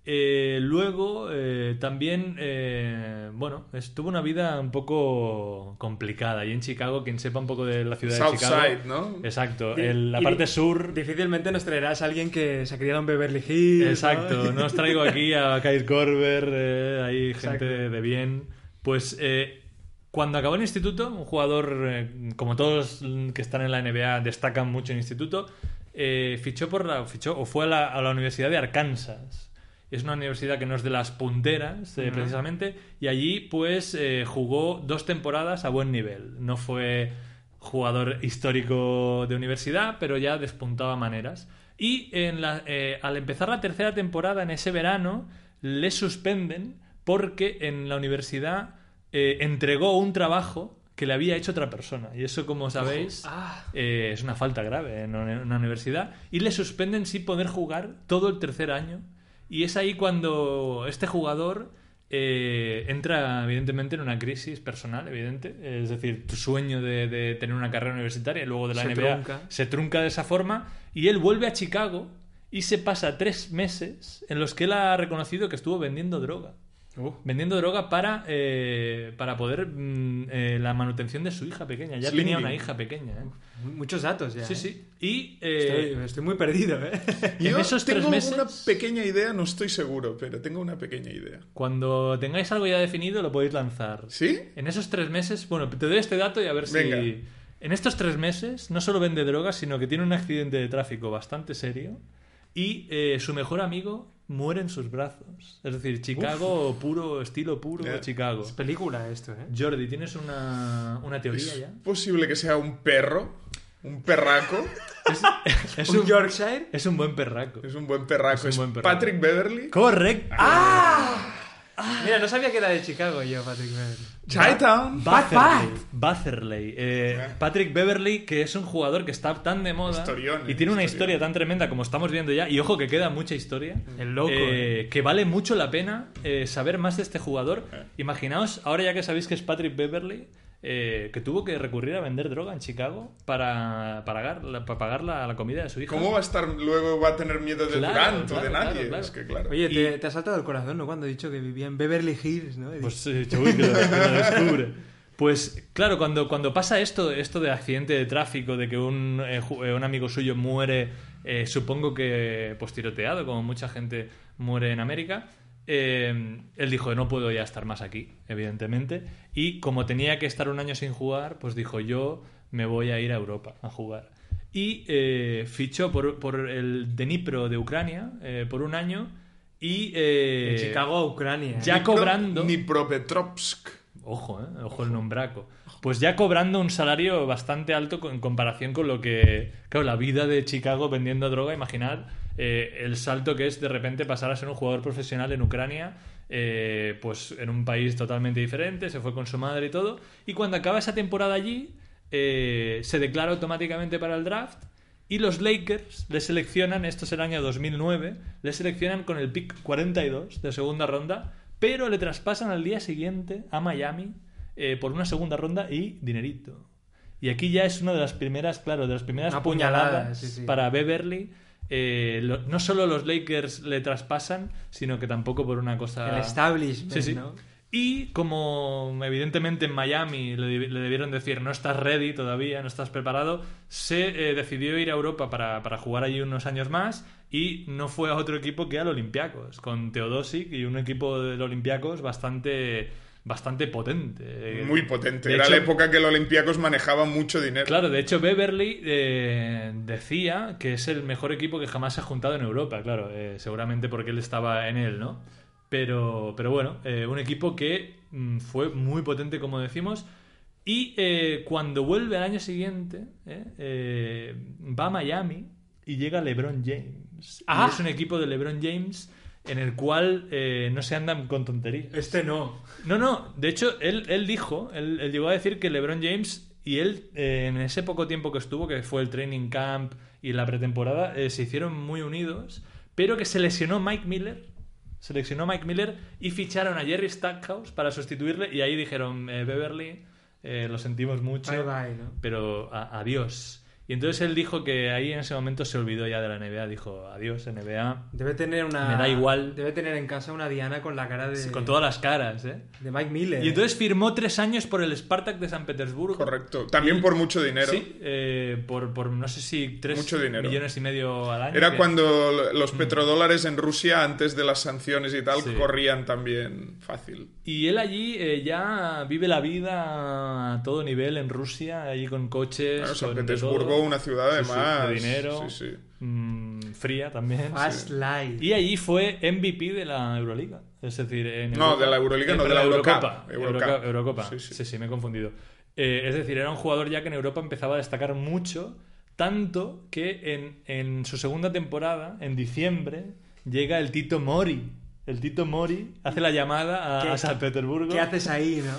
Eh, luego eh, también, eh, bueno, es- tuvo una vida un poco complicada. Y en Chicago, quien sepa un poco de la ciudad de Chicago.
Southside, ¿no?
Exacto,
Di-
el- la
y
parte sur.
Difícilmente nos traerás a alguien que se ha criado en Beverly Hills. ¿no?
Exacto, no os traigo aquí a Kyle Korver, eh, hay
Exacto.
gente de bien. Pues eh, cuando acabó el instituto, un jugador, eh, como todos que están en la NBA, destacan mucho en instituto, eh, fichó por la, fichó, o fue a la, a la Universidad de Arkansas. Es una universidad que no es de las punteras, eh, precisamente, y allí pues eh, jugó dos temporadas a buen nivel. No fue jugador histórico de universidad, pero ya despuntaba maneras. Y en la- eh, al empezar la tercera temporada, en ese verano, le suspenden porque en la universidad entregó un trabajo que le había hecho otra persona. Y eso, como sabéis,
Ah.
es una falta grave en una universidad. Y le suspenden sin poder jugar todo el tercer año. Y es ahí cuando este jugador eh, entra, evidentemente, en una crisis personal, evidente. Es decir, tu sueño de, de tener una carrera universitaria y luego de la
Se
NBA
trunca.
se trunca de esa forma. Y él vuelve a Chicago y se pasa tres meses en los que él ha reconocido que estuvo vendiendo droga.
Uh,
Vendiendo droga para, eh, para poder mm, eh, la manutención de su hija pequeña. Ya tenía una hija pequeña. ¿eh?
muchos datos ya.
Sí,
¿eh?
sí. Y eh,
Estoy, estoy muy perdido, ¿eh?
en
Yo
esos
tengo
tres meses,
una pequeña idea, no estoy seguro, pero tengo una pequeña idea.
cuando tengáis algo ya definido, lo podéis lanzar.
¿Sí?
En esos tres meses, bueno, te doy este dato y a ver si...
Venga.
En estos tres meses no solo vende drogas, sino que tiene un accidente de tráfico bastante serio y eh, su mejor amigo muere en sus brazos. Es decir, Chicago puro, estilo puro
Ya.
Chicago.
Es película esto, ¿eh?
Jordi, ¿tienes una, una teoría
¿Es
ya?
posible que sea un perro? ¿Un perraco?
Es
¿Un
un,
Yorkshire?
es un buen perraco.
Es un buen perraco.
Es
Es,
un buen perraco.
Patrick Beverly.
Correcto.
Mira, no sabía que era de Chicago yo, Patrick Beverly.
Chinatown.
Batherley. Batherley. Eh, Patrick Beverly, que es un jugador que está tan de moda
Historión,
y tiene una
historión.
historia tan tremenda como estamos viendo ya. Y ojo que queda mucha historia.
El loco,
eh, Que vale mucho la pena eh, saber más de este jugador. Imaginaos, ahora ya que sabéis que es Patrick Beverly, eh, que tuvo que recurrir a vender droga en Chicago para, para pagar, la, para pagar la, la comida de su hija.
¿Cómo va a estar luego? ¿Va a tener miedo de
Claro,
Durant o de nadie?
claro.
Es que claro.
Oye,
Y-
te, te ha saltado el corazón, ¿no? Cuando he dicho que vivía en Beverly Hills, ¿no?
Pues eh, uy, que lo, que lo descubre. Pues claro, cuando, cuando pasa esto, esto de accidente de tráfico, de que un, eh, eh, un amigo suyo muere, eh, supongo que pues tiroteado, como mucha gente muere en América, eh, él dijo, no puedo ya estar más aquí, evidentemente, y como tenía que estar un año sin jugar, pues dijo, yo me voy a ir a Europa a jugar. Y eh, fichó por, por el Dnipro de Ucrania eh, por un año y... eh,
De Chicago a Ucrania.
ya cobrando...
Dnipropetrovsk.
Ojo, ¿eh? Ojo el nombraco. Pues ya cobrando un salario bastante alto en comparación con lo que... Claro, la vida de Chicago vendiendo droga, imaginad eh, el salto que es de repente pasar a ser un jugador profesional en Ucrania, eh, pues en un país totalmente diferente, se fue con su madre y todo. Y cuando acaba esa temporada allí, eh, se declara automáticamente para el draft Y los Lakers le seleccionan, esto es el año 2009, le seleccionan con el pick 42 de segunda ronda, pero le traspasan al día siguiente a Miami eh, por una segunda ronda y dinerito. Y aquí ya es una de las primeras, claro, de las primeras
Una puñalada,
puñaladas
sí, sí.
para Beverly. Eh, lo- no solo los Lakers le traspasan, sino que tampoco por una cosa...
El establishment,
Sí, sí.
¿no?
Y como evidentemente en Miami le debieron decir no estás ready todavía, no estás preparado, se eh, decidió ir a Europa para, para jugar allí unos años más y no fue a otro equipo que al Olympiacos, con Teodosic y un equipo del Olympiacos bastante, bastante potente.
Muy potente.
De
Era
hecho-
la época que el Olympiacos manejaba mucho dinero.
Claro, de hecho Beverly eh, decía que es el mejor equipo que jamás se ha juntado en Europa, claro, eh, seguramente porque él estaba en él, ¿no? Pero, pero bueno, eh, un equipo que mm, fue muy potente, como decimos, y cuando vuelve al año siguiente, va a Miami y llega LeBron James.
Ah.
Y es un equipo de LeBron James en el cual eh, no se andan con tonterías.
Este no.
No, no, de hecho, él, él dijo, él, él llegó a decir que LeBron James y él, eh, en ese poco tiempo que estuvo, que fue el training camp y la pretemporada, eh, se hicieron muy unidos, pero que se lesionó Mike Miller. Se lesionó Mike Miller y ficharon a Jerry Stackhouse para sustituirle y ahí dijeron, eh, Beverly, lo sentimos mucho,
Bye bye, ¿no?
pero a- adiós. Y entonces él dijo que ahí en ese momento se olvidó ya de la NBA, dijo, adiós NBA,
Debe tener una.
Me da igual.
Debe tener en casa una Diana con la cara de.
con todas las caras, ¿eh?
De Mike Miller.
Y entonces firmó tres años por el Spartak de San Petersburgo.
Correcto. También
Y-
por mucho dinero.
Sí, eh, por, por no sé si tres
Mucho dinero.
millones y medio al año.
Era
que-
cuando los petrodólares en Rusia, antes de las sanciones y tal,
Sí.
corrían también fácil.
Y él allí eh, ya vive la vida a todo nivel en Rusia, allí con coches.
Bueno, San Petersburgo, una ciudad
Sí,
además.
sí, de dinero.
Sí, sí.
mm, fría también.
Fast
sí.
Life.
Y allí fue MVP de la Euroliga. Es decir, en
No,
Europa-
de la Euroliga no,
Eh,
de la
Eurocopa. Eurocopa. Eurocopa.
Sí,
Sí,
sí.
sí, me he confundido. Eh, es decir, era un jugador ya que en Europa empezaba a destacar mucho, tanto que en, en su segunda temporada, en diciembre, llega el Tito Mori. El Tito Mori hace la llamada a,
¿Qué-
a San Petersburgo
¿Qué haces ahí, no?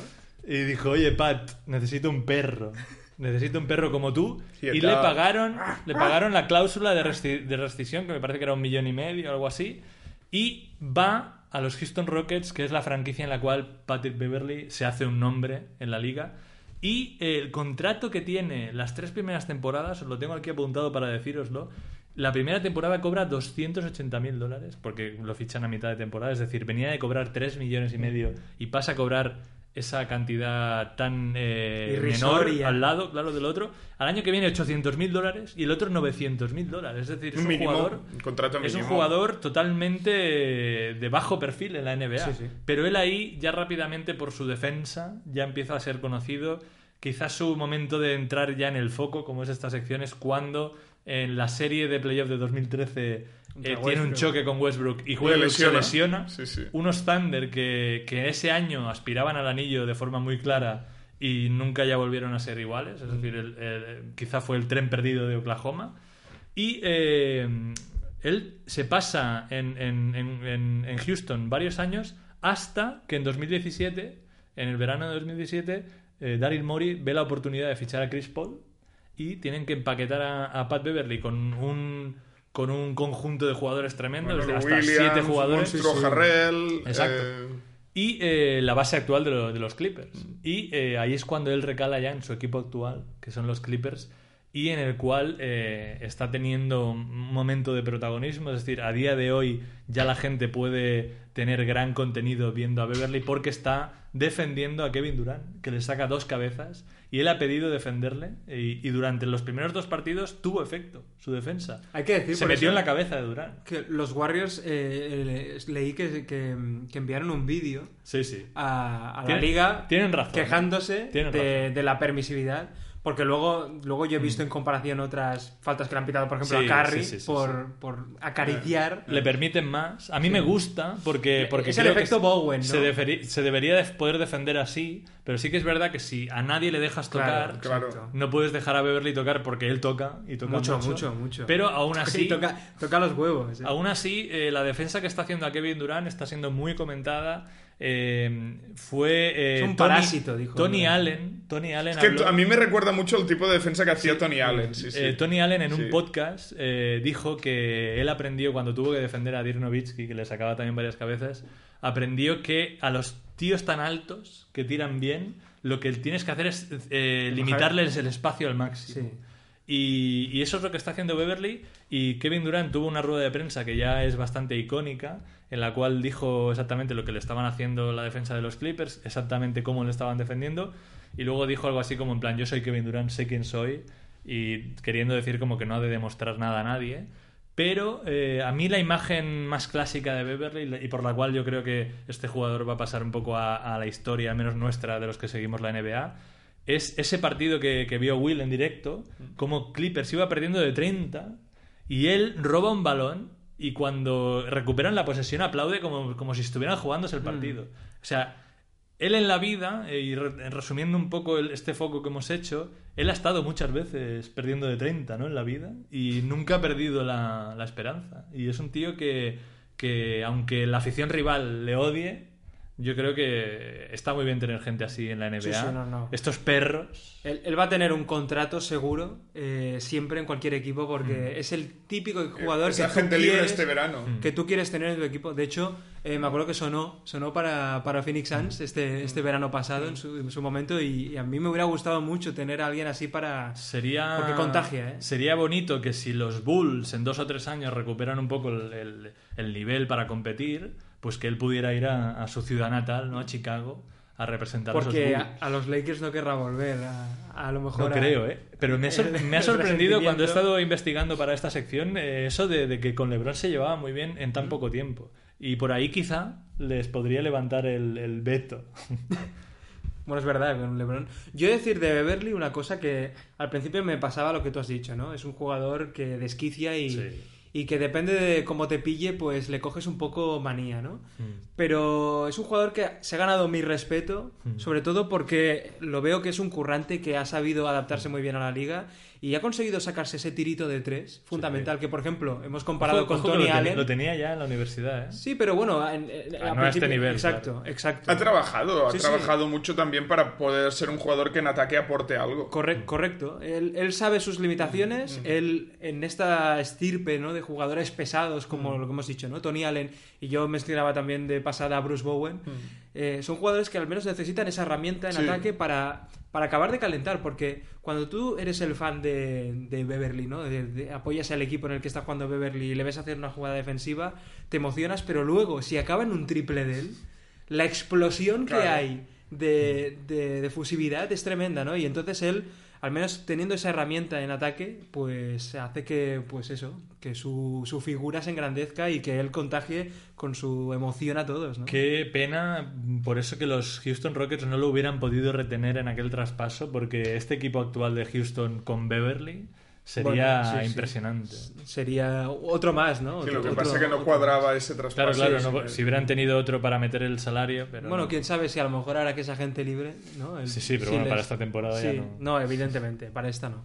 y dijo, oye Pat, necesito un perro. Necesito un perro como tú.
Sí,
y le pagaron, le pagaron la cláusula de, resti- de rescisión, que me parece que era un millón y medio o algo así. Y va a los Houston Rockets, que es la franquicia en la cual Patrick Beverly se hace un nombre en la liga. Y el contrato que tiene las tres primeras temporadas, os lo tengo aquí apuntado para decíroslo. La primera temporada cobra 280 mil dólares, porque lo fichan a mitad de temporada. Es decir, venía de cobrar 3 millones y medio y pasa a cobrar esa cantidad tan eh, menor al lado, claro, del otro. Al año que viene 800 mil dólares y el otro 900 mil dólares. Es decir, es
Un mínimo,
jugador...
un contrato
Es un jugador totalmente de bajo perfil en la NBA.
Sí, sí.
Pero él ahí, ya rápidamente por su defensa, ya empieza a ser conocido. Quizás su momento de entrar ya en el foco, como es esta sección, es cuando en la serie de playoff de 2013 eh, tiene un choque con Westbrook y Westbrook
lesiona.
se lesiona.
Sí, sí.
Unos Thunder que, que ese año aspiraban al anillo de forma muy clara y nunca ya volvieron a ser iguales. Es decir, el- el- quizá fue el tren perdido de Oklahoma. Y eh, él se pasa en, en- en- en- en Houston varios años hasta que en 2017, en el verano de 2017, eh, Daryl Morey ve la oportunidad de fichar a Chris Paul y tienen que empaquetar a, a Pat Beverly con un, con un conjunto de jugadores tremendos,
Bueno,
de hasta
Williams,
siete jugadores.
Monstruo Harrell.
Exacto.
eh,
Y eh, la base actual de, lo- de los Clippers. Y eh, ahí es cuando él recala ya en su equipo actual, que son los Clippers, y en el cual está teniendo un momento de protagonismo. Es decir, a día de hoy ya la gente puede tener gran contenido viendo a Beverly porque está defendiendo a Kevin Durant, que le saca dos cabezas, y él ha pedido defenderle, y, y durante los primeros dos partidos tuvo efecto su defensa.
Hay que decir
Se metió en la cabeza de Durant.
que los Warriors eh, eh, leí que, que, que enviaron un vídeo
Sí, sí.
a, a la liga
tienen razón.
quejándose
Tienen
de,
razón.
de la permisividad. Porque luego, luego yo he visto en comparación otras faltas que le han pitado, por ejemplo,
Sí,
a Curry
sí, sí, sí,
por, por acariciar.
le permiten más. A mí me gusta porque, porque
Es el efecto Bowen, ¿no?
se, deferi- se debería de poder defender así, pero sí que es verdad que si a nadie le dejas tocar,
Claro,
Claro.
no puedes dejar a Beverly tocar porque él toca y toca
Mucho,
mucho,
mucho, mucho.
Pero aún así,
Sí, toca, toca los huevos. ¿eh?
aún así eh, la defensa que está haciendo a Kevin Durant está siendo muy comentada. Eh, fue eh,
Es un
Tony-
parásito, dijo.
Tony Allen. Tony Allen
Es que
habló-
a mí me recuerda mucho el tipo de defensa que hacía Tony Allen. Sí, sí.
eh, Tony Allen en un podcast eh, dijo que él aprendió cuando tuvo que defender a Dirk Nowitzki, que le sacaba también varias cabezas, aprendió que a los tíos tan altos que tiran bien, lo que tienes que hacer es eh, limitarles el espacio al máximo.
Sí.
Y, y eso es lo que está haciendo Beverly. Y Kevin Durant tuvo una rueda de prensa que ya es bastante icónica, en la cual dijo exactamente lo que le estaban haciendo la defensa de los Clippers, exactamente cómo le estaban defendiendo. Y luego dijo algo así como en plan, yo soy Kevin Durant, sé quién soy. Y queriendo decir como que no ha de demostrar nada a nadie. Pero eh, a mí la imagen más clásica de Beverly y por la cual yo creo que este jugador va a pasar un poco a, a la historia, al menos nuestra, de los que seguimos la NBA, es ese partido que, que vio Will en directo, como Clippers iba perdiendo de 30 y él roba un balón y cuando recuperan la posesión aplaude como, como si estuvieran jugándose el partido. O sea, él en la vida, eh, y re- resumiendo un poco el- este foco que hemos hecho, él ha estado muchas veces perdiendo de 30 ¿no? en la vida y nunca ha perdido la, la esperanza. Y es un tío que, que, aunque la afición rival le odie, yo creo que está muy bien tener gente así en la NBA.
Sí, sí, no, no.
Estos perros.
Él, él va a tener un contrato seguro eh, siempre en cualquier equipo
Mm.
porque es el típico jugador
Esa
que
gente
tú
libre
quieres,
este verano.
que tú quieres tener en tu equipo. De hecho, eh, me acuerdo que sonó, sonó para, para Phoenix Suns este, este verano pasado en su, en su momento y, y a mí me hubiera gustado mucho tener a alguien así para...
Sería,
Porque contagia, ¿eh?
Sería bonito que si los Bulls en dos o tres años recuperan un poco el, el- el nivel para competir, pues que él pudiera ir a, a su ciudad natal, ¿no? A Chicago, a representar a
Porque a, a los Lakers no querrá volver, a, a lo mejor...
No
a-
creo, ¿eh? Pero me,
el-
me ha sorprendido cuando he estado investigando para esta sección eh, eso de, de que con LeBron se llevaba muy bien en tan poco tiempo. Y por ahí quizá les podría levantar el, el veto.
Bueno, es verdad, con LeBron. Yo he de decir de Beverly una cosa que al principio me pasaba lo que tú has dicho, ¿no? Es un jugador que desquicia y,
Sí.
Y que depende de cómo te pille, pues le coges un poco manía, ¿no?
Mm.
Pero es un jugador que se ha ganado mi respeto,
Mm.
sobre todo porque lo veo que es un currante que ha sabido adaptarse muy bien a la liga y ha conseguido sacarse ese tirito de tres, fundamental, que por ejemplo hemos comparado
Ojo-
con
ojo
Tony
lo,
Allen.
lo tenía ya en la universidad, ¿eh?
Sí, pero bueno, en- en-
Ah,
a
no a este nivel,
Exacto,
claro.
exacto.
Ha trabajado, ha
Sí, sí.
trabajado mucho también para poder ser un jugador que en ataque aporte algo.
Corre- correcto. Él, él sabe sus limitaciones. Él, en esta estirpe ¿no? de jugadores pesados, como lo que hemos dicho, ¿no? Tony Allen, y yo mencionaba también de pasada a Bruce Bowen, eh, son jugadores que al menos necesitan esa herramienta en
Sí.
ataque para, para acabar de calentar. Porque cuando tú eres el fan de, de Beverly, ¿no? De- de- apoyas al equipo en el que está jugando Beverly y le ves hacer una jugada defensiva, te emocionas, pero luego, si acaba en un triple de él, la explosión que hay de, de, de fusividad es tremenda, ¿no? Y entonces él, al menos teniendo esa herramienta en ataque, pues hace que, pues eso, que su, su figura se engrandezca y que él contagie con su emoción a todos, ¿no?
Qué pena, por eso que los Houston Rockets no lo hubieran podido retener en aquel traspaso, porque este equipo actual de Houston con Beverly sería
Bueno, sí, sí.
impresionante.
Sería otro más, ¿no?
Sí, lo que
otro-
pasa es que no
otro-
cuadraba ese
Claro,
traspaso.
claro,
Sí,
no-
sí.
si hubieran tenido otro para meter el salario, pero
Bueno,
no.
quién sabe si a lo mejor ahora que es agente libre, ¿no? El-
Sí, sí, pero
si
bueno, para esta temporada ya
Sí,
no.
evidentemente, para esta no.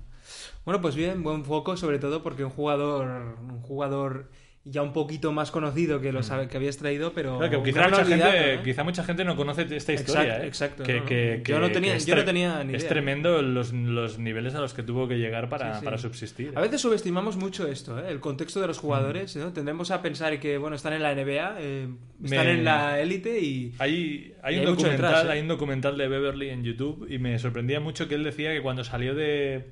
Bueno, pues bien, buen foco, sobre todo porque un jugador, un jugador ya un poquito más conocido que los que habías traído, pero
Mm. Claro, que
un
quizá, mucha gente,
¿eh?
quizá mucha gente no conoce esta
Exacto,
historia. ¿eh?
exacto,
Que,
no,
que-
yo no tenía-
es
yo no tenía ni
Es
idea.
tremendo los, los niveles a los que tuvo que llegar para,
Sí, sí.
para subsistir.
A veces subestimamos mucho esto, ¿eh? el contexto de los jugadores. ¿no? Tendemos a pensar que bueno están en la NBA, eh, están
Me-
en la élite y
Hay, hay
Y
un
hay
documental,
detrás,
hay un documental de Beverly en YouTube y me sorprendía mucho que él decía que cuando salió de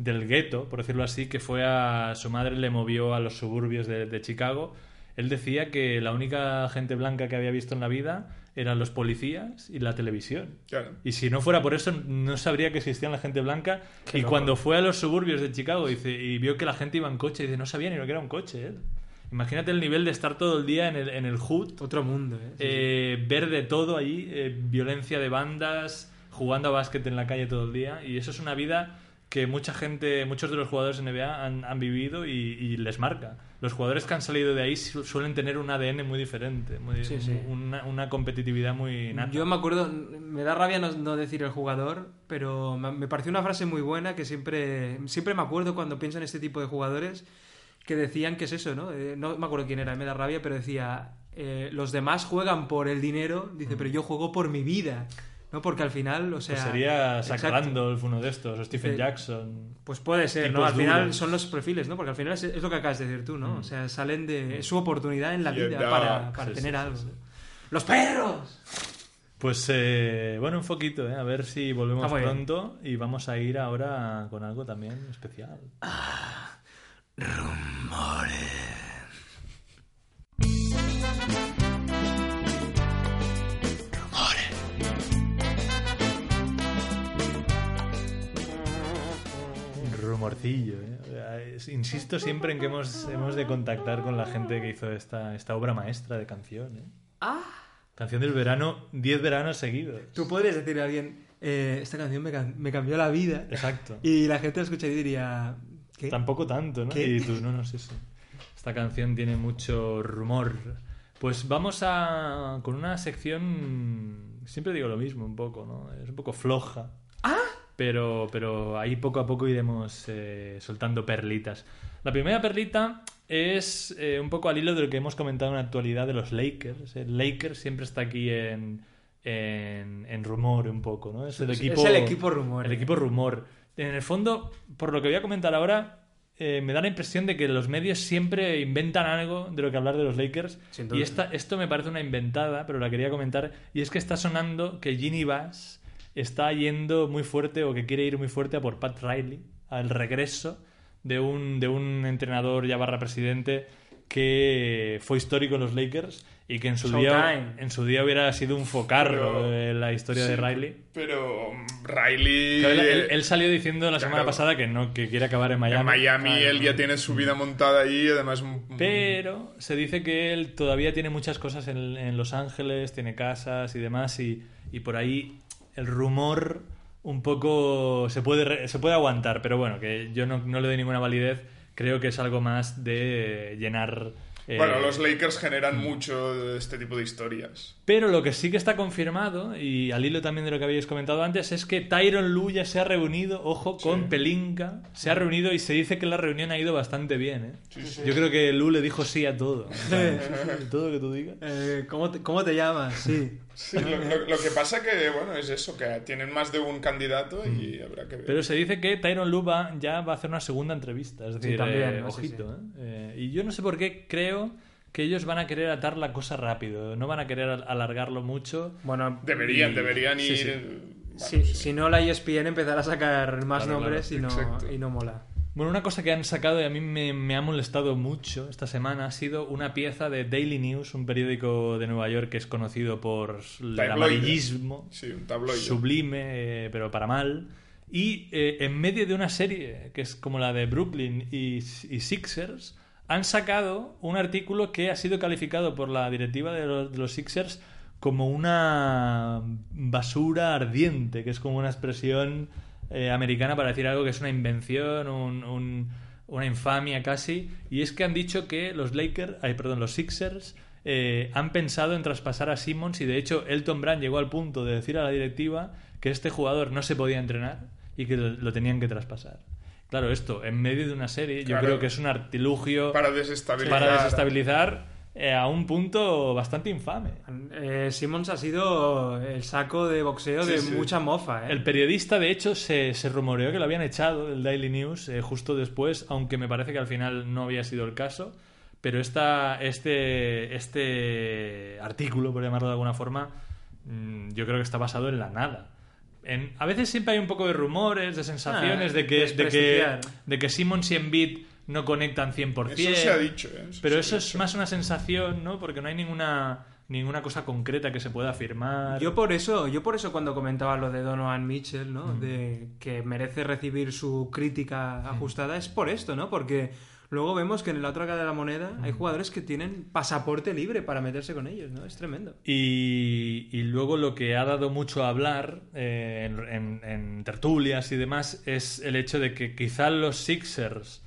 del gueto, por decirlo así, que fue a su madre le movió a los suburbios de, de Chicago, él decía que la única gente blanca que había visto en la vida eran los policías y la televisión.
Claro.
Y si no fuera por eso, no sabría que existía la gente blanca.
Qué
y
loco.
cuando fue a los suburbios de Chicago dice, y vio que la gente iba en coche, dice, no sabía ni lo que era un coche. él. Imagínate el nivel de estar todo el día en el, en el hood
otro mundo. ¿eh? Sí, sí.
eh, ver de todo allí, eh, violencia de bandas, jugando a básquet en la calle todo el día. Y eso es una vida que mucha gente, muchos de los jugadores NBA han, han vivido y, y les marca. Los jugadores que han salido de ahí su- suelen tener un ADN muy diferente, muy-
Sí, sí.
Una, una competitividad muy nata.
Yo me acuerdo, me da rabia no, no decir el jugador, pero me, me pareció una frase muy buena que siempre, siempre me acuerdo cuando pienso en este tipo de jugadores que decían que es eso, ¿no? Eh, no me acuerdo quién era, me da rabia, pero decía, eh, los demás juegan por el dinero, dice, pero yo juego por mi vida. ¿No? Porque al final, o sea...
Pues sería Zach
exacto.
Randolph uno de estos, o Stephen
Dice-
Jackson.
Pues puede ser, ¿no? Al final
duros.
son los perfiles, ¿no? Porque al final es, es lo que acabas de decir tú, ¿no? O sea, salen de... Es su oportunidad en la vida
yeah.
para, para
Sí,
tener
sí,
algo. ¡Los perros!
Pues eh, bueno, un foquito, ¿eh? a ver si volvemos
bien.
pronto y vamos a ir ahora con algo también especial. ¿Eh? Insisto siempre en que hemos, hemos de contactar con la gente que hizo esta, esta obra maestra de canción. ¿eh?
¡Ah!
Canción del verano, 10 veranos seguidos.
Tú podrías decirle a alguien, eh, esta canción me, cam- me cambió la vida.
Exacto.
Y la gente la escucharía y diría, ¿qué?
Tampoco tanto, ¿no?
¿Qué?
Y tú, no, no sé si. Esta canción tiene mucho rumor. Pues vamos a. con una sección. Siempre digo lo mismo, un poco, ¿no? Es un poco floja. Pero, pero ahí poco a poco iremos eh, soltando perlitas. La primera perlita es eh, un poco al hilo de lo que hemos comentado en la actualidad de los Lakers. El Lakers siempre está aquí en, en, en rumor un poco, ¿no? Es el
Es-
equipo,
es el equipo rumor,
El
¿eh?
equipo rumor. En el fondo, por lo que voy a comentar ahora, eh, me da la impresión de que los medios siempre inventan algo de lo que hablar de los Lakers. Y esta, esto me parece una inventada, pero la quería comentar. Y es que está sonando que Ginny Bass está yendo muy fuerte o que quiere ir muy fuerte a por Pat Riley, al regreso de un, de un entrenador ya barra presidente que fue histórico en los Lakers y que en su, día, en su día hubiera sido un focarro
Pero-
en la historia de Riley.
Pero mm, Riley.
Claro, él, él salió diciendo la semana
Claro.
pasada que no que quiere acabar en Miami.
en Miami
Claro.
él ya tiene su vida montada ahí, además.
Pero se dice que él todavía tiene muchas cosas en, en Los Ángeles, tiene casas y demás, y, y por ahí el rumor un poco se puede, se puede aguantar, pero bueno, que yo no, no le doy ninguna validez, creo que es algo más de llenar... eh,
Bueno, los Lakers generan mucho de este tipo de historias.
Pero lo que sí que está confirmado, y al hilo también de lo que habéis comentado antes, es que Tyron Lue ya se ha reunido, ojo, con
Sí.
Pelinka, se ha reunido y se dice que la reunión ha ido bastante bien, ¿eh?
Sí, sí.
Yo creo que Lue le dijo sí a todo. todo lo que tú digas.
Eh, ¿cómo, te, ¿Cómo te llamas? Sí.
Sí, lo, lo- lo que pasa que, bueno, es eso, que tienen más de un candidato y habrá que ver.
Mm. Pero se dice que Tyron Lue va- ya va a hacer una segunda entrevista. Es decir,
también,
eh,
¿no? Sí,
ojito. ¿eh? Eh, y yo no sé por qué creo que ellos van a querer atar la cosa rápido. No van a querer al- alargarlo mucho.
Bueno,
deberían,
y-
deberían
sí,
ir.
sí.
bueno,
si,
sí.
si no la ESPN empezará a sacar más
Claro,
nombres
claro,
y, no, y no mola.
Bueno, una cosa que han sacado y a mí me, me ha molestado mucho esta semana ha sido una pieza de Daily News, un periódico de Nueva York que es conocido por el amarillismo
Sí, un tabloide.
sublime, eh, pero para mal. Y eh, en medio de una serie que es como la de Brooklyn y, y Sixers, han sacado un artículo que ha sido calificado por la directiva de los, de los Sixers como una basura ardiente, que es como una expresión eh, americana para decir algo que es una invención, un- un- una infamia casi. Y es que han dicho que los Lakers, ay, perdón, los Sixers eh, han pensado en traspasar a Simmons y de hecho Elton Brand llegó al punto de decir a la directiva que este jugador no se podía entrenar y que lo, tenían que traspasar. Claro, esto en medio de una serie yo creo que es un artilugio
Para desestabilizar.
para desestabilizar eh, a un punto bastante infame.
Eh, Simmons ha sido el saco de boxeo
Sí,
de
sí.
mucha mofa, ¿eh?
El periodista, de hecho, se, se rumoreó que lo habían echado del Daily News eh, justo después, aunque me parece que al final no había sido el caso. Pero esta, este, este artículo, por llamarlo de alguna forma, mm, yo creo que está basado en la nada. En- a veces siempre hay un poco de rumores, de sensaciones
Ah,
de, que, de, que, de que Simmons y Embiid no conectan 100%.
Eso se ha dicho, ¿eh?
Pero eso es
dicho.
más una sensación, ¿no? Porque no hay ninguna, ninguna cosa concreta que se pueda afirmar.
Yo por eso, yo por eso cuando comentaba lo de Donovan Mitchell, ¿no?
Mm.
De que merece recibir su crítica ajustada, es por esto, ¿no? Porque luego vemos que en la otra cara de la moneda
Mm.
hay jugadores que tienen pasaporte libre para meterse con ellos, ¿no? Es tremendo.
Y, y luego lo que ha dado mucho a hablar eh, en, en- en tertulias y demás es el hecho de que quizá los Sixers,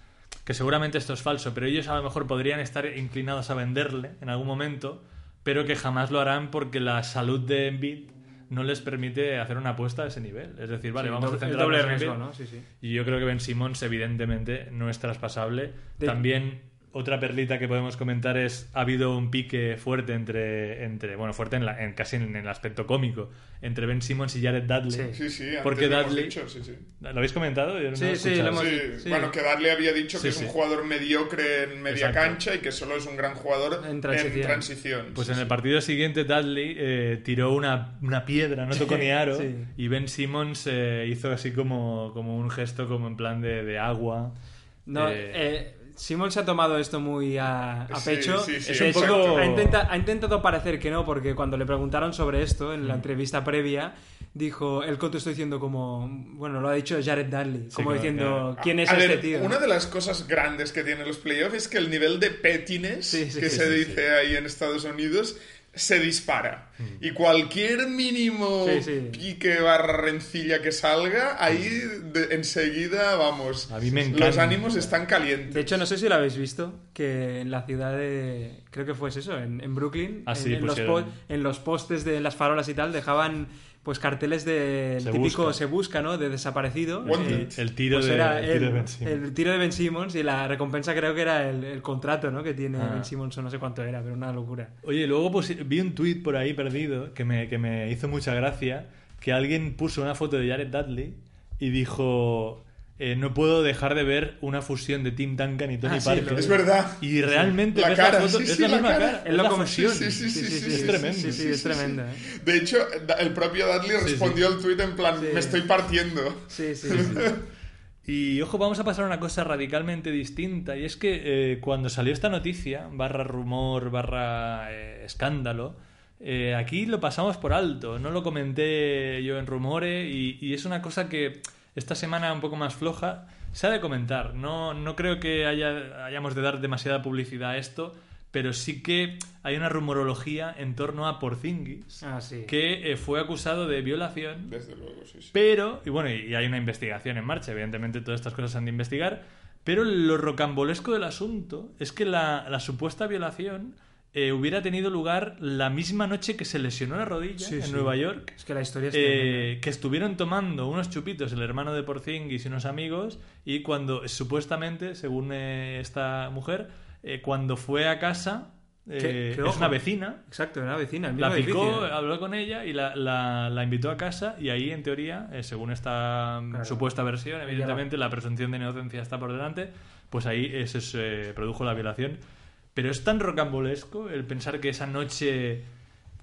que seguramente esto es falso, pero ellos a lo mejor podrían estar inclinados a venderle en algún momento, pero que jamás lo harán porque la salud de Embiid no les permite hacer una apuesta a ese nivel. Es decir, vale,
Sí,
vamos
doble-
a centrarnos
doble
en
riesgo,
Embiid.
¿no? Sí, sí.
Y yo creo que Ben Simmons, evidentemente, no es traspasable.
De-
También otra perlita que podemos comentar es ha habido un pique fuerte entre, entre bueno, fuerte en, la- en casi en, el aspecto cómico, entre Ben Simmons y Jared Dudley.
Sí.
Sí, sí, antes
Porque
lo hemos
Dudley-
dicho, sí, sí.
¿Lo habéis comentado? Yo no
Sí, sí,
escuchado.
lo hemos-
Sí,
sí.
Bueno, que Dudley había dicho
Sí,
que es
sí.
un jugador mediocre en media
Exacto.
cancha y que solo es un gran jugador
En transición.
transición.
Pues
Sí,
en el partido siguiente Dudley eh, tiró una, una piedra, no tocó ni aro,
Sí.
y Ben Simmons eh, hizo así como, como un gesto como en plan de, de agua.
No,
Eh,
Simon se ha tomado esto muy a, pecho.
sí, sí,
poco-
ha, intenta- ha intentado parecer que no, porque cuando le preguntaron sobre esto
Mm.
en la entrevista previa, dijo, él contestó diciendo como, bueno, lo ha dicho Jared Dudley, como
claro,
diciendo,
claro.
¿quién es
A
este
ver,
tío?
Una de las cosas grandes que tienen los playoffs es que el nivel de
sí,
que se dice ahí en Estados Unidos se dispara. Y cualquier mínimo
Sí, sí.
pique barra rencilla que salga, ahí de- enseguida, vamos,
A mí me
los ánimos están calientes.
De hecho, no sé si lo habéis visto, que en la ciudad de... Creo que fue eso, en, en Brooklyn,
Ah,
en,
sí,
en los en los postes de las farolas y tal, dejaban pues carteles de
Se
típico
busca.
se busca, ¿no? De desaparecido. Eh,
El tiro
pues
de-
era
el tiro de Ben Simmons.
el tiro de Ben Simmons y la recompensa creo que era el, el contrato, ¿no? Que tiene
Ah.
Ben Simmons o no sé cuánto era, pero una locura.
Oye, luego pues, vi un tuit por ahí perdido que me, que me hizo mucha gracia, que alguien puso una foto de Jared Dudley y dijo, eh, no puedo dejar de ver una fusión de Tim Duncan y Tony
Ah, sí,
Parker.
lo-
Es verdad.
Y realmente
La
ves
cara,
foto,
sí,
es
sí,
la
la
misma
cara.
es la
come-
fusión.
Sí, sí, sí, sí, sí,
es
sí,
tremendo.
Sí, sí,
sí,
es
sí,
tremendo,
sí.
¿eh?
De hecho, el propio Dudley
Sí,
respondió al tweet en plan,
Sí.
me estoy partiendo.
Sí, sí, sí.
Y ojo, vamos a pasar a una cosa radicalmente distinta. Y es que eh, cuando salió esta noticia, barra rumor, barra eh, escándalo, eh, aquí lo pasamos por alto. No lo comenté yo en rumore y, y es una cosa que esta semana un poco más floja se ha de comentar. No, no creo que haya, hayamos de dar demasiada publicidad a esto, pero sí que hay una rumorología en torno a Porzingis,
Ah, sí.
que eh, fue acusado de violación
Desde luego, sí, sí.
pero, y bueno, y hay una investigación en marcha, evidentemente todas estas cosas se han de investigar, pero lo rocambolesco del asunto es que la, la supuesta violación eh, hubiera tenido lugar la misma noche que se lesionó la rodilla
Sí,
en
sí.
Nueva York,
Es que la historia es
eh, que estuvieron tomando unos chupitos el hermano de Porzingis y unos amigos, y cuando supuestamente, según eh, esta mujer, eh, cuando fue a casa, eh,
que
es una vecina,
Exacto, era vecina, el
la picó,
edificio.
habló con ella y la, la- la invitó a casa y ahí, en teoría, según esta mm,
Claro.
supuesta versión, evidentemente la presunción de inocencia está por delante, pues ahí se produjo la violación. Pero es tan rocambolesco el pensar que esa noche,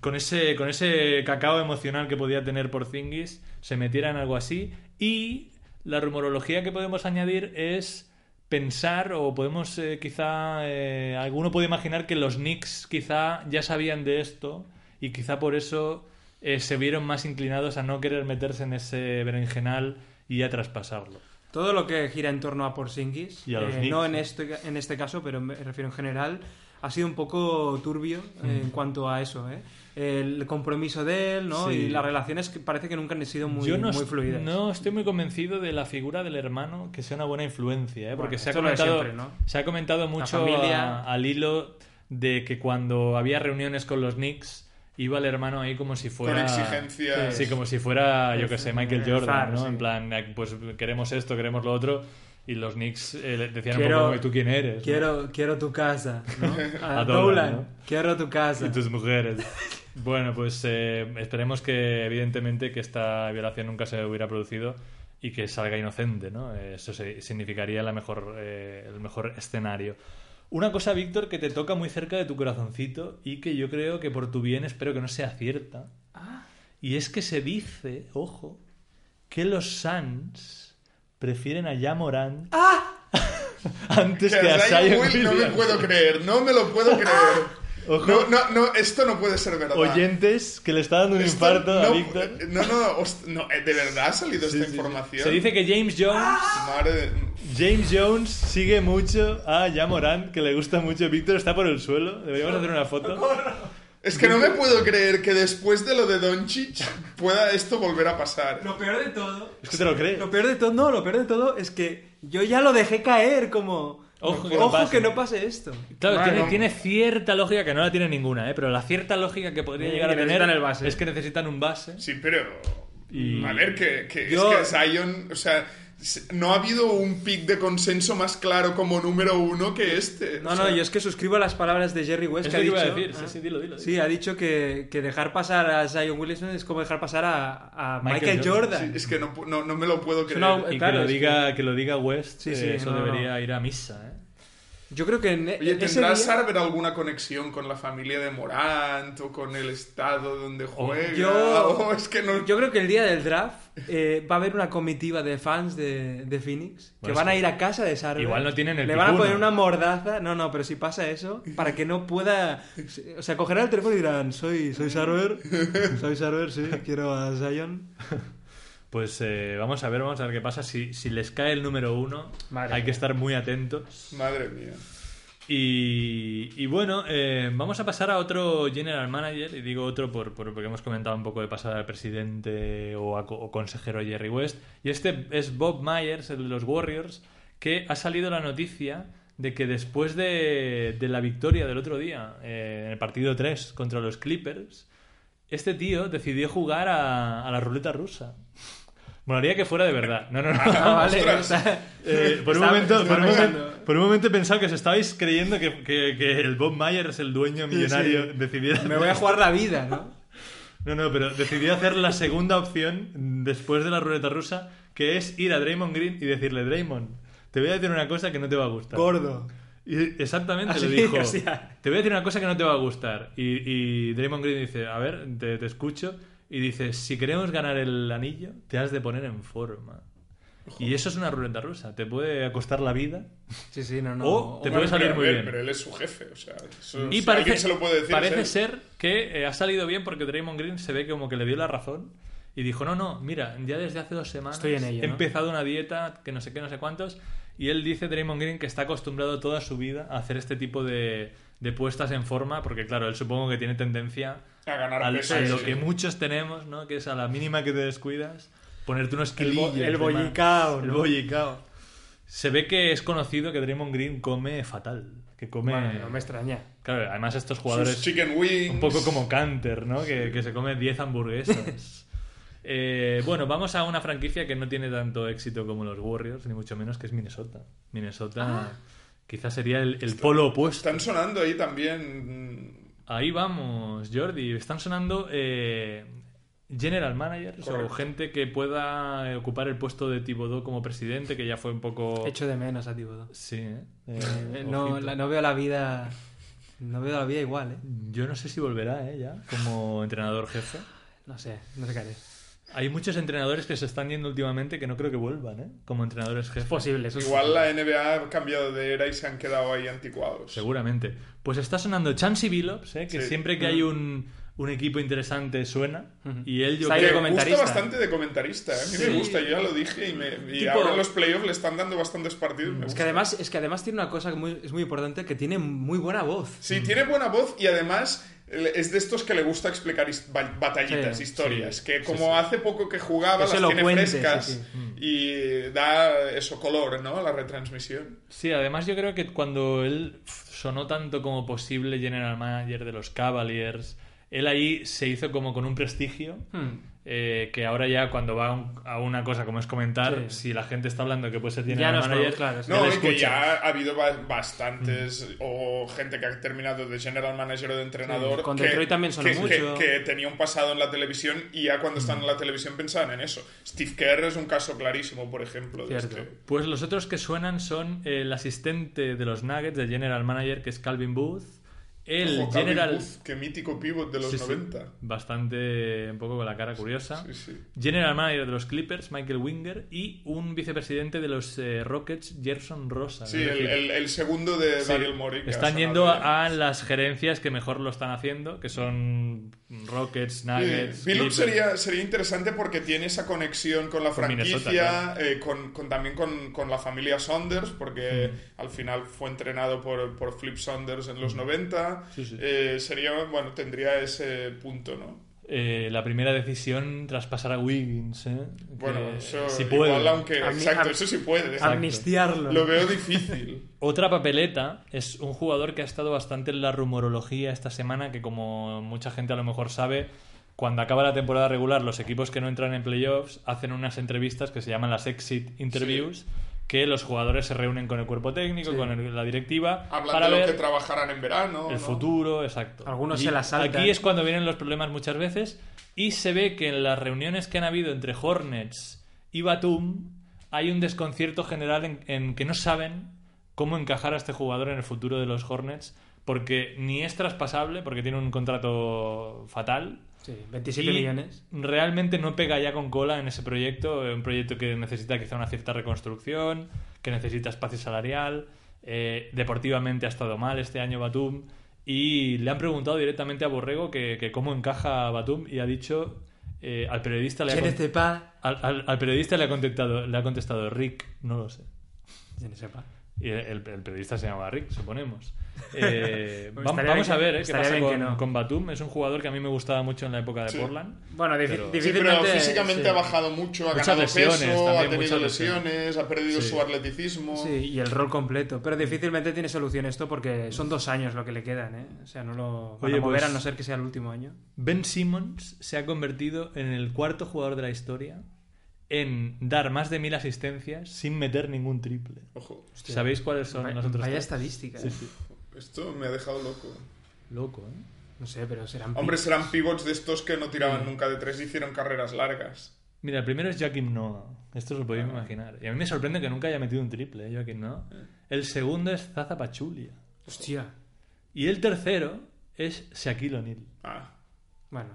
con ese, con ese cacao emocional que podía tener Porzingis, se metiera en algo así. Y la rumorología que podemos añadir es pensar o podemos eh, quizá eh, alguno puede imaginar que los Knicks quizá ya sabían de esto y quizá por eso eh, se vieron más inclinados a no querer meterse en ese berenjenal y a traspasarlo.
Todo lo que gira en torno a Porzingis,
Y a los
eh, no en este, en este caso, pero me refiero en general, ha sido un poco turbio eh,
Mm.
en cuanto a eso, ¿eh? El compromiso de él, ¿no?
Sí.
Y las relaciones que parece que nunca han sido muy,
Yo no,
muy fluidas.
no estoy muy convencido de la figura del hermano que sea una buena influencia, ¿eh? porque se, ha comentado,
siempre, ¿no?
se ha comentado mucho
familia.
a- al hilo de que cuando había reuniones con los Knicks iba el hermano ahí como si fuera...
Con exigencias.
Sí, como si fuera, yo que sé, Michael
El
Jordan, ¿no?
sí.
En plan, eh, pues queremos esto, queremos lo otro. Y los Knicks eh, le decían
Quiero-
un poco, "¿Y ¿tú quién eres? no?
Quiero, quiero tu casa, ¿no? A
A Dolan,
quiero tu casa.
Y tus mujeres. Bueno, pues eh, esperemos que, evidentemente, que esta violación nunca se hubiera producido y que salga inocente, ¿no? Eso se- significaría la mejor, eh, el mejor escenario. Una cosa, Víctor, que te toca muy cerca de tu corazoncito y que yo creo que por tu bien espero que no sea cierta. Y es que se dice, ojo, que los Suns prefieren a Jamoran antes
Que
que a
Zion no me puedo creer, no me lo puedo creer.
Ojo.
No, no, no, esto no puede ser verdad.
Oyentes que le está dando un
Esto
infarto a
no,
Víctor.
No, no, host- no, eh, ¿de verdad ha salido
Sí,
esta
sí, sí.
información?
Se dice que James Jones,
Madre de-
James Jones sigue mucho a Jamoran, que le gusta mucho. Víctor está por el suelo. Deberíamos hacer una foto.
Es que no me puedo creer que después de lo de Doncic pueda esto volver a pasar.
Lo peor de todo...
Es que te lo crees.
Lo peor de todo, no, lo peor de todo es que yo ya lo dejé caer como...
Ojo que
Ojo
no pase.
que no pase esto.
Claro,
Bueno.
tiene, tiene cierta lógica, que no la tiene ninguna, ¿eh? pero la cierta lógica que podría
Eh,
llegar a tener
necesitan el base.
es que necesitan un base.
Sí, pero...
Y-
A ver, que, que
Yo-
es que Zion... O sea, se- no ha habido un pick de consenso más claro como número uno que este.
No,
O
no,
sea,
yo es que suscribo las palabras de Jerry West
Es
que ha
iba
dicho.
a decir.
Ah.
Sí, sí, dilo, dilo.
Sí, ha dicho que, que dejar pasar a Zion Williamson es como dejar pasar a, a Michael,
Michael
Jordan.
Jordan.
sí, es que no, no, no me lo puedo creer.
Y
Claro,
que, lo diga, que... lo diga West,
Sí,
eh,
sí,
eso
no, no.
debería ir a misa, ¿eh?
Yo creo que en
Oye, ¿tendrá
día-
Sarver alguna conexión con la familia de Morant o con el estado donde juega?
yo-
O es que no...
Yo creo que el día del draft eh, va a haber una comitiva de fans de, de Phoenix que van a ir a casa de Sarver.
igual no tienen el
Le van a poner una mordaza. No, no, pero si pasa eso, para que no pueda. O sea, cogerán el teléfono y dirán: Soy, soy Sarver. Soy Sarver, sí, quiero a Zion.
Pues eh, vamos a ver, vamos a ver qué pasa. Si, si les cae el número uno,
Madre
hay que estar muy atentos.
Madre mía.
Y, y bueno, eh, vamos a pasar a otro general manager, y digo otro por, por- porque hemos comentado un poco de pasar al presidente o, a o consejero Jerry West. Y este es Bob Myers, el de los Warriors, que ha salido la noticia de que después de, de la victoria del otro día, eh, en el partido 3 contra los Clippers, este tío decidió jugar a, a la ruleta rusa. Molaría que fuera de verdad. No, no, no.
Ah, vale.
Eh, por, un momento, por, un momento, por un momento he pensado que os estabais creyendo que, que- que el Bob Myers, el dueño millonario,
sí.
decidiera...
Me voy a jugar la vida, ¿no?
No, no, pero decidió hacer la segunda opción después de la ruleta rusa, que es ir a Draymond Green y decirle, Draymond, te voy a decir una cosa que no te va a gustar.
Gordo.
Y exactamente
Así,
le dijo,
o sea.
te voy a decir una cosa que no te va a gustar. Y, y Draymond Green dice, a ver, te, te escucho. Y dice, si queremos ganar el anillo, te has de poner en forma. Y eso es una ruleta rusa. Te puede costar la vida.
Sí, sí, no, no.
O te
O-
puede salir muy bien.
Pero él es su jefe, o sea... eso-
Y
si
parece,
se lo puede decir...
parece ser que eh, ha salido bien porque Draymond Green se ve como que le dio la razón y dijo, no, no, mira, ya desde hace dos semanas
Estoy en ello,
he
¿no?
empezado una dieta que no sé qué, no sé cuántos, y él dice, Draymond Green, que está acostumbrado toda su vida a hacer este tipo de, de puestas en forma, porque claro, él supongo que tiene tendencia
A ganar
al-
peso,
a lo
sí.
que muchos tenemos, ¿no? Que es a la mínima que te descuidas, ponerte unos
El, bo-
kilillos.
el
de más.
bollicao,
El
¿no?
bollicao. Se ve que es conocido que Draymond Green come fatal, que come...
Bueno, no me extraña.
Claro, además estos
Sus
jugadores
chicken wings...
un poco como Canter, ¿no? Que, que se come 10 hamburguesas. Eh, bueno, vamos a una franquicia que no tiene tanto éxito como los Warriors, ni mucho menos, que es Minnesota. Minnesota quizás sería el, el polo opuesto.
Están sonando ahí también...
Ahí vamos, Jordi. Están sonando eh, general managers o gente que pueda ocupar el puesto de Thibodeau como presidente, que ya fue un poco...
Echo de menos a Thibodeau.
Sí, ¿eh?
Eh,
Eh,
no, la- no veo la vida. No veo la vida igual, ¿eh?
Yo no sé si volverá, ¿eh? Ya, como entrenador jefe.
No sé, no sé qué haré.
Hay muchos entrenadores que se están yendo últimamente que no creo que vuelvan, ¿eh? Como entrenadores
Es
jefes.
posible, eso es
Igual la NBA ha cambiado de era y se han quedado ahí anticuados.
Seguramente. Pues está sonando Chansey Billups, ¿eh? Que
Sí.
siempre que hay un, un equipo interesante suena.
Ujú.
Y él yo
ahí
Que
de
creo...
gusta bastante de comentarista, ¿eh? a mí
Sí.
me gusta, yo ya lo dije y, me, y
Tipo-
ahora en los playoffs le están dando bastantes partidos. me
Es que además, es que además tiene una cosa que muy- es muy importante, que tiene muy buena voz.
Sí, tiene buena voz y además es de estos que le gusta explicar batallitas,
Sí,
historias,
sí,
que como
sí.
hace poco que jugaba, las tiene frescas
sí,
y da eso color, ¿no? A la retransmisión.
Sí, además yo creo que cuando él sonó tanto como posible general manager de los Cavaliers, él ahí se hizo como con un prestigio.
Hmm.
Eh, que ahora ya cuando va a, un- a una cosa como es comentar,
Sí.
si la gente está hablando que puede ser
es
manager,
claro,
No, y que ya ha habido ba- bastantes o gente que ha terminado de general manager o de entrenador.
Sí, con
que,
Detroit también sonó
que-
mucho.
Que, que tenía un pasado en la televisión y ya cuando están en la televisión pensaban en eso. Steve Kerr es un caso clarísimo, por ejemplo. De
Cierto.
este.
Pues los otros que suenan son el asistente de los Nuggets, el general manager, que es Calvin Booth, el general...
Booth, qué mítico pivot de los
Sí, sí,
90.
bastante un poco con la cara curiosa.
Sí.
General manager de los Clippers, Michael Winger, y un vicepresidente de los eh, Rockets, Gerson Rosa.
Sí, el, el- el segundo de que ha
Están yendo a, a las gerencias que mejor lo están haciendo, que son Rockets, Nuggets. Clippers.
sería, sería interesante porque tiene esa conexión con la
Con
franquicia, eh, con, con- también con, con la familia Saunders, porque
Mm.
al final fue entrenado por, por Flip Saunders en los 90.
Sí, sí.
Eh, sería, bueno, tendría ese punto, ¿no?
Eh, la primera decisión tras pasar a Wiggins. ¿eh?
Bueno, eso
si puede.
igual, aunque.
Amni-
exacto, eso sí puede.
Amnistiarlo.
Lo veo difícil.
Otra papeleta es un jugador que ha estado bastante en la rumorología esta semana, que como mucha gente a lo mejor sabe, cuando acaba la temporada regular, los equipos que no entran en playoffs hacen unas entrevistas que se llaman las exit interviews, que los jugadores se reúnen con el cuerpo técnico,
Sí.
con el- la directiva,
Hablan
para
de lo
ver
que trabajarán en verano.
el
¿no?
futuro, exacto.
Algunos
Y
se la saltan.
Aquí es cuando vienen los problemas muchas veces y se ve que en las reuniones que han habido entre Hornets y Batum hay un desconcierto general en, en que no saben cómo encajar a este jugador en el futuro de los Hornets porque ni es traspasable porque tiene un contrato fatal
Sí, 27
y
millones.
Realmente no pega ya con cola en ese proyecto, un proyecto que necesita quizá una cierta reconstrucción, que necesita espacio salarial, eh, deportivamente ha estado mal este año Batum y le han preguntado directamente a Borrego que, que cómo encaja Batum y ha dicho eh, al periodista le ha al, al- al periodista le ha contestado le ha contestado Rick no lo sé Y el, el periodista se llama Rick, suponemos. Eh,
Pues
vamos
bien
a ver eh, qué pasa con,
no.
con Batum. Es un jugador que a mí me gustaba mucho en la época de
Sí.
Portland.
Bueno,
Pero-
Sí, pero
difícilmente.
físicamente
sí.
ha bajado mucho, ha
Muchas
ganado
lesiones
peso,
también,
ha tenido lesiones,
lesiones.
ha perdido
Sí.
su atleticismo.
Sí, y el rol completo. Pero difícilmente tiene solución esto porque son dos años lo que le quedan, ¿eh? O sea, no lo van
Oye,
a mover
pues-
a no ser que sea el último año.
Ben Simmons se ha convertido en el cuarto jugador de la historia en dar más de mil asistencias sin meter ningún triple.
Ojo,
¿Sabéis cuáles son
Vaya-
los otros
Vaya
tres?
estadística.
Sí,
¿eh?
sí.
esto me ha dejado loco.
Loco, ¿eh?
No sé, pero serán.
Hombre, serán pivots de estos que no tiraban nunca de tres y hicieron carreras largas.
Mira, el primero es Joaquim Noah. Esto os lo podéis imaginar. Y a mí me sorprende que nunca haya metido un triple, ¿eh, Joaquim Noah. El segundo es Zaza Pachulia.
Hostia.
Y el tercero es Shaquille O'Neal.
Ah,
Bueno.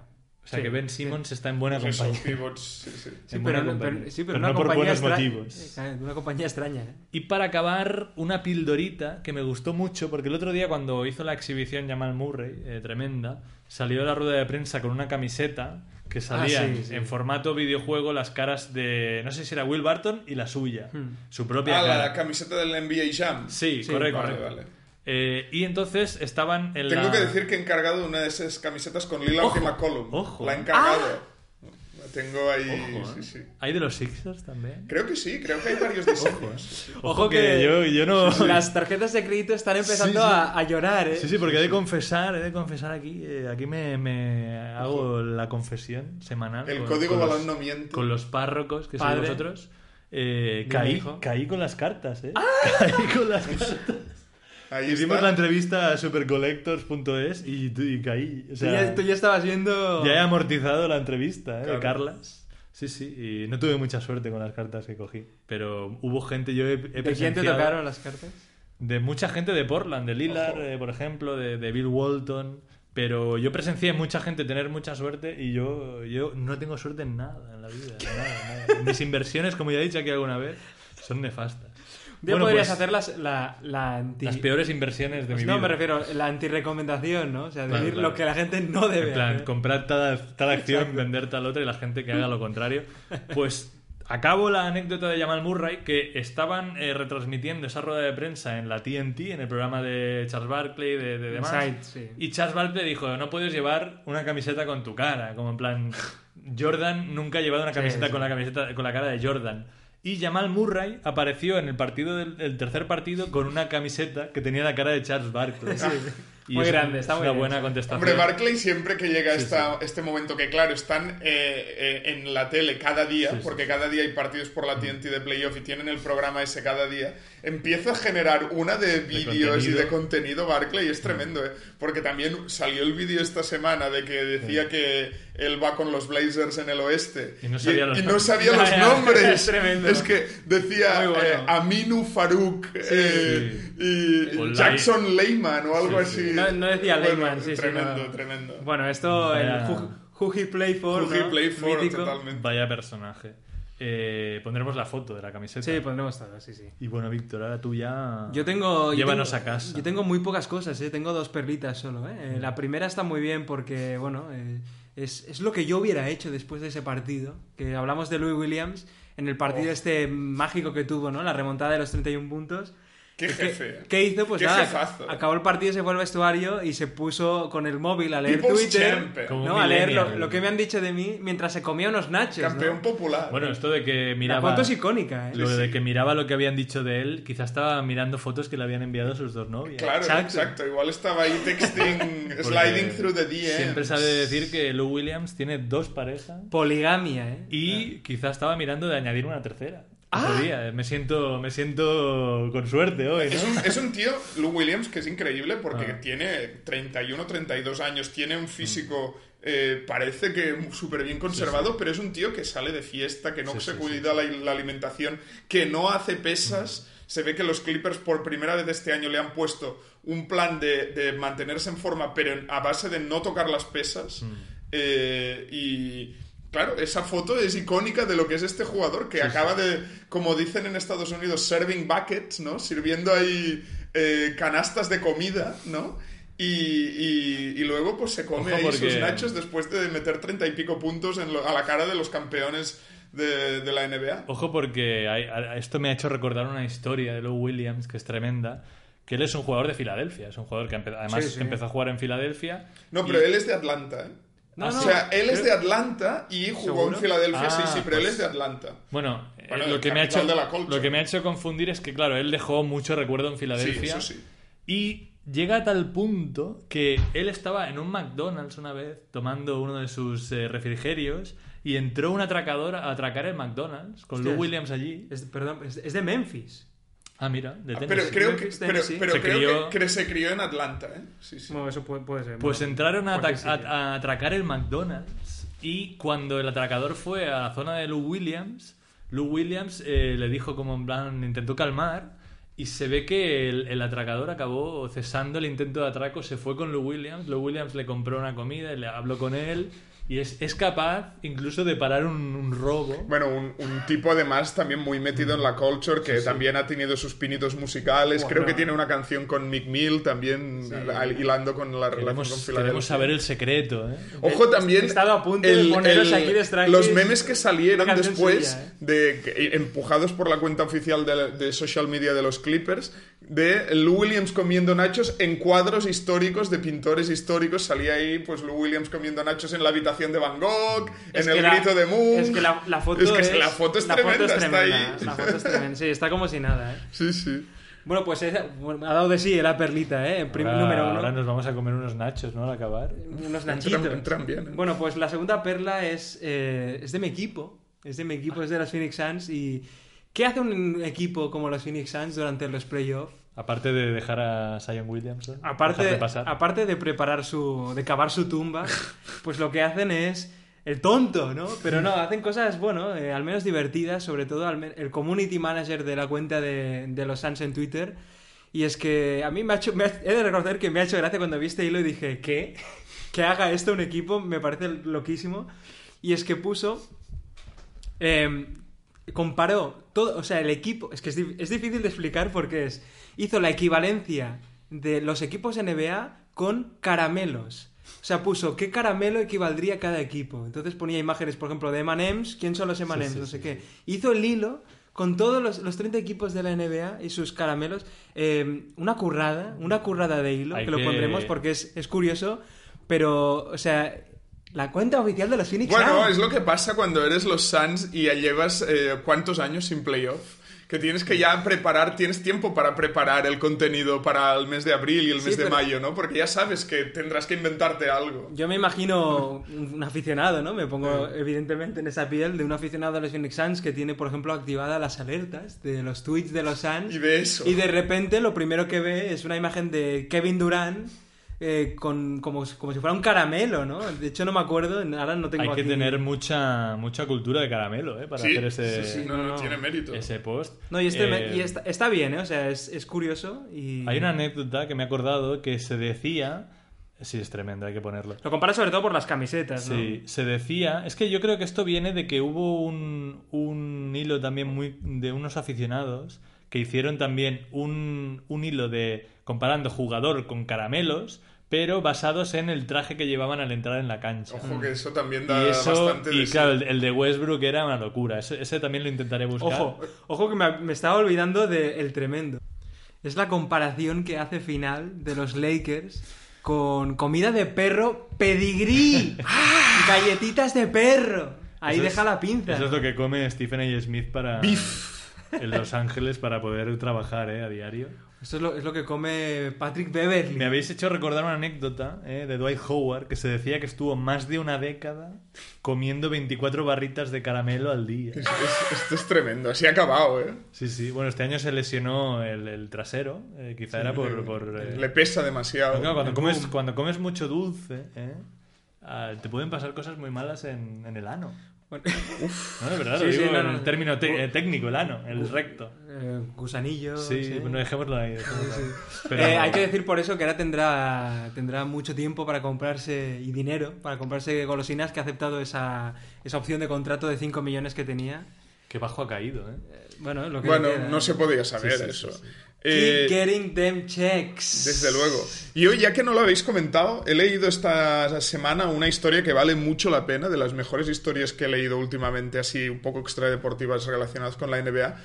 O sea
sí,
que Ben
sí.
Simmons está en buena
pues
compañía.
pivots, sí, sí.
Sí,
en
pero,
buena
no- pero-
compañía.
sí, pero
Pero
una
no por buenos motivos.
eh, Una compañía extraña, ¿eh?
Y para acabar, una pildorita que me gustó mucho, porque el otro día cuando hizo la exhibición Jamal Murray, eh, tremenda, salió a la rueda de prensa con una camiseta que salía
Ah, sí, sí.
en formato videojuego las caras de, no sé si era Will Barton y la suya,
Hmm.
su propia
Ah,
cara.
la camiseta del NBA Jam.
Sí,
Sí,
correcto.
Vale,
correcto.
vale.
Eh, y entonces estaban en
Tengo
la...
que decir que he encargado una de esas camisetas con Lillard
Ojo,
McCollum.
ojo.
La he encargado. La tengo ahí.
Ojo,
sí,
¿eh?
sí.
¿Hay de los Sixers también?
Creo que sí, creo que hay varios diseños.
Ojo, que, yo, yo no...
Las tarjetas de crédito están empezando
Sí, sí.
A, a llorar, ¿eh?
Sí, sí, porque he de confesar, he de confesar aquí, eh, aquí me, me hago la confesión semanal.
El
con-
código balón no miente.
Con los párrocos que sois
Padre.
vosotros. Eh, caí, caí con las cartas, ¿eh? Caí con las cartas.
Ahí
Hicimos
está.
la entrevista a supercollectors.es y, y caí. O
Tú
sea,
ya, tú ya estabas viendo.
ya he amortizado la entrevista ¿eh?
Claro.
de Carlas. Sí, sí, y no tuve mucha suerte con las cartas que cogí. Pero hubo gente, yo he, he
¿De quién te tocaron las cartas?
de mucha gente de Portland, de Lillard, eh, por ejemplo, de, de Bill Walton. Pero yo presencié mucha gente tener mucha suerte y yo, yo no tengo suerte en nada en la vida. nada, nada. Mis inversiones, como ya he dicho aquí alguna vez, son nefastas. Bueno,
podrías
pues,
hacer las- la, la anti.
las peores inversiones de mi vida.
no, me refiero a la antirrecomendación, ¿no? O sea, decir
claro.
lo que la gente no debe
En plan,
hacer.
comprar tal, tal acción, vender tal otra y la gente que haga lo contrario. Pues acabo la anécdota de Jamal Murray, que estaban eh, retransmitiendo esa rueda de prensa en la TNT, en el programa de Charles Barkley, de, de demás.
Inside, sí.
Y Charles Barkley dijo, no puedes llevar una camiseta con tu cara, como en plan... Jordan nunca ha llevado una
Sí,
camiseta
sí.
con la camiseta con la cara de Jordan. Y Jamal Murray apareció en el partido del el tercer partido con una camiseta que tenía la cara de Charles Barkley. Y
Muy
es-
grande, está
es
muy
una
bien,
buena contestación.
Hombre, Barclay siempre que llega
Sí,
esta, este momento, que claro, están eh, eh, en la tele cada día,
Sí, sí.
porque cada día hay partidos por la TNT de playoff y tienen el programa ese cada día, empieza a generar una de vídeos y de contenido Barclay, es tremendo, ¿eh? porque también salió el vídeo esta semana de que decía que él va con los Blazers en el oeste
Y no sabía los
y no
nombres.
sabía los
Ya, ya,
nombres.
es tremendo.
Es que decía
bueno.
eh, Aminu Farouk eh, y Jackson Leyman o algo
Sí, sí.
así.
No, no decía
Bueno,
Lehman, sí, sí,
Tremendo, tremendo.
Bueno, esto,
Vaya-
el who, who he play for,
Who he
¿no?
play for,
Mítico.
totalmente.
Vaya personaje. Eh, pondremos la foto de la camiseta.
Sí, pondremos todo, sí, sí.
Y bueno, Víctor, ahora tú ya...
Yo tengo. yo
Llévanos
tengo-
a casa.
Yo tengo muy pocas cosas, ¿eh? Tengo dos perlitas solo, ¿eh? Eh, La primera está muy bien porque, bueno, eh, es, es lo que yo hubiera hecho después de ese partido. Que hablamos de Louis Williams en el partido
Oh.
este mágico que tuvo, ¿no? La remontada de los 31 puntos.
Qué jefe.
¿Qué hizo? Pues
Qué
nada,
jefazo.
acabó el partido, se fue al vestuario y se puso con el móvil a leer Twitter, ¿no? a leer lo, que me han dicho de mí mientras se comía unos nachos, ¿no?
Campeón popular.
Bueno, esto de que
La
miraba...
foto es icónica, ¿eh?
Lo de que miraba lo que habían dicho de él, quizás estaba mirando fotos que le habían enviado sus dos novias.
Claro,
Exacto.
exacto. Igual estaba ahí texting, sliding through the DMs.
Siempre sabe decir que Lou Williams tiene dos parejas
Poligamia, ¿eh?
y quizás estaba mirando de añadir una tercera.
Ah.
Día. Me siento, me siento con suerte hoy,
Es un, es un tío, Lou Williams, que es increíble porque
Ah.
tiene 31, 32 años, tiene un físico, eh, parece que súper bien conservado, pero es un tío que sale de fiesta, que no
Sí,
se
sí,
cuida La, la alimentación, que no hace pesas. Se ve que los Clippers por primera vez este año le han puesto un plan de, de mantenerse en forma, pero a base de no tocar las pesas. Eh, y claro, esa foto es icónica de lo que es este jugador que acaba de, como dicen en Estados Unidos, serving buckets, ¿no? Sirviendo ahí eh, canastas de comida, ¿no? Y, y- y luego pues se come
Ojo,
ahí
porque-
sus nachos después de meter treinta y pico puntos en lo- a la cara de los campeones de, de la NBA.
Ojo porque hay- a- esto me ha hecho recordar una historia de Lou Williams que es tremenda. Que él es un jugador de Filadelfia. Es un jugador que además
Sí, sí.
empezó a jugar en Filadelfia.
No, pero él es de Atlanta, ¿eh?
No,
o
no,
sea, él es de Atlanta y jugó
¿Seguro?
en Filadelfia, sí,
Ah,
sí, pero él
pues-
es de Atlanta.
Bueno, eh,
Bueno,
lo, que me ha hecho, lo que me ha hecho confundir es que, claro, él dejó mucho recuerdo en
Sí,
Filadelfia.
eso sí.
Y llega a tal punto que él estaba en un McDonald's una vez tomando uno de sus eh, refrigerios y entró un atracador a atracar el McDonald's con Lou. Williams allí.
Es, perdón, es, es de Memphis.
Ah, mira, de
Ah,
Tennessee.
pero creo que, pero,
Se
creo
crió-
que, que se crió en Atlanta, ¿eh? Sí, sí.
Bueno, eso puede, puede ser.
Pues
bueno,
entraron a atracar el McDonald's y cuando el atracador fue a la zona de Lou Williams, Lou Williams eh, le dijo como en plan, intentó calmar y se ve que el, el atracador acabó cesando el intento de atraco, se fue con Lou Williams, Lou Williams le compró una comida y le habló con él y es, es capaz incluso de parar un, un robo.
Bueno, un, un tipo además también muy metido en la culture, que también ha tenido sus pinitos musicales. Creo que tiene una canción con Mick Mill también, al- hilando con la relación con
Queremos,
Filadelfia.
queremos saber el secreto, ¿eh?
Ojo también.
He estado a punto de poneros aquí de
Los memes que salieron después,
suya, ¿eh?
de, que- empujados por la cuenta oficial de, de social media de los Clippers, de Lou Williams comiendo nachos en cuadros históricos de pintores históricos. Salía ahí, pues, Lou Williams comiendo nachos en la habitación de Van Gogh,
Es
en el
la-
grito de Moon.
Es que la, la foto
Es que
es,
la foto es
la
tremenda,
foto es
está ahí.
tremenda, La foto es tremenda. Sí, está como si nada, ¿eh?
Sí, sí.
Bueno, pues bueno, ha dado de sí la perlita, ¿eh?
Ahora,
número uno.
ahora nos vamos a comer unos nachos, ¿no? Al acabar.
Unos
Entran,
nachitos.
entran bien. ¿eh?
Bueno, pues la segunda perla es, eh, es de mi equipo. Es de mi equipo, es de los Phoenix Suns. ¿Y qué hace un equipo como los Phoenix Suns durante los playoffs?
Aparte de dejar a Zion Williamson.
Aparte,
de pasar.
aparte de preparar su. de cavar su tumba, pues lo que hacen es. El tonto, ¿no? Pero no, hacen cosas, bueno, eh, al menos divertidas, sobre todo al el community manager de la cuenta de, de los Suns en Twitter. Y es que a mí me ha hecho. me ha- he de reconocer que me ha hecho gracia cuando vi este hilo y dije, ¿qué? Que haga esto un equipo me parece loquísimo. Y es que puso. eh, comparó todo. O sea, el equipo. Es que es, es difícil de explicar porque es. Hizo la equivalencia de los equipos NBA con caramelos. O sea, puso qué caramelo equivaldría cada equipo. Entonces ponía imágenes, por ejemplo, de M&M's. ¿Quién son los M&M's?
sí,
no sé
sí,
qué. Hizo el hilo con todos los, los 30 equipos de la NBA y sus caramelos. eh, una currada, una currada de hilo,
Hay
que lo
que-
pondremos porque es, es curioso. Pero, o sea, la cuenta oficial de los Phoenix
Bueno,
Suns.
es lo que pasa cuando eres los Suns y ya llevas eh, cuántos años sin playoff. Que tienes que ya preparar, tienes tiempo para preparar el contenido para el mes de abril y el
Sí,
mes de mayo, ¿no? Porque ya sabes que tendrás que inventarte algo.
Yo me imagino un aficionado, ¿no? Me pongo evidentemente en esa piel de un aficionado de los Phoenix Suns que tiene, por ejemplo, activadas las alertas de los tweets de los Suns.
Y de eso.
Y de repente lo primero que ve es una imagen de Kevin Durant eh, con, como, como si fuera un caramelo, ¿no? De hecho no me acuerdo, ahora no tengo
Hay que
aquí-
tener mucha, mucha cultura de caramelo, ¿eh? Para
Sí,
hacer ese,
sí, sí, no,
no,
no,
no.
tiene mérito.
ese post.
No, y, este
Eh,
me- y está, está bien, ¿eh? O sea, es, es curioso y...
Hay una anécdota que me he acordado que se decía... Sí, es tremendo, hay que ponerlo.
Lo compara sobre todo por las camisetas, ¿no?
Sí, se decía. Es que yo creo que esto viene de que hubo un, un hilo también muy de unos aficionados que hicieron también un, un hilo de comparando jugador con caramelos, pero basados en el traje que llevaban al entrar en la cancha.
Ojo que eso también da
y eso,
bastante
y claro, el, el de Westbrook era una locura. Ese, ese también lo intentaré buscar.
Ojo, ojo que me, me estaba olvidando de El Tremendo. es la comparación que hace final de los Lakers con comida de perro pedigrí. Galletitas de perro. Ahí
Eso
deja
es-
la pinza.
Eso es lo que come Stephen A. Smith para... En Los Ángeles para poder trabajar, ¿eh? A diario.
Esto es lo, es lo que come Patrick Beverly.
Me habéis hecho recordar una anécdota ¿eh? de Dwight Howard que se decía que estuvo más de una década comiendo 24 barritas de caramelo al día.
Es- es- esto es tremendo, así ha acabado, ¿eh?
Sí, sí. Bueno, este año se lesionó el, el trasero. eh, quizá era por... por, eh,
Le pesa demasiado.
Claro, cuando, comes, cuando comes mucho dulce, ¿eh? Ah, te pueden pasar cosas muy malas en, en el ano.
Bueno,
No, de verdad,
Sí,
lo
sí,
digo
no,
en
no.
el término te- eh, técno, el ano, el recto.
eh, gusanillo.
Sí,
sí.
no dejémoslo ahí. dejémoslo ahí. Pero-
Eh, hay que decir por eso que ahora tendrá, tendrá mucho tiempo para comprarse y dinero para comprarse golosinas que ha aceptado esa, esa opción de contrato de 5 millones que tenía.
Qué bajo ha caído, ¿eh?
Eh, Bueno, lo que
Bueno, no se podía saber
Sí, sí,
eso.
Sí.
Eh,
Keep getting them checks.
Desde luego. Y hoy, ya que no lo habéis comentado, he leído esta semana una historia que vale mucho la pena, de las mejores historias que he leído últimamente, así un poco extradeportivas relacionadas con la NBA,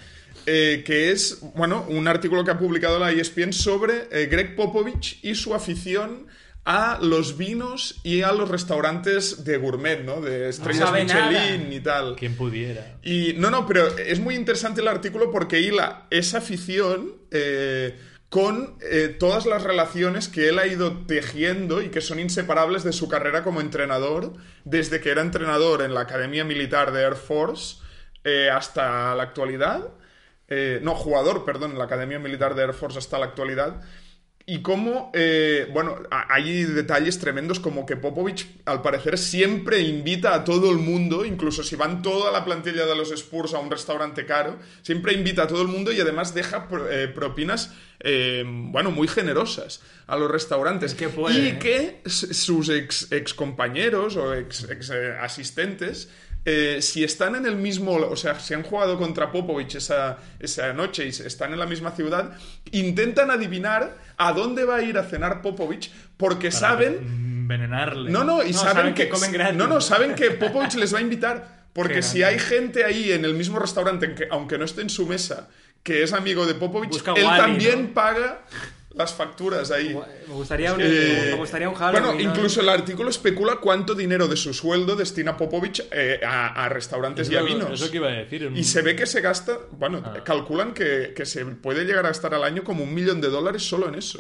eh, que es, bueno, un artículo que ha publicado la ESPN sobre eh, Greg Popovich y su afición a los vinos y a los restaurantes de gourmet, ¿no? De estrellas
nada.
Michelin y tal.
Quien pudiera.
Y no, no, pero es muy interesante el artículo porque hila esa afición eh, con eh, todas las relaciones que él ha ido tejiendo y que son inseparables de su carrera como entrenador, desde que era entrenador en la Academia Militar de Air Force eh, hasta la actualidad. Eh, no, jugador, perdón, en la Academia Militar de Air Force hasta la actualidad. Y cómo, eh, bueno, hay detalles tremendos como que Popovich, al parecer, siempre invita a todo el mundo, incluso si van toda la plantilla de los Spurs a un restaurante caro, siempre invita a todo el mundo y además deja eh, propinas, eh, bueno, muy generosas a los restaurantes.
Es que puede,
y que sus ex, ex compañeros o ex, ex, asistentes eh, si están en el mismo, o sea, si han jugado contra Popovich esa, esa noche y están en la misma ciudad, intentan adivinar a dónde va a ir a cenar Popovich porque saben...
Envenenarle.
No, no, y
No,
saben,
saben
que,
que comen gratis.
No, no, saben que Popovich les va a invitar. Porque
Qué
si
grande.
hay gente ahí en el mismo restaurante, aunque no esté en su mesa, que es amigo de Popovich,
Busca
él
Wally,
también
¿no?
paga las facturas ahí.
Me gustaría un,
Eh,
me gustaría un Halloween.
bueno,
¿no?
incluso el artículo especula cuánto dinero de su sueldo destina Popovich eh, a, a restaurantes y a vinos.
Eso que iba a decir. un-
Y se ve que se gasta, bueno,
Ah.
calculan que, que se puede llegar a gastar al año como un millón de dólares solo en eso.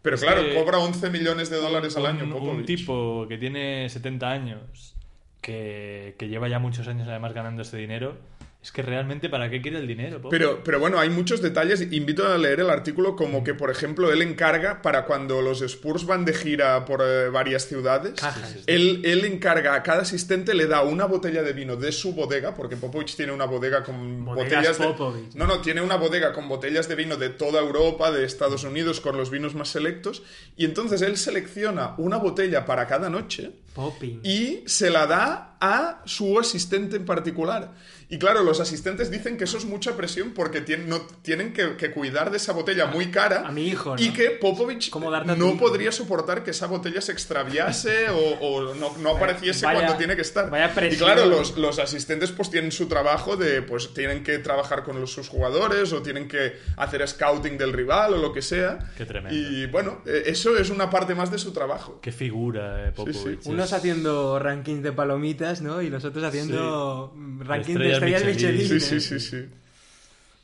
Pero
Es
claro,
que
cobra 11 millones de dólares al año
un,
Popovich.
un tipo que tiene 70 años, que, que lleva ya muchos años además ganando ese dinero, es que realmente ¿para qué quiere el dinero?
Pero, pero bueno, hay muchos detalles. Invito a leer el artículo como que, por ejemplo, él encarga para cuando los Spurs van de gira por eh, varias ciudades.
Cajas.
Él, él encarga a cada asistente, le da una botella de vino de su bodega, porque Popovich tiene una bodega con
Bodegas
botellas de... No, no, tiene una bodega con botellas de vino de toda Europa, de Estados Unidos, con los vinos más selectos. Y entonces él selecciona una botella para cada noche
Popping.
y se la da a su asistente en particular. Y claro, los asistentes dicen que eso es mucha presión porque tienen, no, tienen que, que cuidar de esa botella muy cara.
a mi hijo, ¿no?
Y que Popovich
¿Cómo darte a tu
no
hijo?
podría soportar que esa botella se extraviase o, o no, no apareciese
vaya-
cuando tiene que estar.
vaya
y
presión.
claro, los, los asistentes pues tienen su trabajo de, pues tienen que trabajar con los, sus jugadores o tienen que hacer scouting del rival o lo que sea.
Qué tremendo.
Y bueno, eh, eso es una parte más de su trabajo.
Qué figura, eh, Popovich.
Sí, sí.
Unos Haciendo rankings de palomitas, ¿no? Y los otros haciendo rankings de
estrellas Michelin.
Michelin.
Sí,
¿eh?
sí, sí, sí.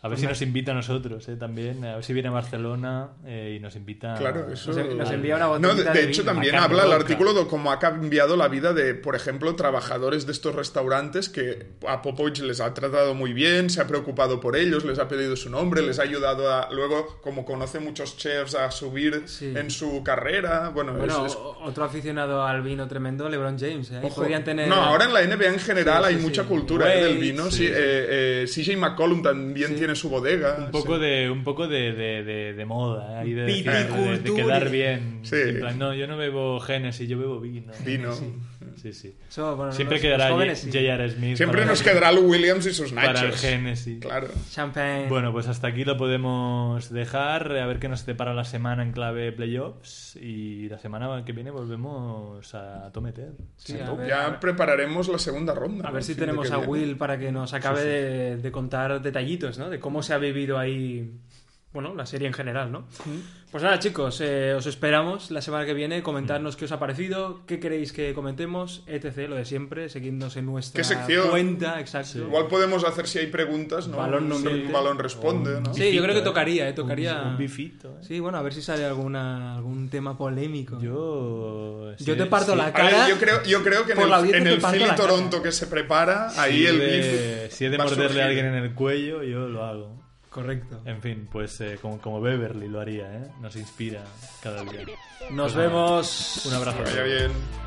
A ver si nos invita a nosotros eh, también. A ver si viene a Barcelona eh, y nos invita.
Claro, eso-
Nos, nos envía una
No, de,
de,
de hecho
vino.
también habla el artículo de cómo ha cambiado la vida de, por ejemplo, trabajadores de estos restaurantes que a Popovich les ha tratado muy bien, se ha preocupado por ellos, les ha pedido su nombre, les ha ayudado a, luego, como conoce muchos chefs, a subir
Sí.
en su carrera. Bueno,
Bueno,
es-
otro aficionado al vino tremendo, LeBron James. ¿eh?
Ojo.
Podrían tener...
No, ahora en la NBA en general
Sí,
hay
sí,
mucha
sí.
cultura eh, del vino.
sí,
Sí,
sí.
eh, eh, CJ McCollum también
Sí.
Tiene su bodega.
Un poco,
sí.
de, un poco de, de, de, de moda, eh, de, decir, de- de,
Viticultura.
quedar bien.
Sí.
En plan, no, yo no bebo Genesis, yo bebo vino.
Vino.
Sí, sí.
Bueno,
Siempre
los-
quedará
los jóvenes, sí.
J.R. Smith.
Siempre nos quedará Lou Williams y sus
para el
nachos.
Genesis.
Claro.
Champagne.
Bueno, pues hasta aquí lo podemos dejar. A ver qué nos depara la semana en clave playoffs. Y la semana que viene volvemos a tometer.
Sí, a ver, a
Ya prepararemos la segunda ronda.
A ver si tenemos a
viene.
Will para que nos acabe de, de contar detallitos, ¿no? De cómo se ha vivido ahí bueno, la serie en general, ¿no? Pues nada, chicos, eh, os esperamos la semana que viene. Comentarnos qué os ha parecido, qué queréis que comentemos, etc. Lo de siempre, seguidnos en nuestra
¿Qué sección?
cuenta, exacto.
Igual podemos hacer si hay preguntas, ¿no?
Balón no
Sí, balón responde, ¿no?
Sí, yo creo que tocaría, eh, tocaría.
Un, un bifito, ¿eh?
Sí, bueno, a ver si sale alguna, algún tema polémico.
Yo...
Yo te parto
sí.
la cara.
ver, yo creo, yo creo que en el, en el Philly. Toronto que se prepara, ahí el beef
Si he de morderle a alguien en el cuello, yo lo hago.
Correcto.
En fin, pues eh, como, como Beverly lo haría, ¿eh? Nos inspira cada día.
Nos
Pues
vemos.
Un abrazo.
Que vaya bien.